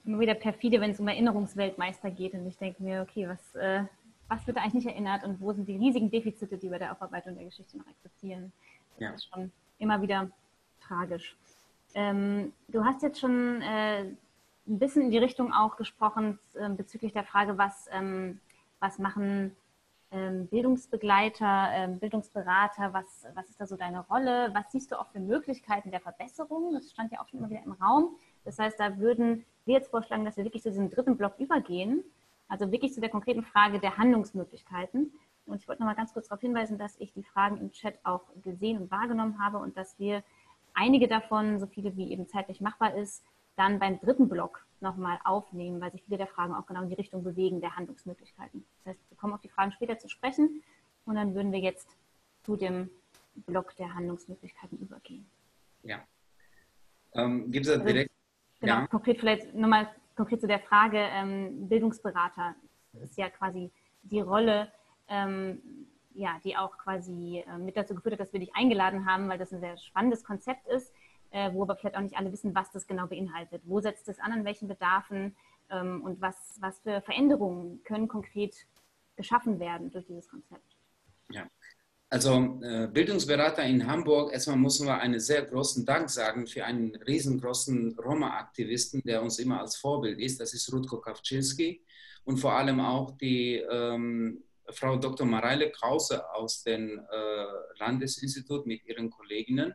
immer wieder perfide, wenn es um Erinnerungsweltmeister geht. Und ich denke mir, okay, was, äh, was wird eigentlich nicht erinnert und wo sind die riesigen Defizite, die bei der Aufarbeitung der Geschichte noch existieren? Das ja. ist schon immer wieder tragisch. Ähm, du hast jetzt schon äh, ein bisschen in die Richtung auch gesprochen äh, bezüglich der Frage, was, ähm, was machen Bildungsbegleiter, ähm, Bildungsberater, was, was ist da so deine Rolle? Was siehst du auch für Möglichkeiten der Verbesserung? Das stand ja auch schon immer wieder im Raum. Das heißt, da würden wir jetzt vorschlagen, dass wir wirklich zu diesem dritten Block übergehen, also wirklich zu der konkreten Frage der Handlungsmöglichkeiten. Und ich wollte noch mal ganz kurz darauf hinweisen, dass ich die Fragen im Chat auch gesehen und wahrgenommen habe und dass wir einige davon, so viele wie eben zeitlich machbar ist, dann beim dritten Block nochmal aufnehmen, weil sich viele der Fragen auch genau in die Richtung bewegen der Handlungsmöglichkeiten. Das heißt, wir kommen auf die Fragen später zu sprechen und dann würden wir jetzt zu dem Block der Handlungsmöglichkeiten übergehen. Ja. Ähm, Gibt es da also, direkt? Genau, ja. konkret vielleicht nochmal konkret zu der Frage, ähm, Bildungsberater ist ja quasi die Rolle, ähm, ja, die auch quasi äh, mit dazu geführt hat, dass wir dich eingeladen haben, weil das ein sehr spannendes Konzept ist äh, wo aber vielleicht auch nicht alle wissen, was das genau beinhaltet. Wo setzt es an, an welchen Bedarfen ähm, und was, was für Veränderungen können konkret geschaffen werden durch dieses Konzept? Ja. Also äh, Bildungsberater in Hamburg, erstmal müssen wir einen sehr großen Dank sagen für einen riesengroßen Roma-Aktivisten, der uns immer als Vorbild ist. Das ist Rutko Kawczynski und vor allem auch die ähm, Frau Dr. Mareile Krause aus dem äh, Landesinstitut mit ihren Kolleginnen,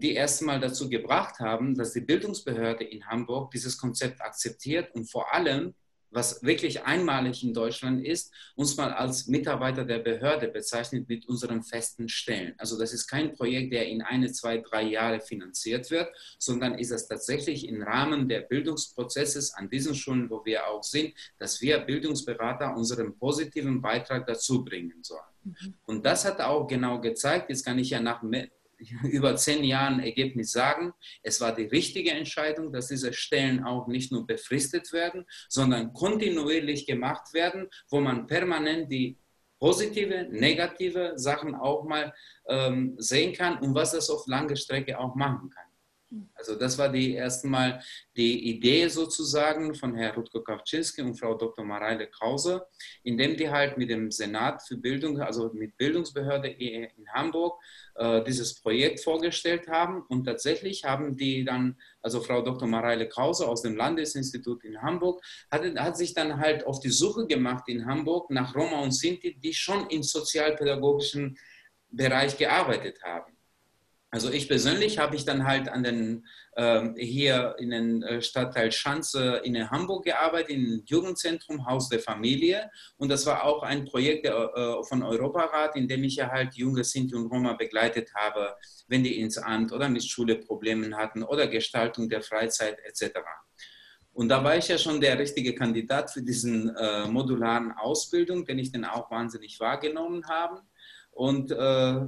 die erstmal dazu gebracht haben, dass die Bildungsbehörde in Hamburg dieses Konzept akzeptiert und vor allem was wirklich einmalig in Deutschland ist, uns mal als Mitarbeiter der Behörde bezeichnet mit unseren festen Stellen. Also das ist kein Projekt, der in eine, zwei, drei Jahre finanziert wird, sondern ist es tatsächlich im Rahmen der Bildungsprozesses an diesen Schulen, wo wir auch sind, dass wir Bildungsberater unseren positiven Beitrag dazu bringen sollen. Mhm. Und das hat auch genau gezeigt, jetzt kann ich ja nach über zehn Jahren Ergebnis sagen, es war die richtige Entscheidung, dass diese Stellen auch nicht nur befristet werden, sondern kontinuierlich gemacht werden, wo man permanent die positive, negative Sachen auch mal ähm, sehen kann und was das auf lange Strecke auch machen kann. Also das war die erste Mal die Idee sozusagen von Herrn Rutko Kawczynski und Frau Dr. Mareile Krause, indem die halt mit dem Senat für Bildung, also mit Bildungsbehörde in Hamburg, äh, dieses Projekt vorgestellt haben. Und tatsächlich haben die dann, also Frau Dr. Mareile Krause aus dem Landesinstitut in Hamburg, hat, hat sich dann halt auf die Suche gemacht in Hamburg nach Roma und Sinti, die schon im sozialpädagogischen Bereich gearbeitet haben. Also ich persönlich habe ich dann halt an den, hier in den äh, Stadtteil Schanze in Hamburg gearbeitet, im Jugendzentrum Haus der Familie. Und das war auch ein Projekt äh, von Europarat, in dem ich ja halt junge Sinti und Roma begleitet habe, wenn die ins Amt oder mit Schule Probleme hatten oder Gestaltung der Freizeit etc. Und da war ich ja schon der richtige Kandidat für diesen äh, modularen Ausbildung, den ich dann auch wahnsinnig wahrgenommen habe. Und äh,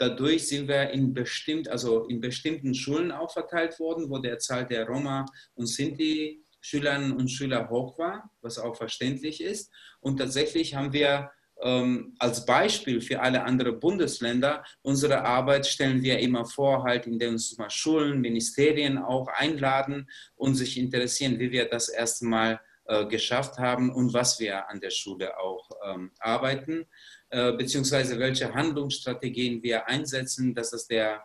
Dadurch sind wir in, bestimmt, also in bestimmten Schulen auch verteilt worden, wo der Zahl der Roma und Sinti Schülerinnen und Schüler hoch war, was auch verständlich ist. Und tatsächlich haben wir ähm, als Beispiel für alle anderen Bundesländer, unsere Arbeit stellen wir immer vor, halt, indem uns mal Schulen, Ministerien auch einladen und sich interessieren, wie wir das erste Mal äh, geschafft haben und was wir an der Schule auch ähm, arbeiten. Äh, beziehungsweise welche Handlungsstrategien wir einsetzen, dass es der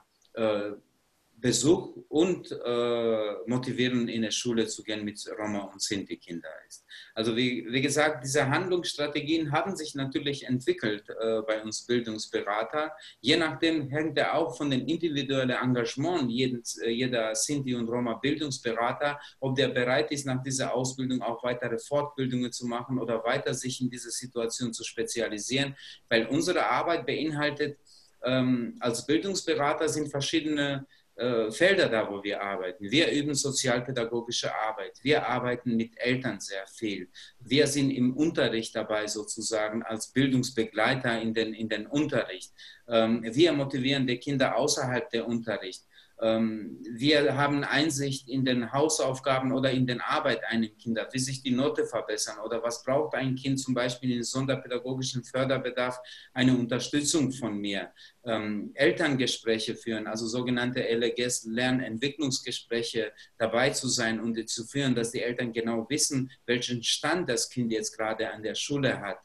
Besuch und äh, motivieren, in der Schule zu gehen mit Roma und Sinti-Kinder ist. Also wie, wie, gesagt, diese Handlungsstrategien haben sich natürlich entwickelt äh, bei uns Bildungsberater. Je nachdem hängt er auch von dem individuellen Engagement jeden, äh, jeder Sinti- und Roma-Bildungsberater, ob der bereit ist, nach dieser Ausbildung auch weitere Fortbildungen zu machen oder weiter sich in dieser Situation zu spezialisieren, weil unsere Arbeit beinhaltet, ähm, als Bildungsberater sind verschiedene äh, Felder da, wo wir arbeiten. Wir üben sozialpädagogische Arbeit. Wir arbeiten mit Eltern sehr viel. Wir sind im Unterricht dabei sozusagen als Bildungsbegleiter in den, in den Unterricht. Ähm, wir motivieren die Kinder außerhalb der Unterricht. Ähm, wir haben Einsicht in den Hausaufgaben oder in den Arbeit eines Kindes, wie sich die Note verbessern oder was braucht ein Kind zum Beispiel in sonderpädagogischen Förderbedarf, eine Unterstützung von mir. Ähm, Elterngespräche führen, also sogenannte LGS, Lernentwicklungsgespräche dabei zu sein und zu führen, dass die Eltern genau wissen, welchen Stand das Kind jetzt gerade an der Schule hat.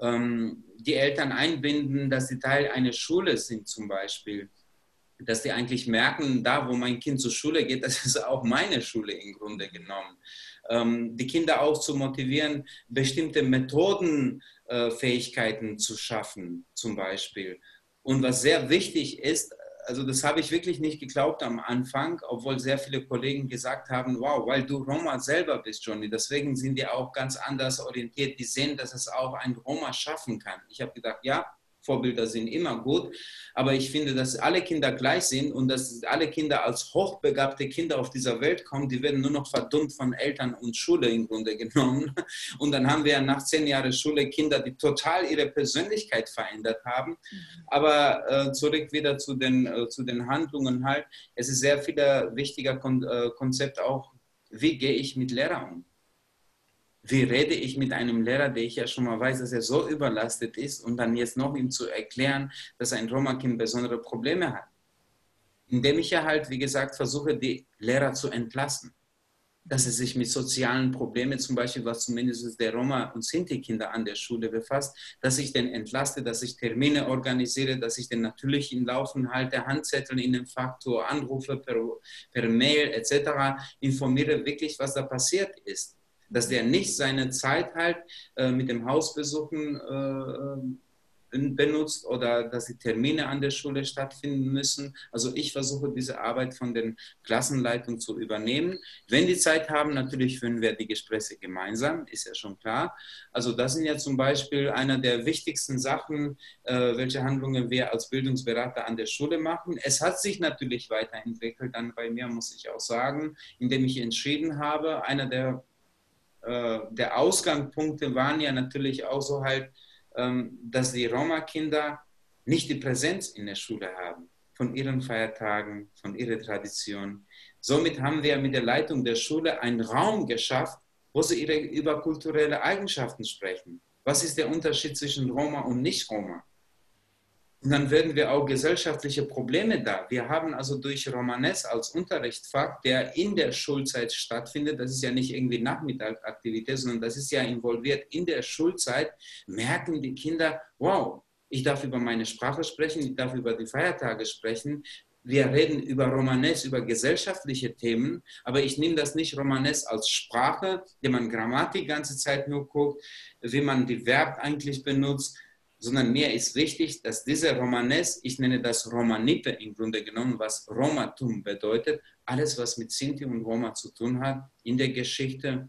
Ähm, die Eltern einbinden, dass sie Teil einer Schule sind zum Beispiel dass die eigentlich merken, da wo mein Kind zur Schule geht, das ist auch meine Schule im Grunde genommen. Ähm, die Kinder auch zu motivieren, bestimmte Methodenfähigkeiten äh, zu schaffen, zum Beispiel. Und was sehr wichtig ist, also das habe ich wirklich nicht geglaubt am Anfang, obwohl sehr viele Kollegen gesagt haben, wow, weil du Roma selber bist, Johnny, deswegen sind die auch ganz anders orientiert. Die sehen, dass es auch ein Roma schaffen kann. Ich habe gedacht, ja, Vorbilder sind immer gut, aber ich finde, dass alle Kinder gleich sind und dass alle Kinder als hochbegabte Kinder auf dieser Welt kommen, die werden nur noch verdummt von Eltern und Schule im Grunde genommen. Und dann haben wir nach zehn Jahren Schule Kinder, die total ihre Persönlichkeit verändert haben. Aber äh, zurück wieder zu den, äh, zu den Handlungen halt. Es ist sehr viel wichtiger Kon äh, Konzept auch, wie gehe ich mit Lehrern um? Wie rede ich mit einem Lehrer, der ich ja schon mal weiß, dass er so überlastet ist und dann jetzt noch ihm zu erklären, dass ein Roma-Kind besondere Probleme hat. indem ich ja halt, wie gesagt, versuche, die Lehrer zu entlassen dass sie sich mit sozialen Problemen, zum Beispiel was zumindest der Roma- und Sinti-Kinder an der Schule befasst, dass ich den entlaste, dass ich Termine organisiere, dass ich den natürlich im Laufen halte, Handzettel in dem Faktor, Anrufe per, per Mail etc., informiere wirklich, was da passiert ist. Dass der nicht seine Zeit halt äh, mit dem Hausbesuchen äh, benutzt oder dass die Termine an der Schule stattfinden müssen. Also ich versuche diese Arbeit von den Klassenleitungen zu übernehmen. Wenn die Zeit haben, natürlich führen wir die Gespräche gemeinsam, ist ja schon klar. Also das sind ja zum Beispiel einer der wichtigsten Sachen, äh, welche Handlungen wir als Bildungsberater an der Schule machen. Es hat sich natürlich weiterentwickelt, dann bei mir muss ich auch sagen, indem ich entschieden habe, einer der äh, der Ausgangspunkte waren ja natürlich auch so halt, ähm, dass die Roma-Kinder nicht die Präsenz in der Schule haben von ihren Feiertagen, von ihrer Tradition. Somit haben wir mit der Leitung der Schule einen Raum geschafft, wo sie ihre, über kulturelle Eigenschaften sprechen. Was ist der Unterschied zwischen Roma und Nicht-Roma? Und dann werden wir auch gesellschaftliche Probleme da. Wir haben also durch Romanes als Unterrichtsfach, der in der Schulzeit stattfindet, das ist ja nicht irgendwie Nachmittagsaktivität, sondern das ist ja involviert in der Schulzeit, merken die Kinder, wow, ich darf über meine Sprache sprechen, ich darf über die Feiertage sprechen. Wir reden über Romanes, über gesellschaftliche Themen, aber ich nehme das nicht Romanes als Sprache, die man Grammatik ganze Zeit nur guckt, wie man die Verb eigentlich benutzt, sondern mir ist wichtig, dass dieser Romanes, ich nenne das Romanipe im Grunde genommen, was Romatum bedeutet, alles, was mit Sinti und Roma zu tun hat, in der Geschichte,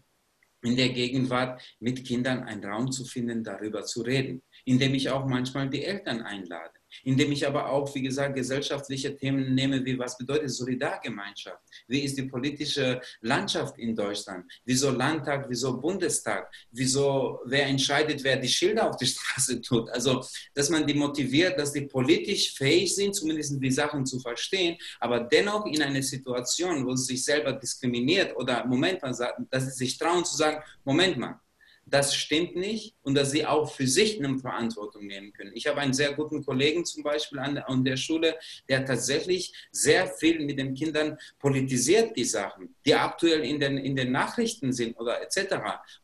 in der Gegenwart, mit Kindern einen Raum zu finden, darüber zu reden, indem ich auch manchmal die Eltern einlade indem ich aber auch, wie gesagt, gesellschaftliche Themen nehme, wie was bedeutet Solidargemeinschaft? Wie ist die politische Landschaft in Deutschland? Wieso Landtag, wieso Bundestag? Wieso, wer entscheidet, wer die Schilder auf die Straße tut? Also, dass man die motiviert, dass die politisch fähig sind, zumindest die Sachen zu verstehen, aber dennoch in einer Situation, wo sie sich selber diskriminiert oder, Moment mal, dass sie sich trauen zu sagen, Moment mal, das stimmt nicht und dass sie auch für sich eine Verantwortung nehmen können. Ich habe einen sehr guten Kollegen zum Beispiel an der, Schule, der tatsächlich sehr viel mit den Kindern politisiert, die Sachen, die aktuell in den, in den Nachrichten sind oder etc.,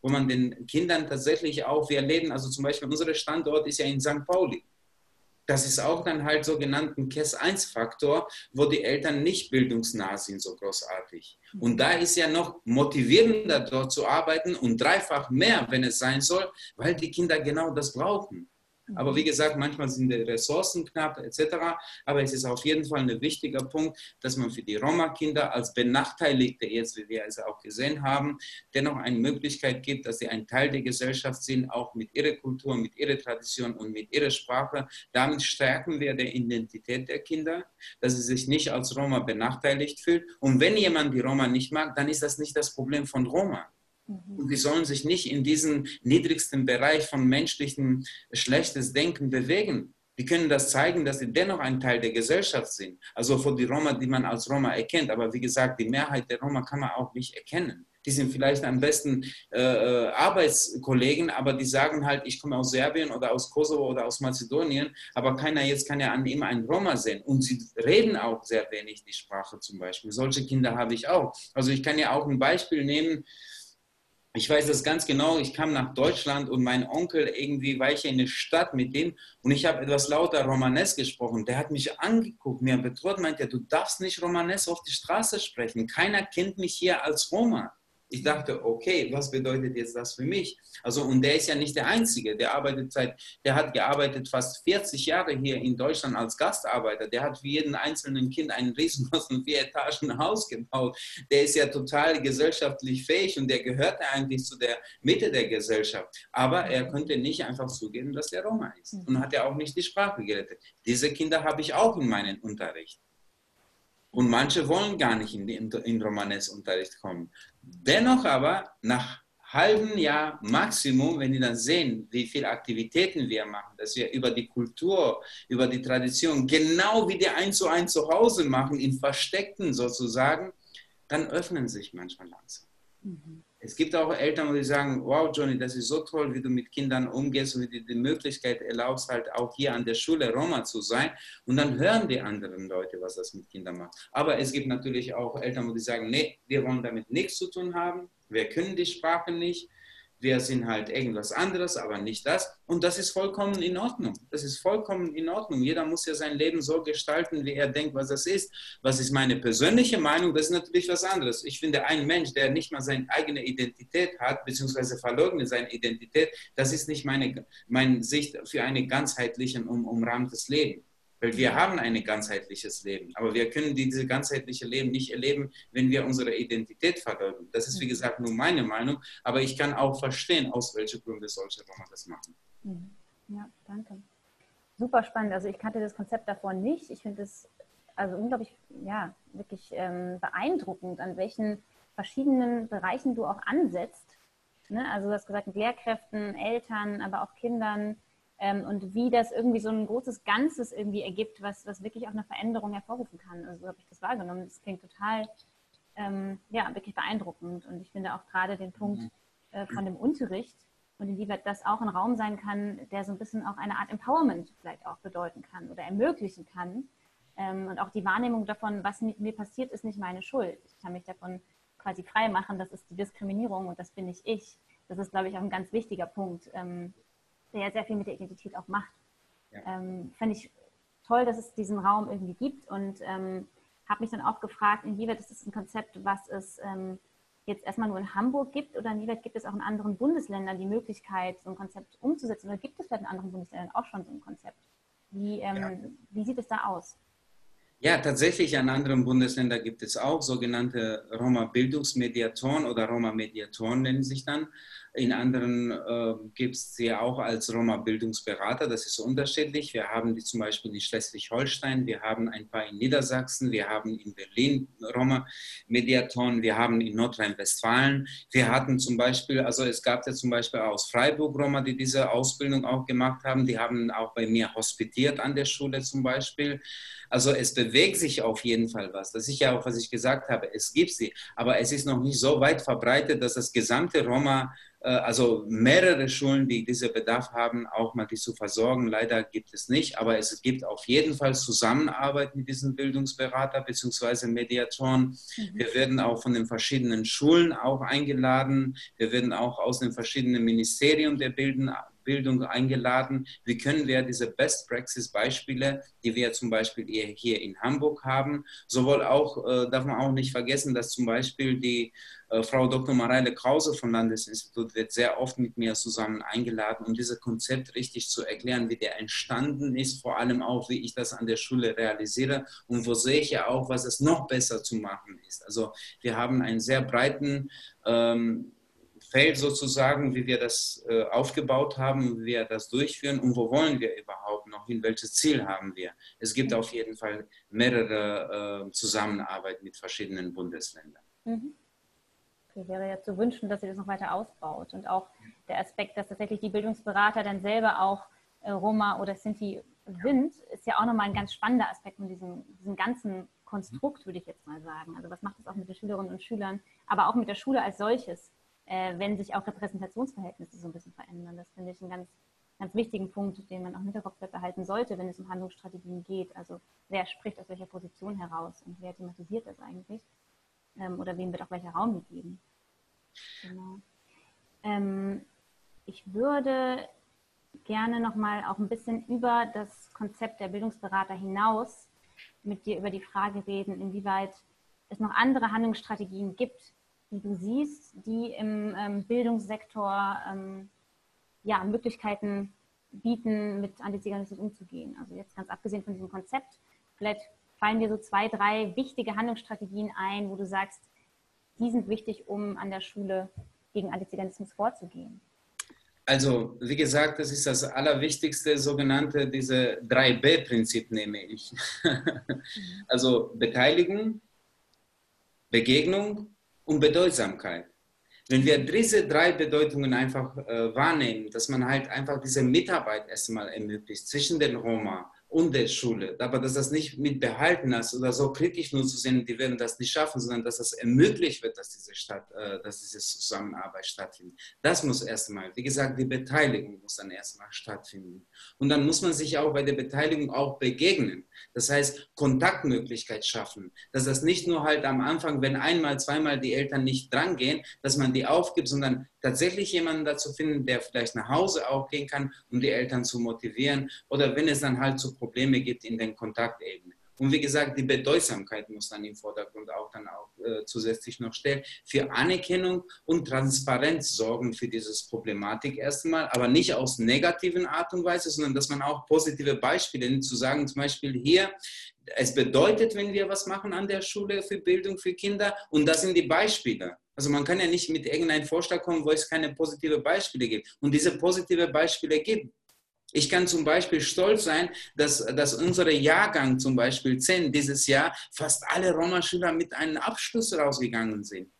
wo man den Kindern tatsächlich auch, wir erleben, also zum Beispiel unser Standort ist ja in St. Pauli das ist auch dann halt sogenannten KES-1-Faktor, wo die Eltern nicht bildungsnah sind, so großartig. Und da ist ja noch motivierender dort zu arbeiten und dreifach mehr, wenn es sein soll, weil die Kinder genau das brauchen. Aber wie gesagt, manchmal sind die Ressourcen knapp etc. Aber es ist auf jeden Fall ein wichtiger Punkt, dass man für die Roma-Kinder als Benachteiligte, jetzt wie wir es auch gesehen haben, dennoch eine Möglichkeit gibt, dass sie ein Teil der Gesellschaft sind, auch mit ihrer Kultur, mit ihrer Tradition und mit ihrer Sprache. Damit stärken wir die Identität der Kinder, dass sie sich nicht als Roma benachteiligt fühlen. Und wenn jemand die Roma nicht mag, dann ist das nicht das Problem von Roma. Und die sollen sich nicht in diesen niedrigsten Bereich von menschlichem schlechtes Denken bewegen. Die können das zeigen, dass sie dennoch ein Teil der Gesellschaft sind. Also für die Roma, die man als Roma erkennt. Aber wie gesagt, die Mehrheit der Roma kann man auch nicht erkennen. Die sind vielleicht am besten äh, äh Arbeitskollegen, aber die sagen halt, ich komme aus Serbien oder aus Kosovo oder aus Mazedonien, aber keiner jetzt kann ja an ihm einen Roma sehen. Und sie reden auch sehr wenig die Sprache zum Beispiel. Solche Kinder habe ich auch. Also ich kann ja auch ein Beispiel nehmen, ich weiß das ganz genau, ich kam nach Deutschland und mein Onkel irgendwie war ich in der Stadt mit ihm und ich habe etwas lauter Romanes gesprochen. Der hat mich angeguckt, mir bedroht, meinte, du darfst nicht Romanes auf die Straße sprechen. Keiner kennt mich hier als Roma. Ich dachte, okay, was bedeutet jetzt das für mich? Also, und der ist ja nicht der Einzige. Der arbeitet seit, der hat gearbeitet fast 40 Jahre hier in Deutschland als Gastarbeiter. Der hat für jeden einzelnen Kind ein riesengroßen vier Etagen Haus gebaut. Der ist ja total gesellschaftlich fähig und der gehört eigentlich zu der Mitte der Gesellschaft. Aber er konnte nicht einfach zugeben, dass er Roma ist. Und hat ja auch nicht die Sprache gerettet. Diese Kinder habe ich auch in meinem Unterricht. Und manche wollen gar nicht in den in Romanes-Unterricht kommen. Dennoch aber, nach halben Jahr Maximum, wenn die dann sehen, wie viele Aktivitäten wir machen, dass wir über die Kultur, über die Tradition, genau wie die eins zu eins zu Hause machen, in Versteckten sozusagen, dann öffnen sich manchmal langsam. Mhm. Es gibt auch Eltern, die sagen, wow, Johnny, das ist so toll, wie du mit Kindern umgehst und wie du die Möglichkeit erlaubst, halt auch hier an der Schule Roma zu sein. Und dann hören die anderen Leute, was das mit Kindern macht. Aber es gibt natürlich auch Eltern, die sagen, nee, wir wollen damit nichts zu tun haben. Wir können die Sprache nicht wir sind halt irgendwas anderes, aber nicht das. Und das ist vollkommen in Ordnung. Das ist vollkommen in Ordnung. Jeder muss ja sein Leben so gestalten, wie er denkt, was das ist. Was ist meine persönliche Meinung? Das ist natürlich was anderes. Ich finde, ein Mensch, der nicht mal seine eigene Identität hat, beziehungsweise verleugnet seine Identität, das ist nicht meine, meine Sicht für ein ganzheitliches, um, umrahmtes Leben. Weil wir haben ein ganzheitliches Leben. Aber wir können dieses ganzheitliche Leben nicht erleben, wenn wir unsere Identität verleugnen. Das ist, wie gesagt, nur meine Meinung. Aber ich kann auch verstehen, aus welchen Gründen solche Roma das machen. Mhm. Ja, danke. Super spannend. Also ich kannte das Konzept davor nicht. Ich finde es also unglaublich, ja, wirklich ähm, beeindruckend, an welchen verschiedenen Bereichen du auch ansetzt. Ne? Also du hast gesagt, mit Lehrkräften, Eltern, aber auch Kindern, ähm, und wie das irgendwie so ein großes Ganzes irgendwie ergibt, was, was wirklich auch eine Veränderung hervorrufen kann. Also so habe ich das wahrgenommen. Das klingt total, ähm, ja, wirklich beeindruckend. Und ich finde auch gerade den Punkt mhm. äh, von dem Unterricht und inwieweit das auch ein Raum sein kann, der so ein bisschen auch eine Art Empowerment vielleicht auch bedeuten kann oder ermöglichen kann. Ähm, und auch die Wahrnehmung davon, was mit mir passiert, ist nicht meine Schuld. Ich kann mich davon quasi frei machen, das ist die Diskriminierung und das bin nicht ich. Das ist, glaube ich, auch ein ganz wichtiger Punkt, ähm, der ja sehr viel mit der Identität auch macht. Ja. Ähm, Fände ich toll, dass es diesen Raum irgendwie gibt und ähm, habe mich dann auch gefragt, inwieweit ist das ein Konzept, was es ähm, jetzt erstmal nur in Hamburg gibt oder inwieweit gibt es auch in anderen Bundesländern die Möglichkeit, so ein Konzept umzusetzen oder gibt es vielleicht in anderen Bundesländern auch schon so ein Konzept? Wie, ähm, ja. wie sieht es da aus? Ja, tatsächlich in anderen Bundesländern gibt es auch sogenannte Roma-Bildungsmediatoren oder Roma-Mediatoren nennen sich dann. In anderen äh, gibt es sie auch als Roma-Bildungsberater. Das ist unterschiedlich. Wir haben die zum Beispiel in Schleswig-Holstein, wir haben ein paar in Niedersachsen, wir haben in Berlin Roma-Mediatoren, wir haben in Nordrhein-Westfalen. Wir hatten zum Beispiel, also es gab ja zum Beispiel aus Freiburg Roma, die diese Ausbildung auch gemacht haben. Die haben auch bei mir hospitiert an der Schule zum Beispiel. Also es bewegt sich auf jeden Fall was. Das ist ja auch, was ich gesagt habe. Es gibt sie, aber es ist noch nicht so weit verbreitet, dass das gesamte Roma also mehrere Schulen, die diesen Bedarf haben, auch mal die zu versorgen. Leider gibt es nicht, aber es gibt auf jeden Fall Zusammenarbeit mit diesen Bildungsberater bzw. Mediatoren. Mhm. Wir werden auch von den verschiedenen Schulen auch eingeladen. Wir werden auch aus den verschiedenen Ministerien der Bilden, Bildung eingeladen. Wie können wir diese Best Practice Beispiele, die wir zum Beispiel hier in Hamburg haben, sowohl auch, äh, darf man auch nicht vergessen, dass zum Beispiel die äh, Frau Dr. Mareile Krause vom Landesinstitut wird sehr oft mit mir zusammen eingeladen, um dieses Konzept richtig zu erklären, wie der entstanden ist, vor allem auch, wie ich das an der Schule realisiere und wo sehe ich ja auch, was es noch besser zu machen ist. Also wir haben einen sehr breiten ähm, Feld sozusagen, wie wir das äh, aufgebaut haben, wie wir das durchführen und wo wollen wir überhaupt noch hin, welches Ziel haben wir. Es gibt auf jeden Fall mehrere äh, Zusammenarbeit mit verschiedenen Bundesländern. Mhm. Okay, wäre ja zu wünschen, dass ihr das noch weiter ausbaut und auch der Aspekt, dass tatsächlich die Bildungsberater dann selber auch äh, Roma oder Sinti sind, ist ja auch nochmal ein ganz spannender Aspekt von diesem, diesem ganzen Konstrukt, würde ich jetzt mal sagen. Also was macht das auch mit den Schülerinnen und Schülern, aber auch mit der Schule als solches äh, wenn sich auch Repräsentationsverhältnisse so ein bisschen verändern. Das finde ich einen ganz, ganz wichtigen Punkt, den man auch im Hinterkopf behalten sollte, wenn es um Handlungsstrategien geht. Also wer spricht aus welcher Position heraus und wer thematisiert das eigentlich? Ähm, oder wem wird auch welcher Raum gegeben? Genau. Ähm, ich würde gerne nochmal auch ein bisschen über das Konzept der Bildungsberater hinaus mit dir über die Frage reden, inwieweit es noch andere Handlungsstrategien gibt, die du siehst, die im ähm, Bildungssektor ähm, ja, Möglichkeiten bieten, mit Antiziganismus umzugehen. Also jetzt ganz abgesehen von diesem Konzept, vielleicht fallen dir so zwei, drei wichtige Handlungsstrategien ein, wo du sagst, die sind wichtig, um an der Schule gegen Antiziganismus vorzugehen. Also, wie gesagt, das ist das Allerwichtigste, sogenannte diese 3B-Prinzip nehme ich. also Beteiligung, Begegnung und Bedeutsamkeit. Wenn wir diese drei Bedeutungen einfach äh, wahrnehmen, dass man halt einfach diese Mitarbeit erstmal ermöglicht zwischen den Roma und der Schule. Aber dass das nicht mit behalten ist oder so kritisch nur zu sehen, die werden das nicht schaffen, sondern dass das ermöglicht wird, dass diese, Stadt, äh, dass diese Zusammenarbeit stattfindet. Das muss erstmal, wie gesagt, die Beteiligung muss dann erstmal stattfinden. Und dann muss man sich auch bei der Beteiligung auch begegnen. Das heißt, Kontaktmöglichkeit schaffen. Dass das nicht nur halt am Anfang, wenn einmal, zweimal die Eltern nicht drangehen, dass man die aufgibt, sondern tatsächlich jemanden dazu finden, der vielleicht nach Hause auch gehen kann, um die Eltern zu motivieren. Oder wenn es dann halt zu Probleme gibt in den Kontaktebenen. Und wie gesagt, die Bedeutsamkeit muss dann im Vordergrund auch dann auch äh, zusätzlich noch stellen. Für Anerkennung und Transparenz sorgen für diese Problematik erstmal, aber nicht aus negativen Art und Weise, sondern dass man auch positive Beispiele nimmt, zu sagen, zum Beispiel hier, es bedeutet, wenn wir was machen an der Schule für Bildung für Kinder und das sind die Beispiele. Also man kann ja nicht mit irgendeinem Vorschlag kommen, wo es keine positive Beispiele gibt. Und diese positive Beispiele gibt. Ich kann zum Beispiel stolz sein, dass, dass unsere Jahrgang zum Beispiel 10 dieses Jahr fast alle Roma-Schüler mit einem Abschluss rausgegangen sind.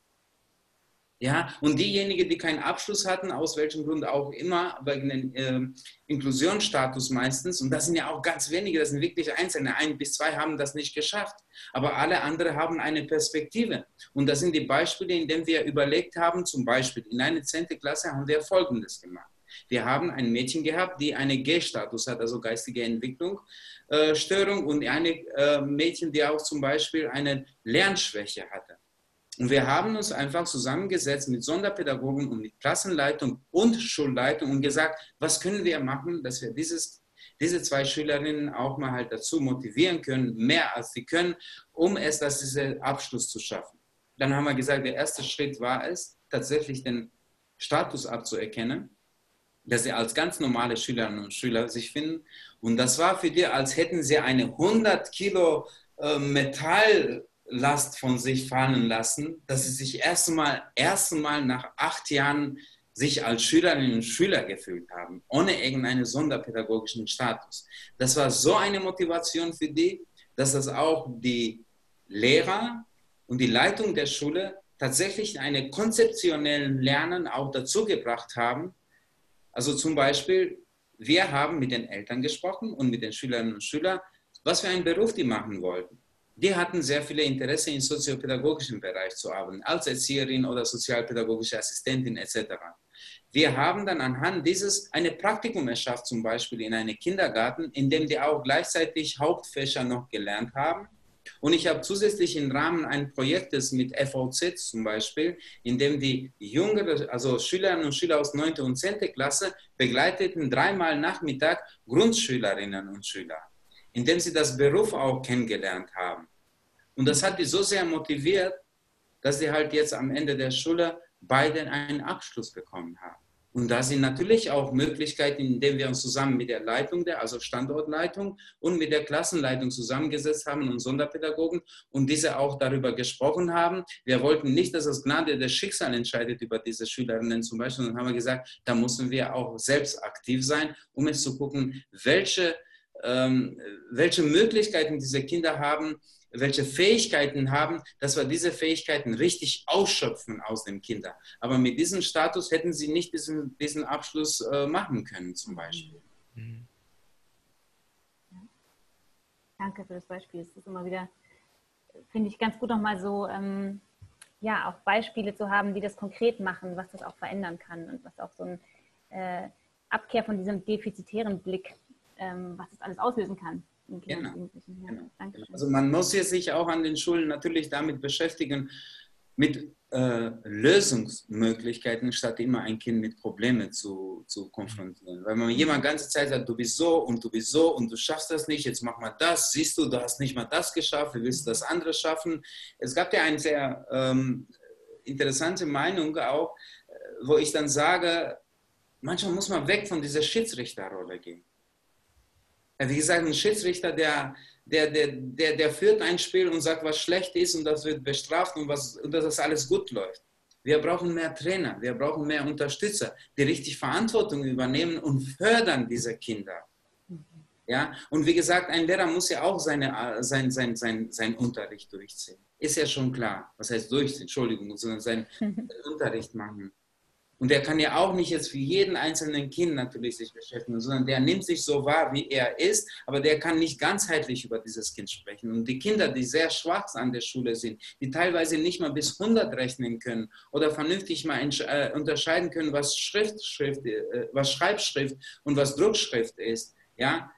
Ja, und diejenigen, die keinen Abschluss hatten, aus welchem Grund auch immer, wegen dem äh, Inklusionsstatus meistens, und das sind ja auch ganz wenige, das sind wirklich Einzelne, ein bis zwei haben das nicht geschafft, aber alle anderen haben eine Perspektive. Und das sind die Beispiele, in denen wir überlegt haben, zum Beispiel in einer 10. Klasse haben wir Folgendes gemacht. Wir haben ein Mädchen gehabt, die einen G-Status hat, also geistige Entwicklungsstörung, äh, und eine äh, Mädchen, die auch zum Beispiel eine Lernschwäche hatte. Und wir haben uns einfach zusammengesetzt mit Sonderpädagogen und mit Klassenleitung und Schulleitung und gesagt, was können wir machen, dass wir dieses, diese zwei Schülerinnen auch mal halt dazu motivieren können, mehr als sie können, um es, dass diesen Abschluss zu schaffen. Dann haben wir gesagt, der erste Schritt war es, tatsächlich den Status abzuerkennen dass sie als ganz normale Schülerinnen und Schüler sich finden. Und das war für die, als hätten sie eine 100 Kilo äh, Metalllast von sich fallen lassen, dass sie sich erstmal erst mal nach acht Jahren sich als Schülerinnen und Schüler gefühlt haben, ohne irgendeinen sonderpädagogischen Status. Das war so eine Motivation für die, dass das auch die Lehrer und die Leitung der Schule tatsächlich eine konzeptionellen Lernen auch dazu gebracht haben, also zum Beispiel, wir haben mit den Eltern gesprochen und mit den Schülerinnen und Schülern, was für einen Beruf die machen wollten. Die hatten sehr viele Interesse im soziopädagogischen Bereich zu arbeiten, als Erzieherin oder sozialpädagogische Assistentin etc. Wir haben dann anhand dieses eine Praktikum erschafft, zum Beispiel in einem Kindergarten, in dem die auch gleichzeitig Hauptfächer noch gelernt haben und ich habe zusätzlich im Rahmen eines Projektes mit FOZ zum Beispiel, in dem die jüngere, also Schülerinnen und Schüler aus 9. und 10. Klasse begleiteten dreimal Nachmittag Grundschülerinnen und Schüler, indem sie das Beruf auch kennengelernt haben. Und das hat die so sehr motiviert, dass sie halt jetzt am Ende der Schule beide einen Abschluss bekommen haben. Und da sind natürlich auch Möglichkeiten, indem wir uns zusammen mit der Leitung, der, also Standortleitung und mit der Klassenleitung zusammengesetzt haben und Sonderpädagogen und diese auch darüber gesprochen haben. Wir wollten nicht, dass das Gnade des Schicksal entscheidet über diese Schülerinnen zum Beispiel, sondern haben wir gesagt, da müssen wir auch selbst aktiv sein, um es zu gucken, welche, ähm, welche Möglichkeiten diese Kinder haben, welche Fähigkeiten haben, dass wir diese Fähigkeiten richtig ausschöpfen aus den Kindern. Aber mit diesem Status hätten sie nicht diesen, diesen Abschluss äh, machen können, zum Beispiel. Mhm. Danke für das Beispiel. Es ist immer wieder, finde ich, ganz gut nochmal so, ähm, ja, auch Beispiele zu haben, die das konkret machen, was das auch verändern kann und was auch so ein äh, Abkehr von diesem defizitären Blick, ähm, was das alles auslösen kann. Genau. genau. Also man muss sich auch an den Schulen natürlich damit beschäftigen, mit äh, Lösungsmöglichkeiten, statt immer ein Kind mit Problemen zu, zu konfrontieren. Weil man jemand ganze Zeit sagt, du bist so und du bist so und du schaffst das nicht, jetzt mach mal das, siehst du, du hast nicht mal das geschafft, wie willst du das andere schaffen? Es gab ja eine sehr ähm, interessante Meinung auch, äh, wo ich dann sage, manchmal muss man weg von dieser Schiedsrichterrolle gehen. Wie gesagt, ein Schiedsrichter, der, der, der, der, der führt ein Spiel und sagt, was schlecht ist und das wird bestraft und, was, und dass das alles gut läuft. Wir brauchen mehr Trainer, wir brauchen mehr Unterstützer, die richtig Verantwortung übernehmen und fördern diese Kinder. Ja? Und wie gesagt, ein Lehrer muss ja auch seine, sein, sein, sein, sein Unterricht durchziehen. Ist ja schon klar. Was heißt durchziehen? Entschuldigung, sondern seinen Unterricht machen. Und der kann ja auch nicht jetzt für jeden einzelnen Kind natürlich sich beschäftigen, sondern der nimmt sich so wahr, wie er ist, aber der kann nicht ganzheitlich über dieses Kind sprechen. Und die Kinder, die sehr schwach an der Schule sind, die teilweise nicht mal bis 100 rechnen können oder vernünftig mal äh, unterscheiden können, was Schrift, Schrift, äh, was Schreibschrift und was Druckschrift ist, ja,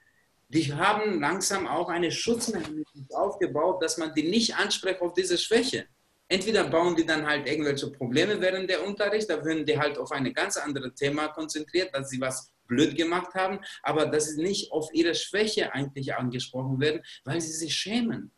die haben langsam auch eine Schutzmechanismus aufgebaut, dass man die nicht anspricht auf diese Schwäche entweder bauen die dann halt irgendwelche Probleme während der Unterricht, da würden die halt auf ein ganz anderes Thema konzentriert, dass sie was blöd gemacht haben, aber dass sie nicht auf ihre Schwäche eigentlich angesprochen werden, weil sie sich schämen.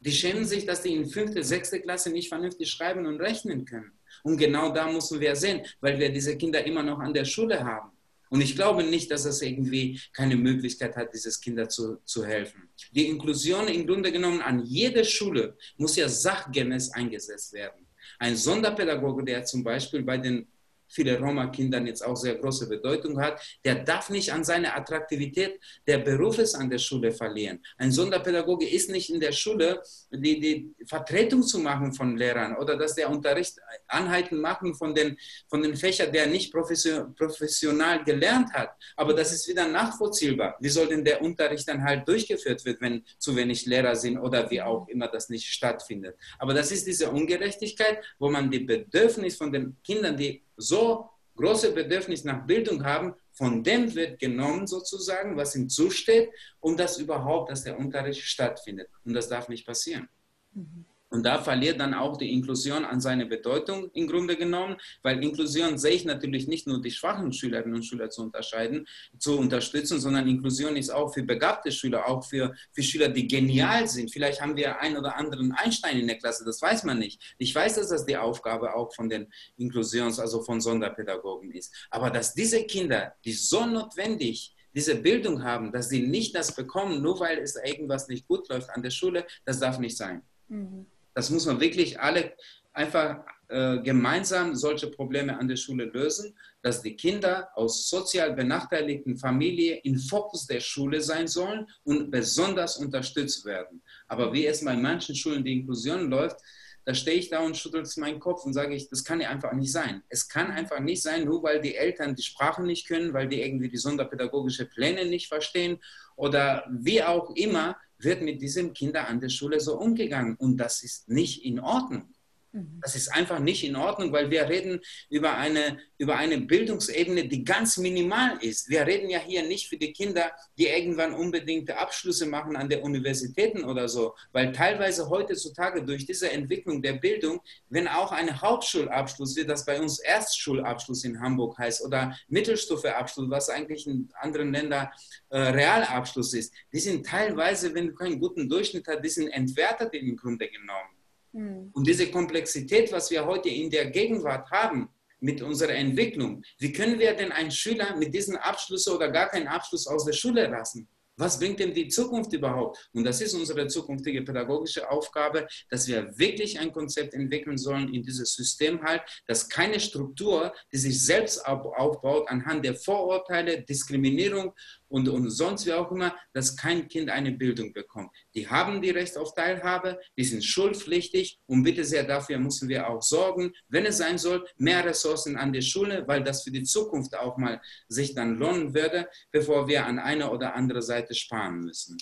Die schämen sich, dass die in fünfte, sechste Klasse nicht vernünftig schreiben und rechnen können. Und genau da müssen wir sehen, weil wir diese Kinder immer noch an der Schule haben. Und ich glaube nicht, dass es irgendwie keine Möglichkeit hat, dieses Kinder zu, zu helfen. Die Inklusion im Grunde genommen an jeder Schule muss ja sachgemäß eingesetzt werden. Ein Sonderpädagoge, der zum Beispiel bei den viele Roma-Kindern jetzt auch sehr große Bedeutung hat, der darf nicht an seiner Attraktivität der Berufes an der Schule verlieren. Ein Sonderpädagoge ist nicht in der Schule, die, die Vertretung zu machen von Lehrern oder dass der Unterricht Anheiten machen von den, von den Fächern, der nicht professional gelernt hat. Aber das ist wieder nachvollziehbar. Wie soll denn der Unterricht dann halt durchgeführt werden, wenn zu wenig Lehrer sind oder wie auch immer das nicht stattfindet. Aber das ist diese Ungerechtigkeit, wo man die Bedürfnisse von den Kindern, die so große Bedürfnis nach Bildung haben, von dem wird genommen sozusagen, was ihm zusteht, um das überhaupt, dass der Unterricht stattfindet. Und das darf nicht passieren. Mhm. Und da verliert dann auch die Inklusion an seine Bedeutung im Grunde genommen, weil Inklusion sehe ich natürlich nicht nur die schwachen Schülerinnen und Schüler zu unterscheiden, zu unterstützen, sondern Inklusion ist auch für begabte Schüler, auch für, für Schüler, die genial sind. Vielleicht haben wir einen oder anderen Einstein in der Klasse, das weiß man nicht. Ich weiß, dass das die Aufgabe auch von den Inklusions-, also von Sonderpädagogen ist. Aber dass diese Kinder, die so notwendig diese Bildung haben, dass sie nicht das bekommen, nur weil es irgendwas nicht gut läuft an der Schule, das darf nicht sein. Mhm. Das muss man wirklich alle einfach äh, gemeinsam solche Probleme an der Schule lösen, dass die Kinder aus sozial benachteiligten Familien im Fokus der Schule sein sollen und besonders unterstützt werden. Aber wie es bei manchen Schulen die Inklusion läuft, da stehe ich da und schüttel meinen Kopf und sage ich, das kann ja einfach nicht sein. Es kann einfach nicht sein, nur weil die Eltern die Sprache nicht können, weil die irgendwie die sonderpädagogische Pläne nicht verstehen oder wie auch immer, wird mit diesen Kindern an der Schule so umgegangen. Und das ist nicht in Ordnung. Mhm. Das ist einfach nicht in Ordnung, weil wir reden über eine, über eine Bildungsebene, die ganz minimal ist. Wir reden ja hier nicht für die Kinder, die irgendwann unbedingte Abschlüsse machen an der Universitäten oder so, weil teilweise heutzutage durch diese Entwicklung der Bildung, wenn auch ein Hauptschulabschluss, wie das bei uns Erstschulabschluss in Hamburg heißt, oder Mittelstufeabschluss, was eigentlich in anderen Ländern äh, Realabschluss ist, die sind teilweise, wenn du keinen guten Durchschnitt hast, die sind entwertet im Grunde genommen. Mhm. Und diese Komplexität, was wir heute in der Gegenwart haben, mit unserer Entwicklung, wie können wir denn einen Schüler mit diesem Abschluss oder gar keinen Abschluss aus der Schule lassen? Was bringt denn die Zukunft überhaupt? Und das ist unsere zukünftige pädagogische Aufgabe, dass wir wirklich ein Konzept entwickeln sollen in dieses System halt, dass keine Struktur, die sich selbst aufbaut anhand der Vorurteile, Diskriminierung und, und sonst wie auch immer, dass kein Kind eine Bildung bekommt. Die haben die Recht auf Teilhabe, die sind schuldpflichtig und bitte sehr dafür müssen wir auch sorgen, wenn es sein soll, mehr Ressourcen an die Schule, weil das für die Zukunft auch mal sich dann lohnen würde, bevor wir an einer oder anderen Seite sparen müssen.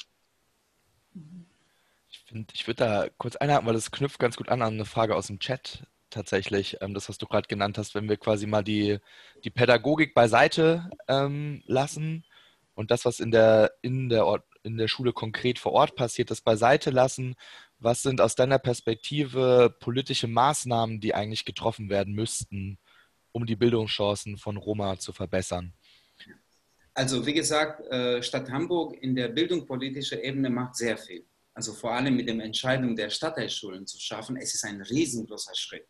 Ich, find, ich würde da kurz einhaken, weil das knüpft ganz gut an an eine Frage aus dem Chat tatsächlich, ähm, das, was du gerade genannt hast, wenn wir quasi mal die, die Pädagogik beiseite ähm, lassen und das, was in der, in, der in der Schule konkret vor Ort passiert, das beiseite lassen. Was sind aus deiner Perspektive politische Maßnahmen, die eigentlich getroffen werden müssten, um die Bildungschancen von Roma zu verbessern? Also wie gesagt, äh, Stadt Hamburg in der bildungspolitischen Ebene macht sehr viel. Also vor allem mit der Entscheidung der Stadtteilschulen zu schaffen, es ist ein riesengroßer Schritt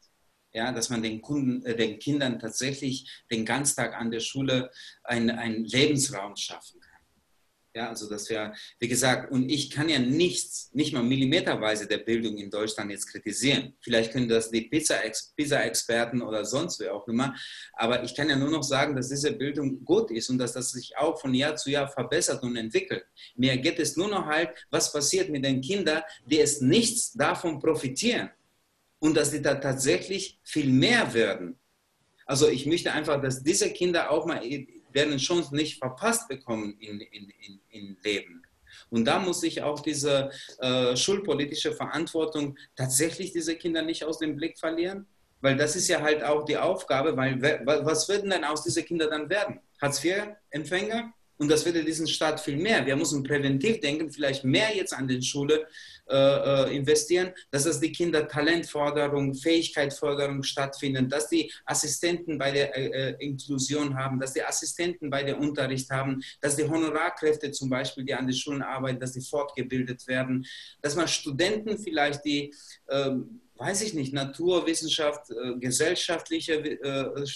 ja, dass man den, Kunden, äh, den Kindern tatsächlich den Ganztag an der Schule einen Lebensraum schaffen kann. Ja, also das wäre, wie gesagt, und ich kann ja nichts, nicht mal millimeterweise der Bildung in Deutschland jetzt kritisieren. Vielleicht können das die Pizza-Experten oder sonst wer auch immer, aber ich kann ja nur noch sagen, dass diese Bildung gut ist und dass das sich auch von Jahr zu Jahr verbessert und entwickelt. Mir geht es nur noch halt, was passiert mit den Kindern, die es nichts davon profitieren und dass sie da tatsächlich viel mehr werden. Also ich möchte einfach, dass diese Kinder auch mal deren Chance nicht verpasst bekommen in, in, in, in Leben. Und da muss ich auch diese äh, schulpolitische Verantwortung tatsächlich diese Kinder nicht aus dem Blick verlieren. Weil das ist ja halt auch die Aufgabe, weil was würden denn aus diesen Kindern dann werden? Hartz-IV-Empfänger? Und das würde diesen Staat viel mehr. Wir müssen präventiv denken, vielleicht mehr jetzt an den Schule äh, äh, investieren, dass das die Kinder Talentförderung, Fähigkeitsförderung stattfinden, dass die Assistenten bei der äh, äh, Inklusion haben, dass die Assistenten bei der Unterricht haben, dass die Honorarkräfte zum Beispiel, die an den Schulen arbeiten, dass die fortgebildet werden, dass man Studenten vielleicht die ähm, weiß ich nicht, Naturwissenschaft, äh, gesellschaftliche äh, äh,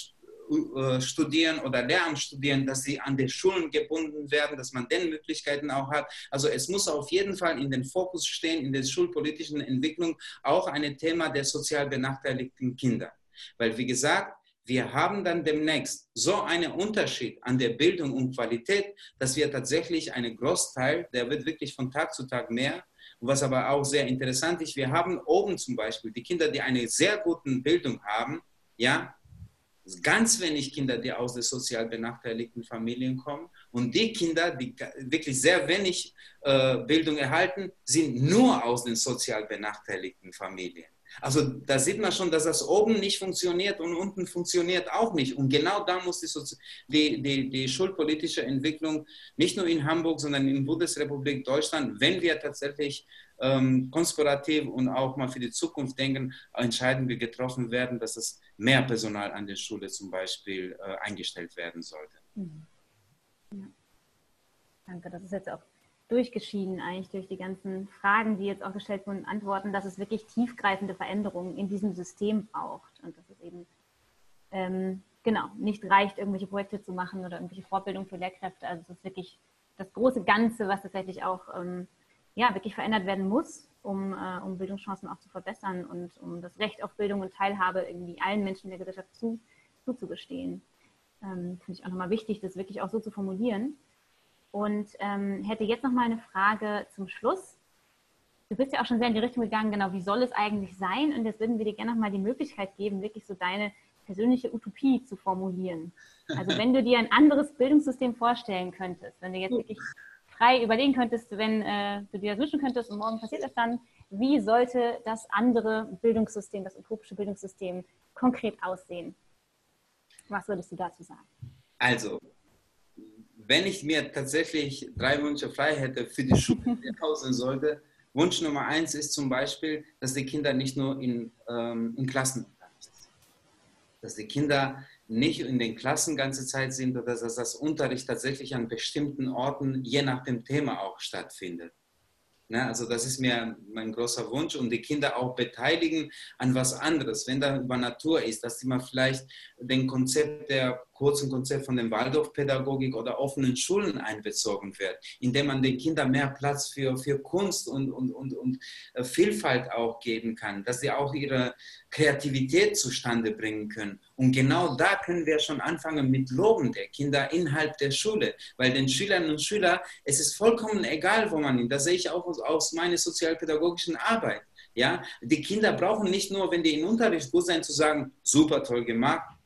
studieren oder Lehramt studieren, dass sie an die Schulen gebunden werden, dass man den Möglichkeiten auch hat. Also es muss auf jeden Fall in den Fokus stehen, in der schulpolitischen Entwicklung auch ein Thema der sozial benachteiligten Kinder. Weil, wie gesagt, wir haben dann demnächst so einen Unterschied an der Bildung und Qualität, dass wir tatsächlich einen Großteil, der wird wirklich von Tag zu Tag mehr, was aber auch sehr interessant ist, wir haben oben zum Beispiel die Kinder, die eine sehr gute Bildung haben, ja, ganz wenig Kinder, die aus den sozial benachteiligten Familien kommen. Und die Kinder, die wirklich sehr wenig äh, Bildung erhalten, sind nur aus den sozial benachteiligten Familien. Also da sieht man schon, dass das oben nicht funktioniert und unten funktioniert auch nicht. Und genau da muss die, die, die, die schulpolitische Entwicklung nicht nur in Hamburg, sondern in der Bundesrepublik Deutschland, wenn wir tatsächlich ähm, konspirativ und auch mal für die Zukunft denken, entscheiden wir getroffen werden, dass es mehr Personal an der Schule zum Beispiel äh, eingestellt werden sollte. Mhm. Ja. Danke, das ist jetzt auch durchgeschieden eigentlich durch die ganzen Fragen, die jetzt auch gestellt wurden, Antworten, dass es wirklich tiefgreifende Veränderungen in diesem System braucht und dass es eben ähm, genau nicht reicht, irgendwelche Projekte zu machen oder irgendwelche Fortbildung für Lehrkräfte. Also es ist wirklich das große Ganze, was tatsächlich auch ähm, ja, wirklich verändert werden muss, um, äh, um Bildungschancen auch zu verbessern und um das Recht auf Bildung und Teilhabe irgendwie allen Menschen in der Gesellschaft zu, zuzugestehen. Ähm, Finde ich auch nochmal wichtig, das wirklich auch so zu formulieren. Und ähm, hätte jetzt noch mal eine Frage zum Schluss. Du bist ja auch schon sehr in die Richtung gegangen, genau, wie soll es eigentlich sein? Und jetzt würden wir dir gerne noch mal die Möglichkeit geben, wirklich so deine persönliche Utopie zu formulieren. Also wenn du dir ein anderes Bildungssystem vorstellen könntest, wenn du jetzt wirklich frei überlegen könntest, wenn äh, du dir das wünschen könntest und morgen passiert es dann, wie sollte das andere Bildungssystem, das utopische Bildungssystem konkret aussehen? Was würdest du dazu sagen? Also, wenn ich mir tatsächlich drei Wünsche frei hätte für die Schule, die hausen sollte, Wunsch Nummer eins ist zum Beispiel, dass die Kinder nicht nur in, ähm, in Klassen. Dass die Kinder nicht in den Klassen ganze Zeit sind oder dass das Unterricht tatsächlich an bestimmten Orten je nach dem Thema auch stattfindet. Ne? Also das ist mir mein großer Wunsch und die Kinder auch beteiligen an was anderes, wenn da über Natur ist, dass sie mal vielleicht den Konzept der kurzen Konzept von der Waldorfpädagogik oder offenen Schulen einbezogen wird, indem man den Kindern mehr Platz für, für Kunst und, und, und, und äh, Vielfalt auch geben kann, dass sie auch ihre Kreativität zustande bringen können. Und genau da können wir schon anfangen mit Loben der Kinder innerhalb der Schule, weil den Schülerinnen und Schülern, es ist vollkommen egal, wo man ihn, das sehe ich auch aus, aus meiner sozialpädagogischen Arbeit. Ja, die Kinder brauchen nicht nur, wenn die in Unterricht gut sind, zu sagen, super toll gemacht,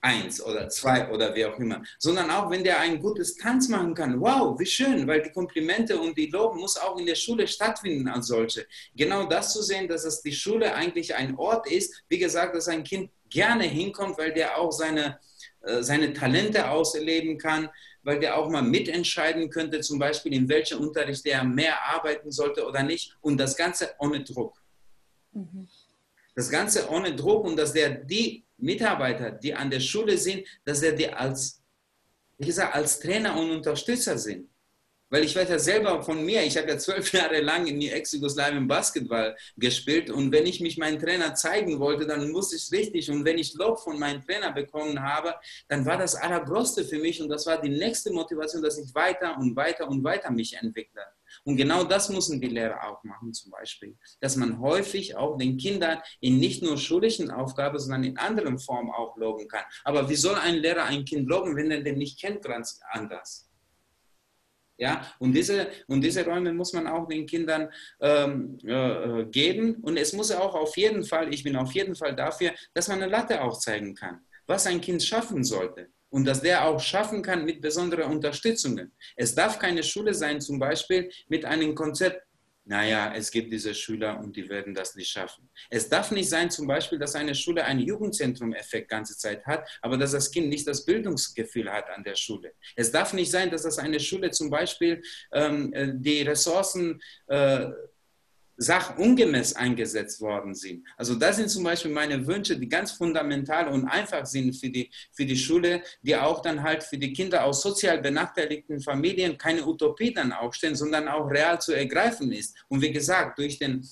eins oder zwei oder wie auch immer, sondern auch wenn der ein gutes Tanz machen kann. Wow, wie schön, weil die Komplimente und die Loben muss auch in der Schule stattfinden als solche. Genau das zu sehen, dass es die Schule eigentlich ein Ort ist, wie gesagt, dass ein Kind gerne hinkommt, weil der auch seine, äh, seine Talente ausleben kann, weil der auch mal mitentscheiden könnte, zum Beispiel in welchem Unterricht der mehr arbeiten sollte oder nicht und das Ganze ohne Druck. Mhm. Das Ganze ohne Druck und dass der die Mitarbeiter, die an der Schule sind, dass er die als, wie gesagt, als Trainer und Unterstützer sind. Weil ich weiß ja selber von mir, ich habe ja zwölf Jahre lang in Ex-Jugoslawien Basketball gespielt und wenn ich mich meinem Trainer zeigen wollte, dann musste ich es richtig und wenn ich Lob von meinem Trainer bekommen habe, dann war das Allergrößte für mich und das war die nächste Motivation, dass ich weiter und weiter und weiter mich entwickle. Und genau das müssen die Lehrer auch machen zum Beispiel, dass man häufig auch den Kindern in nicht nur schulischen Aufgaben, sondern in anderen Formen auch loben kann. Aber wie soll ein Lehrer ein Kind loben, wenn er den nicht kennt, ganz anders? Ja, und diese, und diese Räume muss man auch den Kindern ähm, äh, geben. Und es muss auch auf jeden Fall, ich bin auf jeden Fall dafür, dass man eine Latte auch zeigen kann. was ein Kind schaffen sollte und dass der auch schaffen kann mit besonderen Unterstützungen. Es darf keine Schule sein, zum Beispiel mit einem Konzept, naja, es gibt diese Schüler und die werden das nicht schaffen. Es darf nicht sein, zum Beispiel, dass eine Schule einen Jugendzentrum-Effekt ganze Zeit hat, aber dass das Kind nicht das Bildungsgefühl hat an der Schule. Es darf nicht sein, dass das eine Schule zum Beispiel ähm, äh, die Ressourcen äh, sachungemäß eingesetzt worden sind. Also das sind zum Beispiel meine Wünsche, die ganz fundamental und einfach sind für die, für die Schule, die auch dann halt für die Kinder aus sozial benachteiligten Familien keine Utopie dann aufstellen, sondern auch real zu ergreifen ist. Und wie gesagt, durch den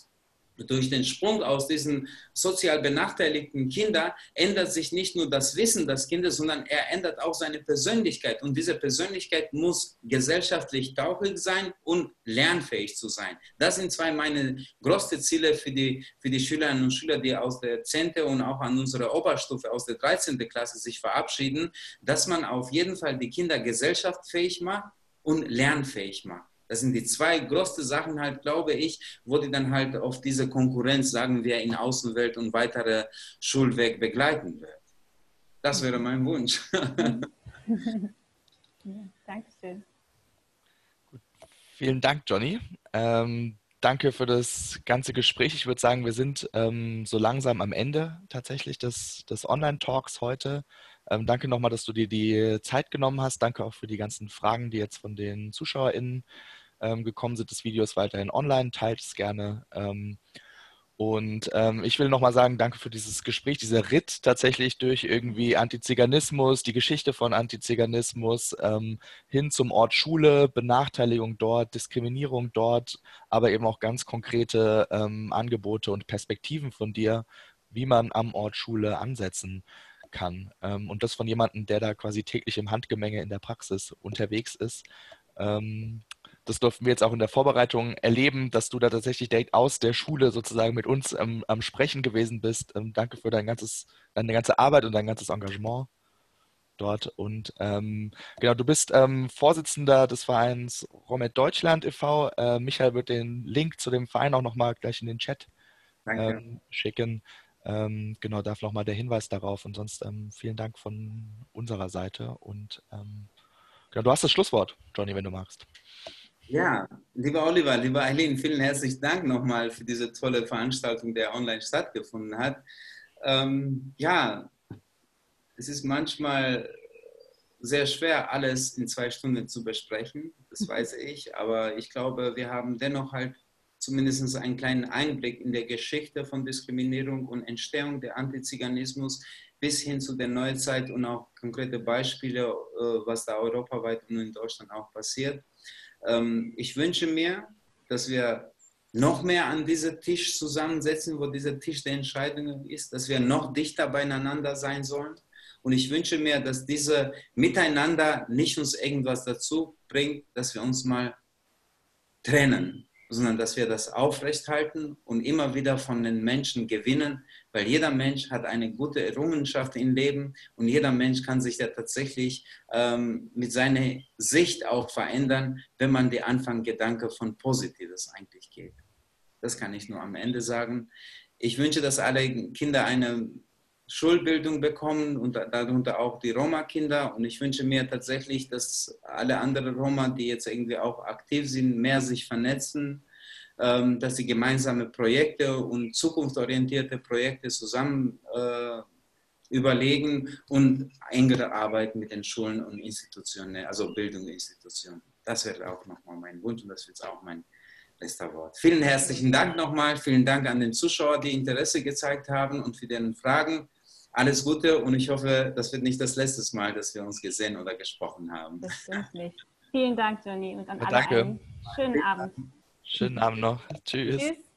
durch den Sprung aus diesen sozial benachteiligten Kindern ändert sich nicht nur das Wissen des Kindes, sondern er ändert auch seine Persönlichkeit. Und diese Persönlichkeit muss gesellschaftlich tauglich sein und lernfähig zu sein. Das sind zwei meine größten Ziele für die, für die Schülerinnen und Schüler, die aus der 10. und auch an unserer Oberstufe aus der 13. Klasse sich verabschieden, dass man auf jeden Fall die Kinder gesellschaftsfähig macht und lernfähig macht. Das sind die zwei größten Sachen halt, glaube ich, wo die dann halt auf diese Konkurrenz, sagen wir, in Außenwelt und weitere Schulweg begleiten wird. Das wäre mein Wunsch. Dankeschön. Gut. Vielen Dank, Johnny. Ähm, danke für das ganze Gespräch. Ich würde sagen, wir sind ähm, so langsam am Ende tatsächlich des, des Online-Talks heute. Ähm, danke nochmal, dass du dir die Zeit genommen hast. Danke auch für die ganzen Fragen, die jetzt von den ZuschauerInnen ähm, gekommen sind. Das Video ist weiterhin online, teilt es gerne. Ähm, und ähm, ich will nochmal sagen, danke für dieses Gespräch, dieser Ritt tatsächlich durch irgendwie Antiziganismus, die Geschichte von Antiziganismus ähm, hin zum Ort Schule, Benachteiligung dort, Diskriminierung dort, aber eben auch ganz konkrete ähm, Angebote und Perspektiven von dir, wie man am Ort Schule ansetzen kann. Ähm, und das von jemandem, der da quasi täglich im Handgemenge in der Praxis unterwegs ist. Das durften wir jetzt auch in der Vorbereitung erleben, dass du da tatsächlich direkt aus der Schule sozusagen mit uns ähm, am Sprechen gewesen bist. Ähm, danke für dein ganzes, deine ganze Arbeit und dein ganzes Engagement dort. Und ähm, genau, du bist ähm, Vorsitzender des Vereins Romet Deutschland e.V. Äh, Michael wird den Link zu dem Verein auch nochmal gleich in den Chat ähm, schicken. Ähm, genau, darf nochmal der Hinweis darauf. Und sonst vielen Dank von unserer Seite. Und genau, du hast das Schlusswort, Johnny, wenn du magst. Ja, lieber Oliver, lieber Eileen, vielen herzlichen Dank nochmal für diese tolle Veranstaltung, die online stattgefunden hat. Ähm, ja, es ist manchmal sehr schwer, alles in zwei Stunden zu besprechen, das weiß ich, aber ich glaube, wir haben dennoch halt zumindest einen kleinen Einblick in der Geschichte von Diskriminierung und Entstehung der Antiziganismus bis hin zu der Neuzeit und auch konkrete Beispiele, äh, was da europaweit und in Deutschland auch passiert. Ähm, ich wünsche mir, dass wir noch mehr an diesem Tisch zusammensetzen, wo dieser Tisch der Entscheidungen ist, dass wir noch dichter beieinander sein sollen. Und ich wünsche mir, dass diese Miteinander nicht uns irgendwas dazu bringt, dass wir uns mal trennen, sondern dass wir das aufrechthalten und immer wieder von den Menschen gewinnen, weil jeder Mensch hat eine gute Errungenschaft im Leben und jeder Mensch kann sich ja tatsächlich ähm, mit seiner Sicht auch verändern, wenn man die Anfangsgedanke von Positives eigentlich geht. Das kann ich nur am Ende sagen. Ich wünsche, dass alle Kinder eine Schulbildung bekommen und darunter auch die Roma-Kinder. Und ich wünsche mir tatsächlich, dass alle anderen Roma, die jetzt irgendwie auch aktiv sind, mehr sich vernetzen, dass sie gemeinsame Projekte und zukunftsorientierte Projekte zusammen äh, überlegen und engere Arbeit mit den Schulen und Institutionen, also Bildungsinstitutionen. Das wäre auch nochmal mein Wunsch und das wird auch mein letzter Wort. Vielen herzlichen Dank nochmal. Vielen Dank an den Zuschauer, die Interesse gezeigt haben und für deren Fragen alles Gute und ich hoffe, das wird nicht das letzte Mal, dass wir uns gesehen oder gesprochen haben. Das stimmt nicht. Vielen Dank, Johnny, und an ja, alle einen schönen Abend. Schönen Abend noch. Tschüss. Tschüss.